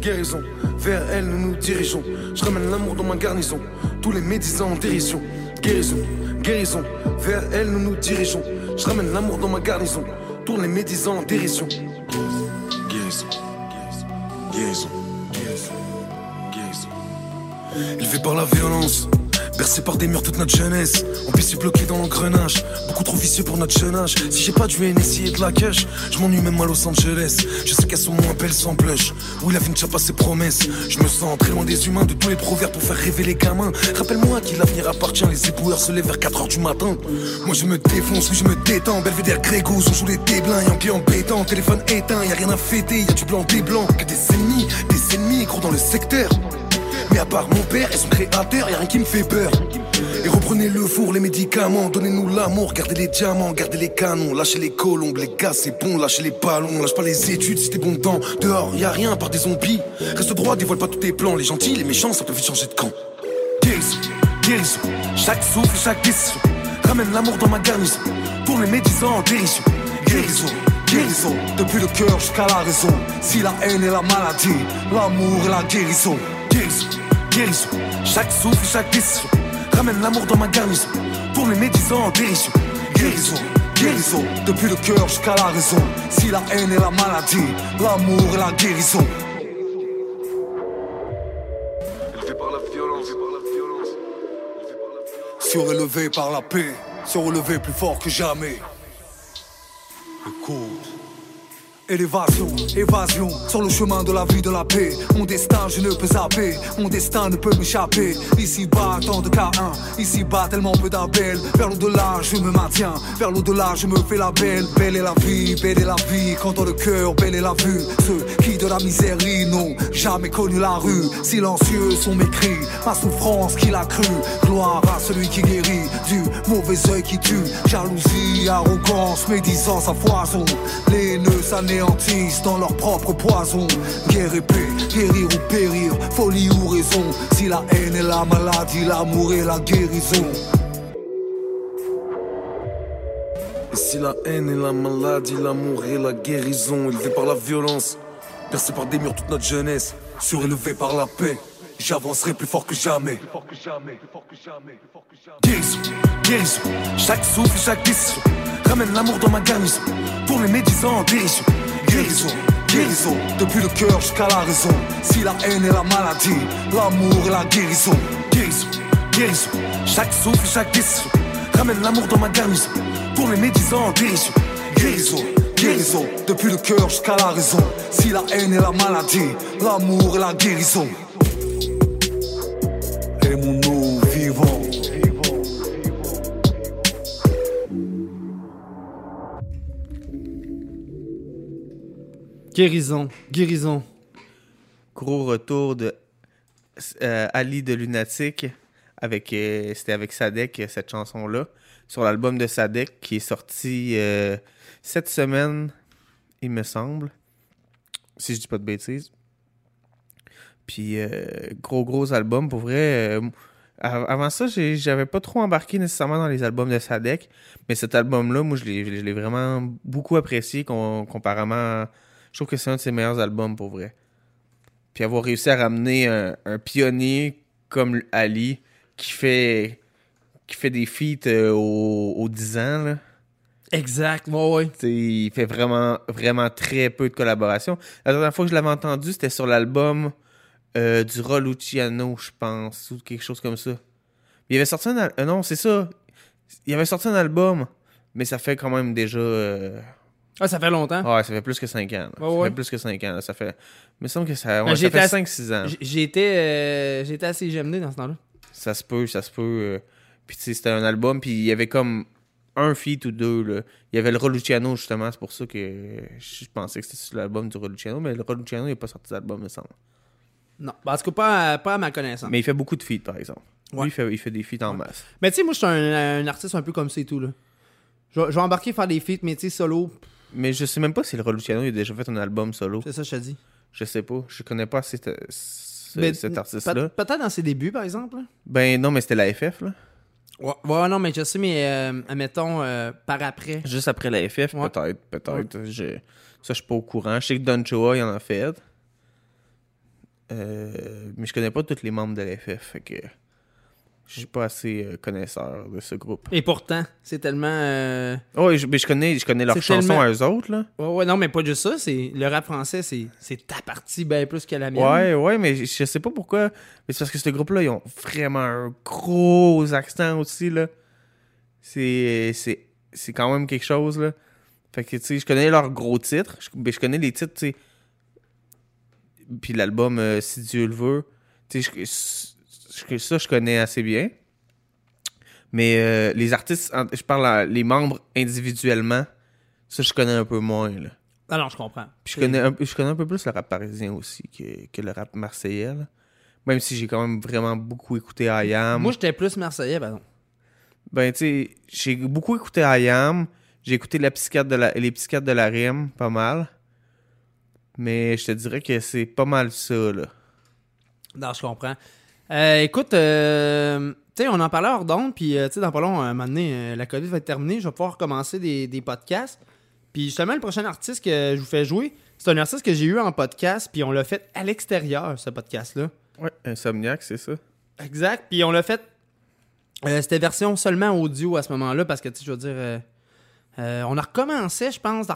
Guérison, guérison, vers elle nous nous dirigeons. Je ramène l'amour dans ma garnison, tous les médisants en dérision. Guérison, guérison, vers elle nous nous dirigeons. Je ramène l'amour dans ma garnison, tous les médisants en dérision. Guérison, guérison, guérison, guérison. Élevé par la violence, bercé par des murs toute notre jeunesse. On puisse bloqué dans l'engrenage, beaucoup trop vicieux pour notre jeune âge. Si j'ai pas du NSI et de la cash, je m'ennuie même à Los Angeles. Je sais qu'elles sont moins belles sans blush. Oui, la vie ne tient pas ses promesses. Je me sens très loin des humains, de tous les proverbes pour faire rêver les gamins. Rappelle-moi qui l'avenir appartient, les éboueurs se lèvent vers 4h du matin. Moi je me défonce, oui je me détends. Belvédère Grégos, on joue les déblins, et en pied embêtant. Téléphone éteint, y a rien à fêter, y a du blanc, des blancs. Que des ennemis, des ennemis, gros dans le secteur. Mais à part mon père et son créateur, y'a rien qui me fait peur. Et reprenez le four, les médicaments, donnez-nous l'amour, gardez les diamants, gardez les canons, lâchez les colombes, les gars c'est bon, lâchez les ballons, lâche pas les études t'es bon temps. Dehors, y a rien à part des zombies. Reste droit, dévoile pas tous tes plans, les gentils, les méchants, ça peut vite changer de camp. Guérison, guérison, chaque souffle, chaque décision. Ramène l'amour dans ma garnison, pour les médisants en dérision. Guérison, guérison, depuis le cœur jusqu'à la raison. Si la haine est la maladie, l'amour est la guérison. Guérison, guérison, chaque souffle, chaque décision. Ramène l'amour dans ma garnison, pour les médisants en dérision. Guérison, guérison, depuis le cœur jusqu'à la raison. Si la haine est la maladie, l'amour est la guérison. Surélevé par la paix, surrelevé plus fort que jamais. Écoute. Élévation, évasion, sur le chemin de la vie de la paix. Mon destin, je ne peux zapper, mon destin ne peut m'échapper. Ici bas, tant de K1, ici bas, tellement peu d'appels. Vers l'au-delà, je me maintiens, vers l'au-delà, je me fais la belle. Belle est la vie, belle est la vie, quand dans le cœur, belle est la vue. Ceux qui de la misère n'ont jamais connu la rue. Silencieux sont mes cris, ma souffrance qui l'a cru. Gloire à celui qui guérit du mauvais œil qui tue. Jalousie, arrogance, médisance foison. Les nœuds dans leur propre poison. Guerre et paix, guérir ou périr, folie ou raison. Si la haine est la maladie, l'amour est la guérison. Et si la haine est la maladie, l'amour est la guérison. Élevé par la violence, percé par des murs toute notre jeunesse, surélevé par la paix. J'avancerai plus fort que jamais. Guérison, guérison, chaque souffle, chaque décision. Ramène l'amour dans ma garnison, pour les médisants en dérision. Guérison, guérison, depuis le cœur jusqu'à la raison. Si la haine est la maladie, l'amour est la guérison. Guérison, guérison, chaque souffle, chaque décision. Ramène l'amour dans ma garnison, pour les médisants en. Guérison, guérison, depuis le cœur jusqu'à la raison. Si la haine est la maladie, l'amour est la guérison. Guérison, guérison. Gros retour de euh, Ali de Lunatic. Avec, euh, C'était avec Sadek, cette chanson-là. Sur l'album de Sadek qui est sorti euh, cette semaine, il me semble. Si je dis pas de bêtises. Puis, euh, gros, gros album. Pour vrai, euh, av- avant ça, j'avais pas trop embarqué nécessairement dans les albums de Sadek. Mais cet album-là, moi, je l'ai vraiment beaucoup apprécié com- comparément. Je trouve que c'est un de ses meilleurs albums pour vrai. Puis avoir réussi à ramener un, un pionnier comme Ali qui fait qui fait des feats euh, aux, aux 10 ans. Là. Exact, ouais, ouais. T'sais, il fait vraiment, vraiment très peu de collaborations. La dernière fois que je l'avais entendu, c'était sur l'album euh, du Luciano, je pense, ou quelque chose comme ça. Il avait sorti un euh, non, c'est ça. Il avait sorti un album, mais ça fait quand même déjà. Ah, ça fait longtemps? Ouais, ça fait plus que 5 ans. ça ouais. fait plus que 5 ans. là. Ça fait. Il me semble que ça, ouais, Ben, ça fait assez- 5-6 ans. J'étais euh, j'étais assez GMD dans ce temps-là. Ça se peut, ça se peut. euh. Puis tu sais, c'était un album, puis il y avait comme un feat ou deux. Là. Il y avait le Ra Luciano, justement. C'est pour ça que je pensais que c'était sur l'album du Ra Luciano, mais le Ra Luciano, il n'est pas sorti d'album, il me semble. Non, Ben, en tout cas, pas à, pas à ma connaissance. Mais il fait beaucoup de feats, par exemple. Ouais. Lui, il fait, il fait des feats en masse. Mais tu sais, moi, je suis un, un artiste un peu comme c'est tout, là. Je, vais- je vais embarquer faire des feats, mais tu sais, solo. Mais je sais même pas si le Luciano il a déjà fait un album solo. C'est ça, je te dis. Je sais pas. Je connais pas assez ce- ce- Mais cet artiste-là. Peut-être dans ses débuts, par exemple. Ben non, mais c'était la FF, là. Ouais, ouais, non, mais je sais, mais euh, admettons, euh, par après. Juste après la FF, Ouais. peut-être. Peut-être. Je... Ça, je suis pas au courant. Je sais que Don Choa, il en a fait. Euh, mais je connais pas tous les membres de la FF. Fait que je suis pas assez euh, connaisseur de ce groupe. Et pourtant, c'est tellement. euh, Oh, je, mais je connais, je connais leurs chansons tellement- à eux autres, là. Ouais, ouais, non, mais pas juste ça. C'est le rap français, c'est ta partie bien plus que la mienne. Ouais, ouais, mais je je sais pas pourquoi. Mais c'est parce que ce groupe-là, ils ont vraiment un gros accent aussi, là. C'est, c'est, c'est quand même quelque chose, là. Fait que, tu sais, je connais leurs gros titres. Je, mais je connais les titres, tu sais. Puis l'album euh, Si Dieu le veut. Tu sais, je- je- ça, je connais assez bien. Mais euh, les artistes, je parle à- les membres individuellement, ça, je connais un peu moins, là. Ah non, je comprends. Puis je connais, un, peu- je connais un peu plus le rap parisien aussi que, que le rap marseillais. là. Même si j'ai quand même vraiment beaucoup écouté IAM. Moi, j'étais plus marseillais, pardon. Ben, tu sais, j'ai beaucoup écouté IAM. J'ai écouté la psychiatre de la, les psychiatres de la rime, pas mal. Mais je te dirais que c'est pas mal ça, là. Non, je comprends. Euh, écoute, euh, tu sais, on en parlait hors d'onde, puis euh, tu sais, dans pas long, un moment donné, euh, la COVID va être terminée, je vais pouvoir recommencer des, des podcasts. Puis justement, le prochain artiste que je vous fais jouer, c'est un artiste que j'ai eu en podcast, puis on l'a fait à l'extérieur, ce podcast-là. Ouais, Insomniac, c'est ça. Exact. Puis on l'a fait. euh, C'était version seulement audio à ce moment-là parce que, tu sais, je veux dire. euh, euh, on a recommencé, je pense, de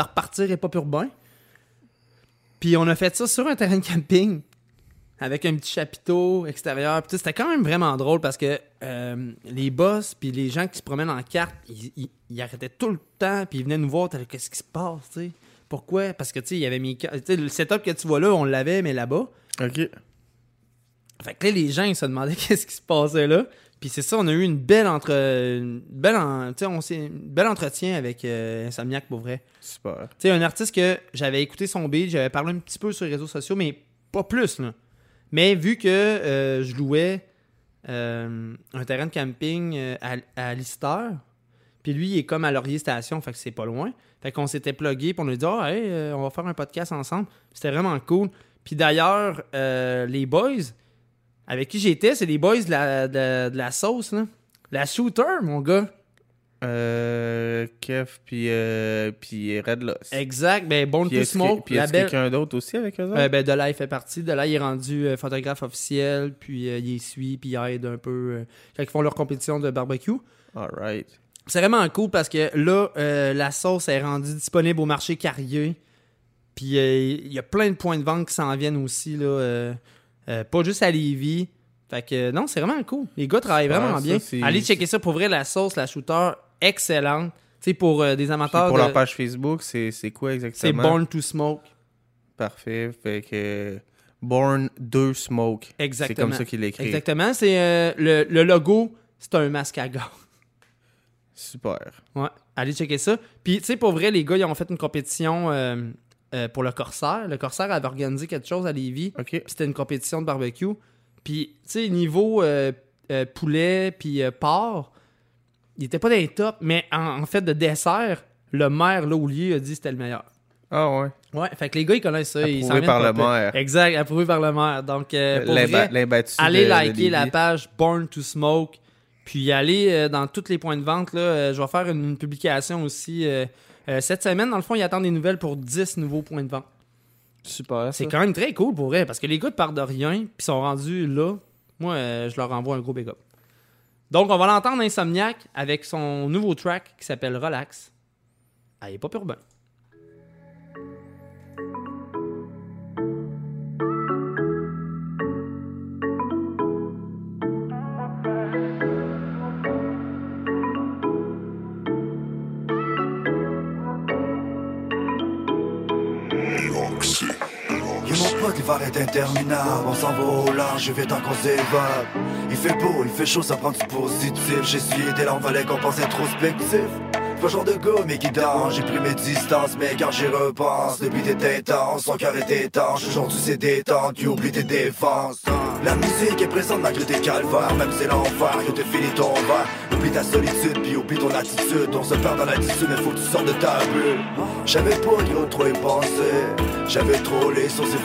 repartir et pas urbain. Puis on a fait ça sur un terrain de camping avec un petit chapiteau extérieur. Puis c'était quand même vraiment drôle parce que euh, les boss puis les gens qui se promènent en carte, ils, ils- ils arrêtaient tout le temps puis ils venaient nous voir. Qu'est-ce qui se passe, tu sais? Pourquoi? Parce que, tu sais, il y avait mis... Le setup que tu vois là, on l'avait, mais là-bas. OK. Fait que là, les gens, ils se demandaient qu'est-ce qui se passait là? Puis c'est ça, on a eu une belle entre... Une belle, en- tu sais, on s'est... Une belle entretien avec euh, Insomniac, pour vrai. Super. Tu sais, un artiste que j'avais écouté son beat, j'avais parlé un petit peu sur les réseaux sociaux, mais pas plus, là. Mais vu que euh, je louais euh, un terrain de camping euh, à, à Lister, puis lui, il est comme à Laurier Station, fait que c'est pas loin. Fait qu'on s'était plugué, puis on a dit, ah, hey, on va faire un podcast ensemble. C'était vraiment cool. Puis d'ailleurs, les boys avec qui j'étais, c'est les boys de la, de la sauce, là. La shooter, mon gars. Euh, Kev, puis, euh, puis Red Loss. Exact. Ben, Born Puis to Smoke. Puis y la a belle- quelqu'un d'autre aussi avec eux autres? Euh, ben, Delay fait partie. Delay il est rendu euh, photographe officiel, puis euh, il suit, puis il aide un peu euh, quand ils font leur compétition de barbecue. Alright. C'est vraiment cool parce que là, la sauce est rendue disponible au marché Carrier. Puis il y a plein de points de vente qui s'en viennent aussi, là, pas juste à Lévis. Fait que non, c'est vraiment cool. Les gars travaillent vraiment ça, bien. Allez checker ça pour vrai, la sauce, la shooter, excellente. Tu sais, pour euh, des Puis amateurs pour de- leur page Facebook, c'est c'est quoi exactement? C'est Born to Smoke. Parfait. Fait que Born 2 Smoke. Exactement. C'est comme ça qu'il l'écrit. Exactement. C'est euh, le, le logo, c'est un masque à gaz. Super. Ouais, allez checker ça. Puis, tu sais, pour vrai, les gars, ils ont fait une compétition euh, euh, pour le Corsaire. Le Corsaire avait organisé quelque chose à Lévis. Puis c'était une compétition de barbecue. Puis, tu sais, niveau poulet puis porc, il était pas dans les tops, mais en, en fait, de dessert, le maire, là, Oulier, a dit que c'était le meilleur. Ah ouais. Ouais, fait que les gars, ils connaissent ça. ils Approuvé s'en par le maire. Exact, approuvé par le maire. Donc, euh, pour vrai, allez de- de liker la page Born to Smoke. Puis allez euh, dans tous les points de vente. Là, Euh, je vais faire une, une publication aussi. euh, cette semaine, dans le fond, ils attendent des nouvelles pour 10 nouveaux points de vente. Super. C'est quand même très cool pour vrai, parce que les gars partent de rien, puis sont rendus là. Moi, je leur envoie un gros big up. Donc, on va l'entendre Insomniac avec son nouveau track qui s'appelle Relax. Ah, il est pas urbain. Et est interminable. On s'en va au large, je vais tant qu'on s'évade. Il fait beau, il fait chaud, ça prend du positif. J'ai essuyé des larmes, fallait qu'on pense introspectif. Pas genre de gars, mais qui danse. J'ai pris mes distances, mais quand j'y repense, depuis t'étais intense, son cœur était étanche. Aujourd'hui c'est détendu, oublie tes défenses. La musique est présente malgré tes calvaires, même c'est l'enfer. Yo, t'es fini ton verre. Ta solitude, puis oublie ton attitude. On se perd dans l'attitude, mais faut que tu sortes de ta bulle. J'avais pas trop y penser. J'avais trop les sourcils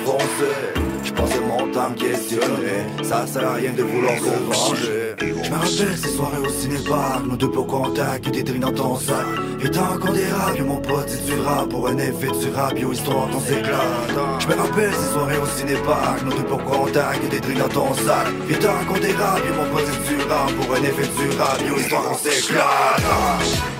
foncés. J'pensais mon temps me questionner. Ça sert à rien de vouloir se venger. J'me rappelle ces soirées au cinépark, nos deux pour contact, des drinks dans ton sac. Et tant qu'on dérape, mon pote, c'est du pour un effet de rap, yo, histoire qu'on s'éclate. J'me rappelle ces soirées au cinépark, nos deux pour contact, des drinks dans ton sac. Et tant qu'on dérape, mon pote, c'est du pour un effet de rap, yo, histoire qu'on s'éclate.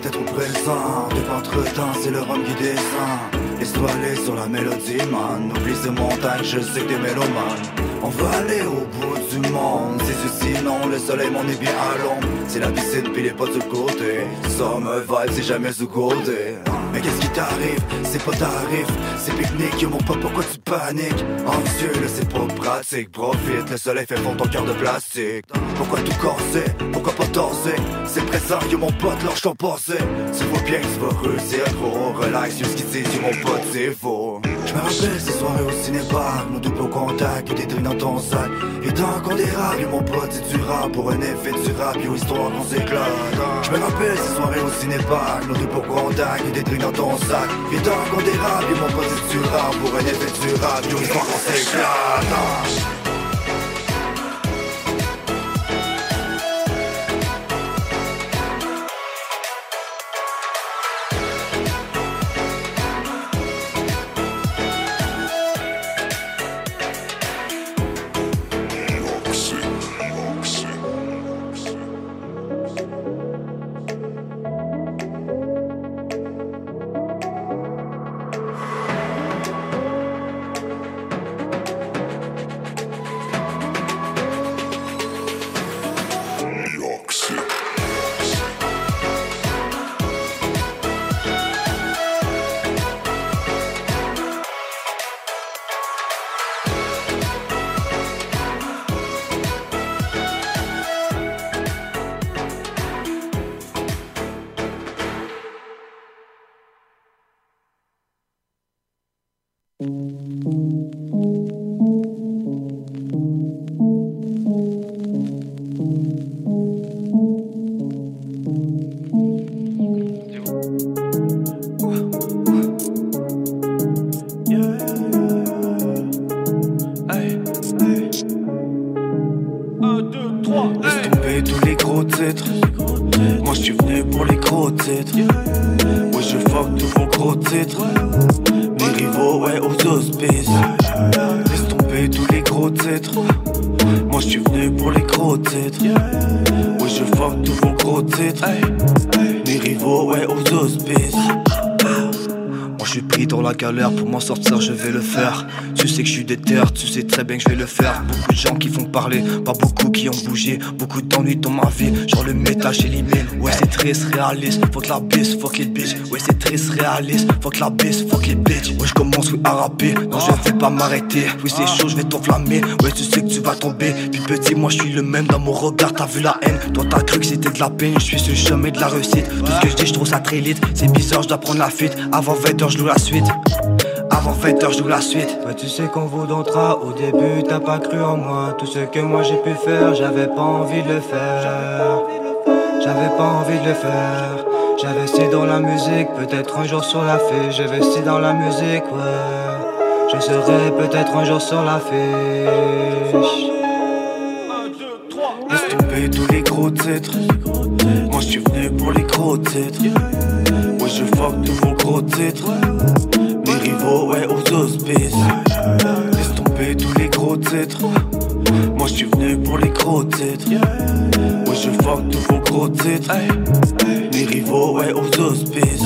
T'étais trop présent Depuis entre-temps, c'est le rhum qui descend Laisse-toi sur la mélodie, man. Oublie ces montagnes, je sais que t'es mélomane On veut aller au bout du monde. C'est ceci, sinon le soleil m'en est bien à C'est la piscine, puis les potes sur le côté Summer vibe, c'est jamais sous côté. Mais qu'est-ce qui t'arrive? C'est pas tarif, c'est pique-nique mon pote, pourquoi tu paniques? Anxieux, c'est pas pratique. Profite, le soleil fait fondre ton cœur de plastique. Pourquoi tout corser Pourquoi pas danser C'est présent, yo mon pote, lâche ton passé. Tu vois bien que tu vas réussir gros. Relax, yo ce qui dit, yo mon pote, c'est faux Je me rappelle ces soirées au cinépark Nos doubles contacts, des drinks dans ton sac. Et tant qu'on dérape, mon pote, c'est du rap Pour un effet du rap, yo histoire qu'on s'éclate. Je me rappelle ces soirées au cinépark Nos doubles contacts, des drinks dans ton sac. Et tant qu'on dérape, mon pote, c'est du rap Pour un effet du rap, yo histoire qu'on s'éclate parler, pas beaucoup qui ont bougé Beaucoup d'ennuis dans ma vie, genre le méta chez l'email Ouais c'est très réaliste, faut que la bise, fuck les bitch Ouais c'est très réaliste, faut que la bise, fuck les bitch Ouais je commence oui à rapper, non je vais pas m'arrêter. Oui c'est chaud, je vais t'enflammer, ouais tu sais que tu vas tomber. Puis petit moi je suis le même dans mon regard, t'as vu la haine? Toi t'as cru que c'était de la peine, je suis sur chemin de la réussite. Tout ce que je dis je trouve ça très lit, c'est bizarre je dois prendre la fuite. Avant 20h je joue la suite avant 20h, je joue la suite. Ouais, tu sais qu'on vous donnera. Au début, t'as pas cru en moi. Tout ce que moi j'ai pu faire, j'avais pas envie de le faire. J'avais pas envie de le faire. J'investis dans la musique, peut-être un jour sur la fée. J'investis dans la musique, ouais. Je serai peut-être un jour sur la fiche. Laisse tomber tous les gros titres. Moi je suis venu pour les gros titres. Moi je fuck tous vos gros titres. Mes rivaux, ouais, Laisse tomber tous les gros titres. Moi je suis venu pour les gros titres. Moi je fuck tous vos gros titres. Mes rivaux, ouais, aux auspices.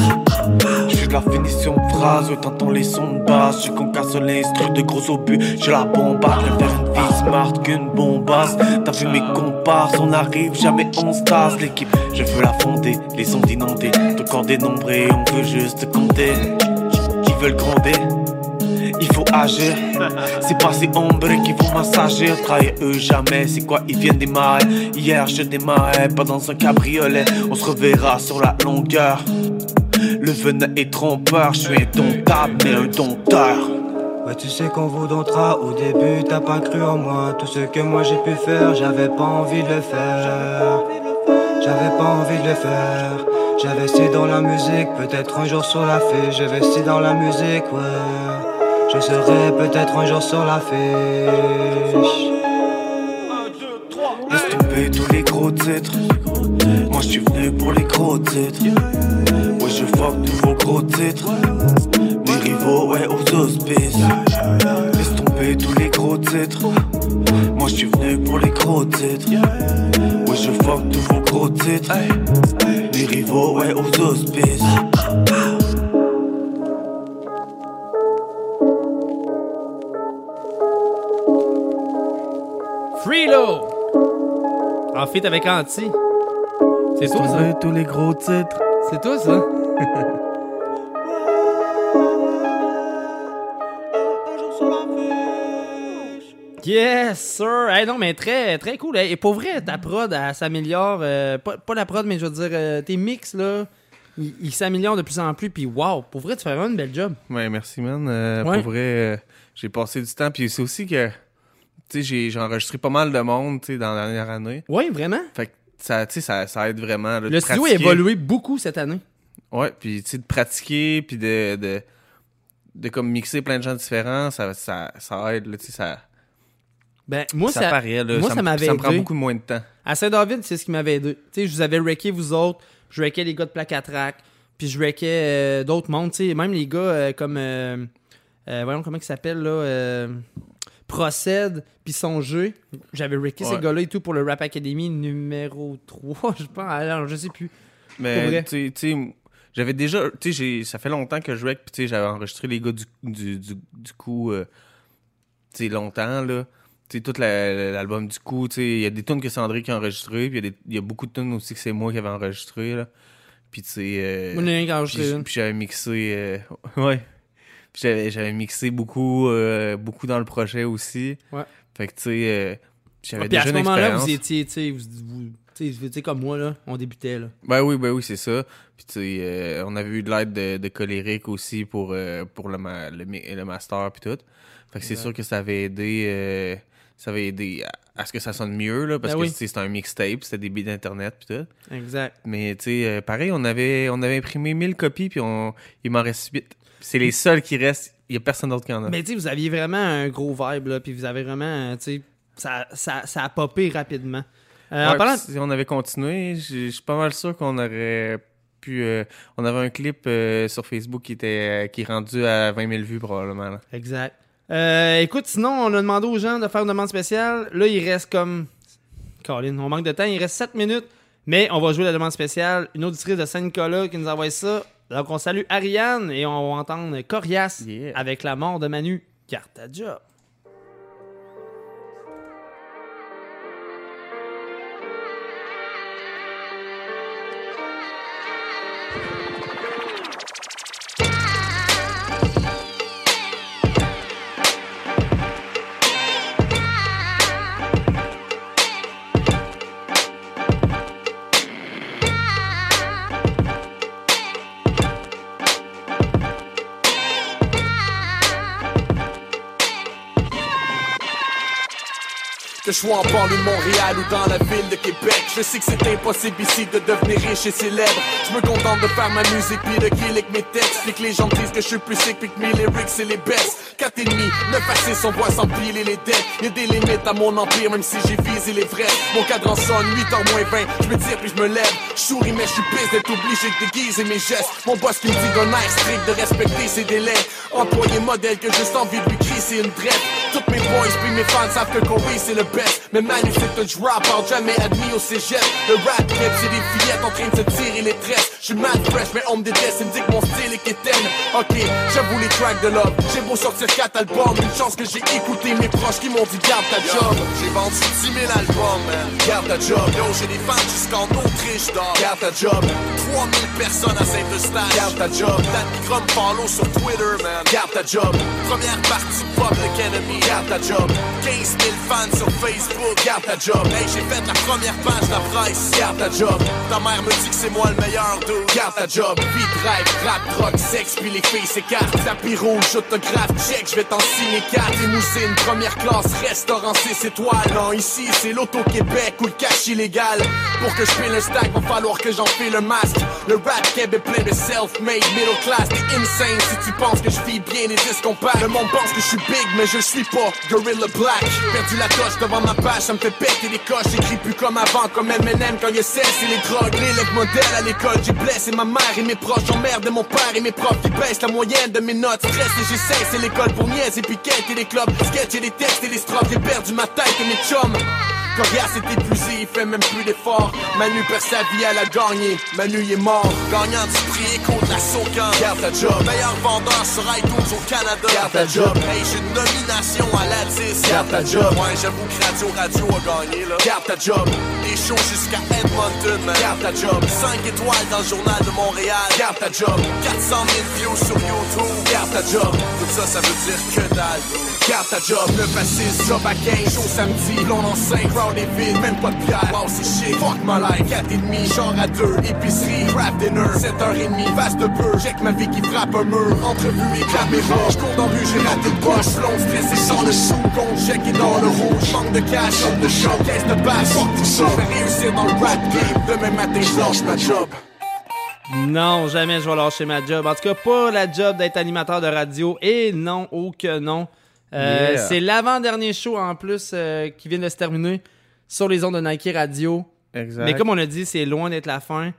Je suis de la finition de phrase, ouais, t'entends les sons de basse. Je suis qu'on casse l'instru de gros obus. Je la bombarde, je faire une vie smart qu'une bombasse. T'as vu mes comparses, on arrive, jamais on se. L'équipe, je veux la fonder, les ondes inondées. Ton corps dénombré, on veut juste compter. Qui veulent gronder C'est pas ces ombres qui vont m'assagir. Trahir eux jamais, c'est quoi, ils viennent des marais. Hier je démarrais, pas dans un cabriolet. On se reverra sur la longueur. Le venin est trompeur, je suis indomptable, mais un dompteur. Ouais, tu sais qu'on vous domptera au début, t'as pas cru en moi. Tout ce que moi j'ai pu faire, j'avais pas envie de le faire. J'avais pas envie de le faire. J'investis dans la musique, peut-être un jour sur la fée. J'investis dans la musique, ouais. Je serai peut-être un jour sur la fiche. Laisse tomber tous les gros titres. Moi je suis venu pour les gros titres. Ouais, je fuck tous vos gros titres. Mes rivaux, ouais, aux auspices. Laisse tomber tous les gros titres. Moi je suis venu pour les gros titres. Ouais, je fuck tous vos gros titres. Mes rivaux, ouais, aux auspices. Fait, avec Anti. C'est toi, ça? tous les gros titres? C'est toi, ça? Yes, sir! Hey, non, mais très, très cool. Et pour vrai, ta prod, elle s'améliore. euh, pas, pas la prod, mais je veux dire, euh, tes mix, là, ils s'améliorent de plus en plus. Puis, wow, pour vrai, tu fais vraiment une belle job. Ouais, merci, man. Euh, Ouais. Pour vrai, j'ai passé du temps. Puis c'est aussi que, j'ai j'ai enregistré pas mal de monde, tu dans la dernière année. Oui, vraiment? Fait que, ça, tu sais, ça, ça aide vraiment. là, Le studio a évolué beaucoup cette année. Ouais, puis tu sais, de pratiquer, puis de, de, de comme mixer plein de gens différents, ça, ça, ça aide, là, tu sais, ça... Ben, moi, ça, ça, paraît, là. moi, ça, m'avait Ça me prend beaucoup moins de temps. À Saint-David, c'est ce qui m'avait aidé. Tu sais, je vous avais wrecké vous autres, je wreckais les gars de Plaque à Track, puis je wreckais euh, d'autres mondes, tu sais, même les gars euh, comme. euh, euh, voyons comment ils s'appellent, là. Procède, puis son jeu. J'avais wrecké ces gars-là et tout pour le Rap Academy numéro 3, je pense. Alors, je sais plus. Mais tu sais- j'avais déjà, tu sais, ça fait longtemps que je rec, puis tu sais, j'avais enregistré les gars du, du, du, du coup, euh, tu sais, longtemps, là. Tu sais, tout la- l'album du coup, tu sais, il y a des tunes que c'est André qui a enregistré, puis il y y, a beaucoup de tunes aussi que c'est moi qui avais enregistré, là. Puis tu sais... euh, une. Puis j'avais mixé... euh, ouais. J'avais mixé beaucoup, euh, beaucoup dans le projet aussi. Ouais. Fait que tu sais, euh, j'avais Ah, Puis à déjà ce moment-là, vous étiez, tu sais, vous, vous- tu comme moi, là. On débutait, là. Ben oui, ben oui, c'est ça. Puis tu sais, euh, on avait eu de l'aide de, de Coléric aussi pour, euh, pour le, ma- le, mi- le master puis tout. Fait que c'est sûr que ça avait aidé euh, ça avait aidé à, à ce que ça sonne mieux là parce Ben que oui. c'était un mixtape, c'était des bits d'internet puis tout. Exact. Mais tu sais pareil, on avait on avait imprimé 1000 copies puis on il m'en reste 8. C'est les seuls qui restent, il y a personne d'autre qui en a. Mais tu sais, vous aviez vraiment un gros vibe, là, puis vous avez vraiment, euh, tu sais, ça, ça, ça a popé rapidement. Euh, en parlant... si on avait continué, je suis pas mal sûr qu'on aurait pu. euh, on avait un clip euh, sur Facebook qui était qui est rendu à 20 000 vues probablement. là. Exact. Écoute, sinon, on a demandé aux gens de faire une demande spéciale. Là, il reste comme. Colin, on manque de temps. Il reste 7 minutes. Mais on va jouer la demande spéciale. Une auditrice de Saint-Nicolas qui nous envoie ça. Donc, on salue Ariane et on va entendre Corias avec la mort de Manu Cartaja. Que je sois en banlieue de Montréal ou dans la ville de Québec Je sais que c'est impossible ici de devenir riche et célèbre. Je me contente de faire ma musique puis de kill avec mes textes. Puis que les gens disent que je suis plus sick puis que mes lyrics c'est les best. 4 et demi, 9 à 6 on voit s'empiler les dettes. Y'a des limites à mon empire même si j'ai visé les vrais. Mon cadran sonne 8h moins 20 Je me tire puis je me lève. Je souris mais je suis pisse d'être obligé de déguiser mes gestes. Mon boss qui me dit d'un air strict de respecter ses délais. Employé modèle que juste envie de lui crier c'est une drette. Toutes mes boys puis mes fans savent que Corey c'est le best Mais c'est un drop out jamais admis au cégep. Le rap cap c'est des fillettes en train de se tirer les tresses. Je suis mad fresh mais on me déteste Ils me dit que mon style est quétaine. Ok j'avoue les tracks de love J'ai beau sortir 4 albums Une chance que j'ai écouté mes proches qui m'ont dit garde ta job. J'ai vendu 10 000 albums man. Garde ta job. Yo j'ai des fans jusqu'en Autriche dog Garde ta job. 3000 personnes à Saint-Eustache. Garde ta job. Dan Micron follow sur Twitter man. Garde ta job. Première partie Public Enemy Garde ta job. 15 000 fans sur Facebook. Garde ta job. Hey j'ai fait la première page de la presse. Garde ta job. Ta mère me dit que c'est moi le meilleur dude. Garde ta job. Beat drive, rap, drogue, sexe Puis les filles s'écartent. Tapis rouge, autographe, check Je vais t'en signer 4 Limousine, première classe, restaurant 6 étoiles. Non ici c'est l'auto-Québec ou le cash illégal. Pour que je le stack va falloir que j'en fais le masque. Le rap est plein de self-made Middle class, t'es insane. Si tu penses que je vis bien les disques qu'on Le monde pense que je suis big mais je suis pas. Gorilla Black Perdu la coche devant ma page, ça me fait péter les coches J'écris plus comme avant, comme M&M quand il cesse et les drogues. L'élève modèle à l'école, j'ai blessé ma mère et mes proches. J'emmerde mon père et mes profs qui baissent la moyenne de mes notes. Stress et j'essaie, c'est l'école pour niaiser puis et les clubs. Sketch et les textes et les strophes, j'ai perdu ma tête et mes chums Corias est épuisé, il fait même plus d'efforts. Manu perd sa vie, elle a gagné. Manu il est mort. Gagnant du prix contre la Socan. Garde ta job. Meilleur vendeur sur iTunes au Canada. Garde ta job. Hey, j'ai une nomination à la 10. Garde ta job. Ouais, j'avoue que Radio Radio a gagné, là. Garde ta job. Des shows jusqu'à Edmonton, man. Garde ta job. 5 étoiles dans le journal de Montréal. Garde ta job. 400 000 views sur YouTube. Garde ta job. Tout ça, ça veut dire que dalle. Garde ta job. 9 à 6, job à 15. Show samedi. Blonde en 5, crowd est vide. Même pas de bière. Wow, c'est shit. Fuck my life. 4 et demi, genre à 2. Épicerie, rap dinner. 7h30, vaste de peu. Check ma vie qui frappe un mur. Entrevue et caméra. J'cours dans la rue, j'ai raté le poche. Long stressé sans le sou. Compte check et dans le rouge. Manque de cash, manque de show. Caisse de base, fuck tout ça. Je vais réussir dans le rap game. Demain matin, je lâche ma job. Non, jamais je vais lâcher ma job. En tout cas, pas la job d'être animateur de radio. Et non, oh que non. Euh, Yeah. C'est l'avant-dernier show en plus euh, qui vient de se terminer sur les ondes de Nike Radio. Exact. Mais comme on a dit, c'est loin d'être la fin.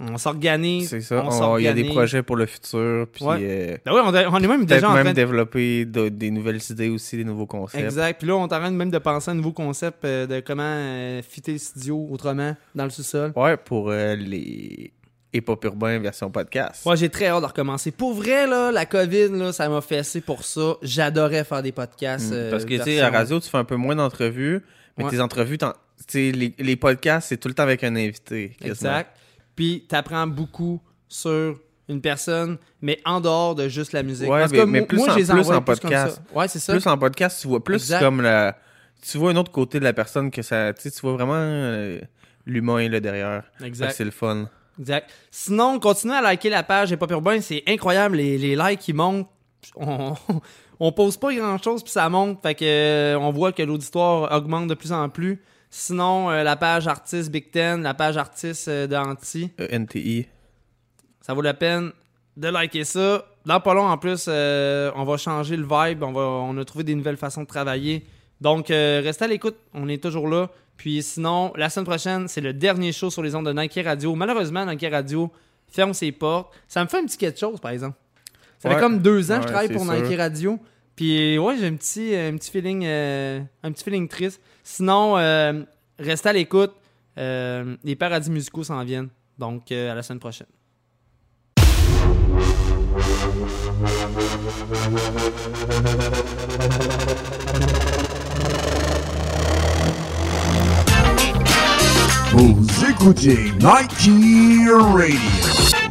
On s'organise. C'est ça. on- Il y a des projets pour le futur. Puis, Ouais. euh, Ben on, a- on est même déjà en même train de... développer de- des nouvelles idées aussi, des nouveaux concepts. Exact. Puis là, on de même de penser à un nouveau concept euh, de comment euh, fitter le studio autrement dans le sous-sol. Ouais, pour les hip-hop urbains version podcast. Moi, j'ai très hâte de recommencer. Pour vrai, là, la COVID, là, ça m'a fessé pour ça. J'adorais faire des podcasts. Mm. Parce que, tu sais, à la radio, tu fais un peu moins d'entrevues, mais Ouais. tes entrevues, tu les, les podcasts, c'est tout le temps avec un invité. quasiment. Exact. Puis, t'apprends beaucoup sur une personne, mais en dehors de juste la musique. Ouais, mais, plus, moi, en, plus podcast. Ouais, c'est ça. Plus en podcast, tu vois plus Exact. comme la. Tu vois un autre côté de la personne que ça. Tu tu vois vraiment euh, l'humain là derrière. Exact. C'est le fun. Exact. Sinon, continuez à liker la page Hip Hop Urbain. C'est incroyable, les, les likes qui montent. On, on pose pas grand chose, puis ça monte. Fait que euh, on voit que l'auditoire augmente de plus en plus. Sinon, euh, la page artiste Big Ten, la page artiste euh, d'Anti, Euh, NTI. ça vaut la peine de liker ça. Dans pas long, en plus, on va changer le vibe. On, va, on a trouvé des nouvelles façons de travailler. Donc, restez à l'écoute. On est toujours là. Puis sinon, la semaine prochaine, c'est le dernier show sur les ondes de Nike Radio. Malheureusement, Nike Radio ferme ses portes. Ça me fait un petit quelque chose, par exemple. Ça fait comme deux ans que Ouais, je travaille pour sûr. Nike Radio. Puis ouais, j'ai un petit, un petit feeling, euh, un petit feeling triste. Sinon, euh, restez à l'écoute. Euh, les paradis musicaux s'en viennent. Donc, euh, à la semaine prochaine. Vous écoutez Nike Radio.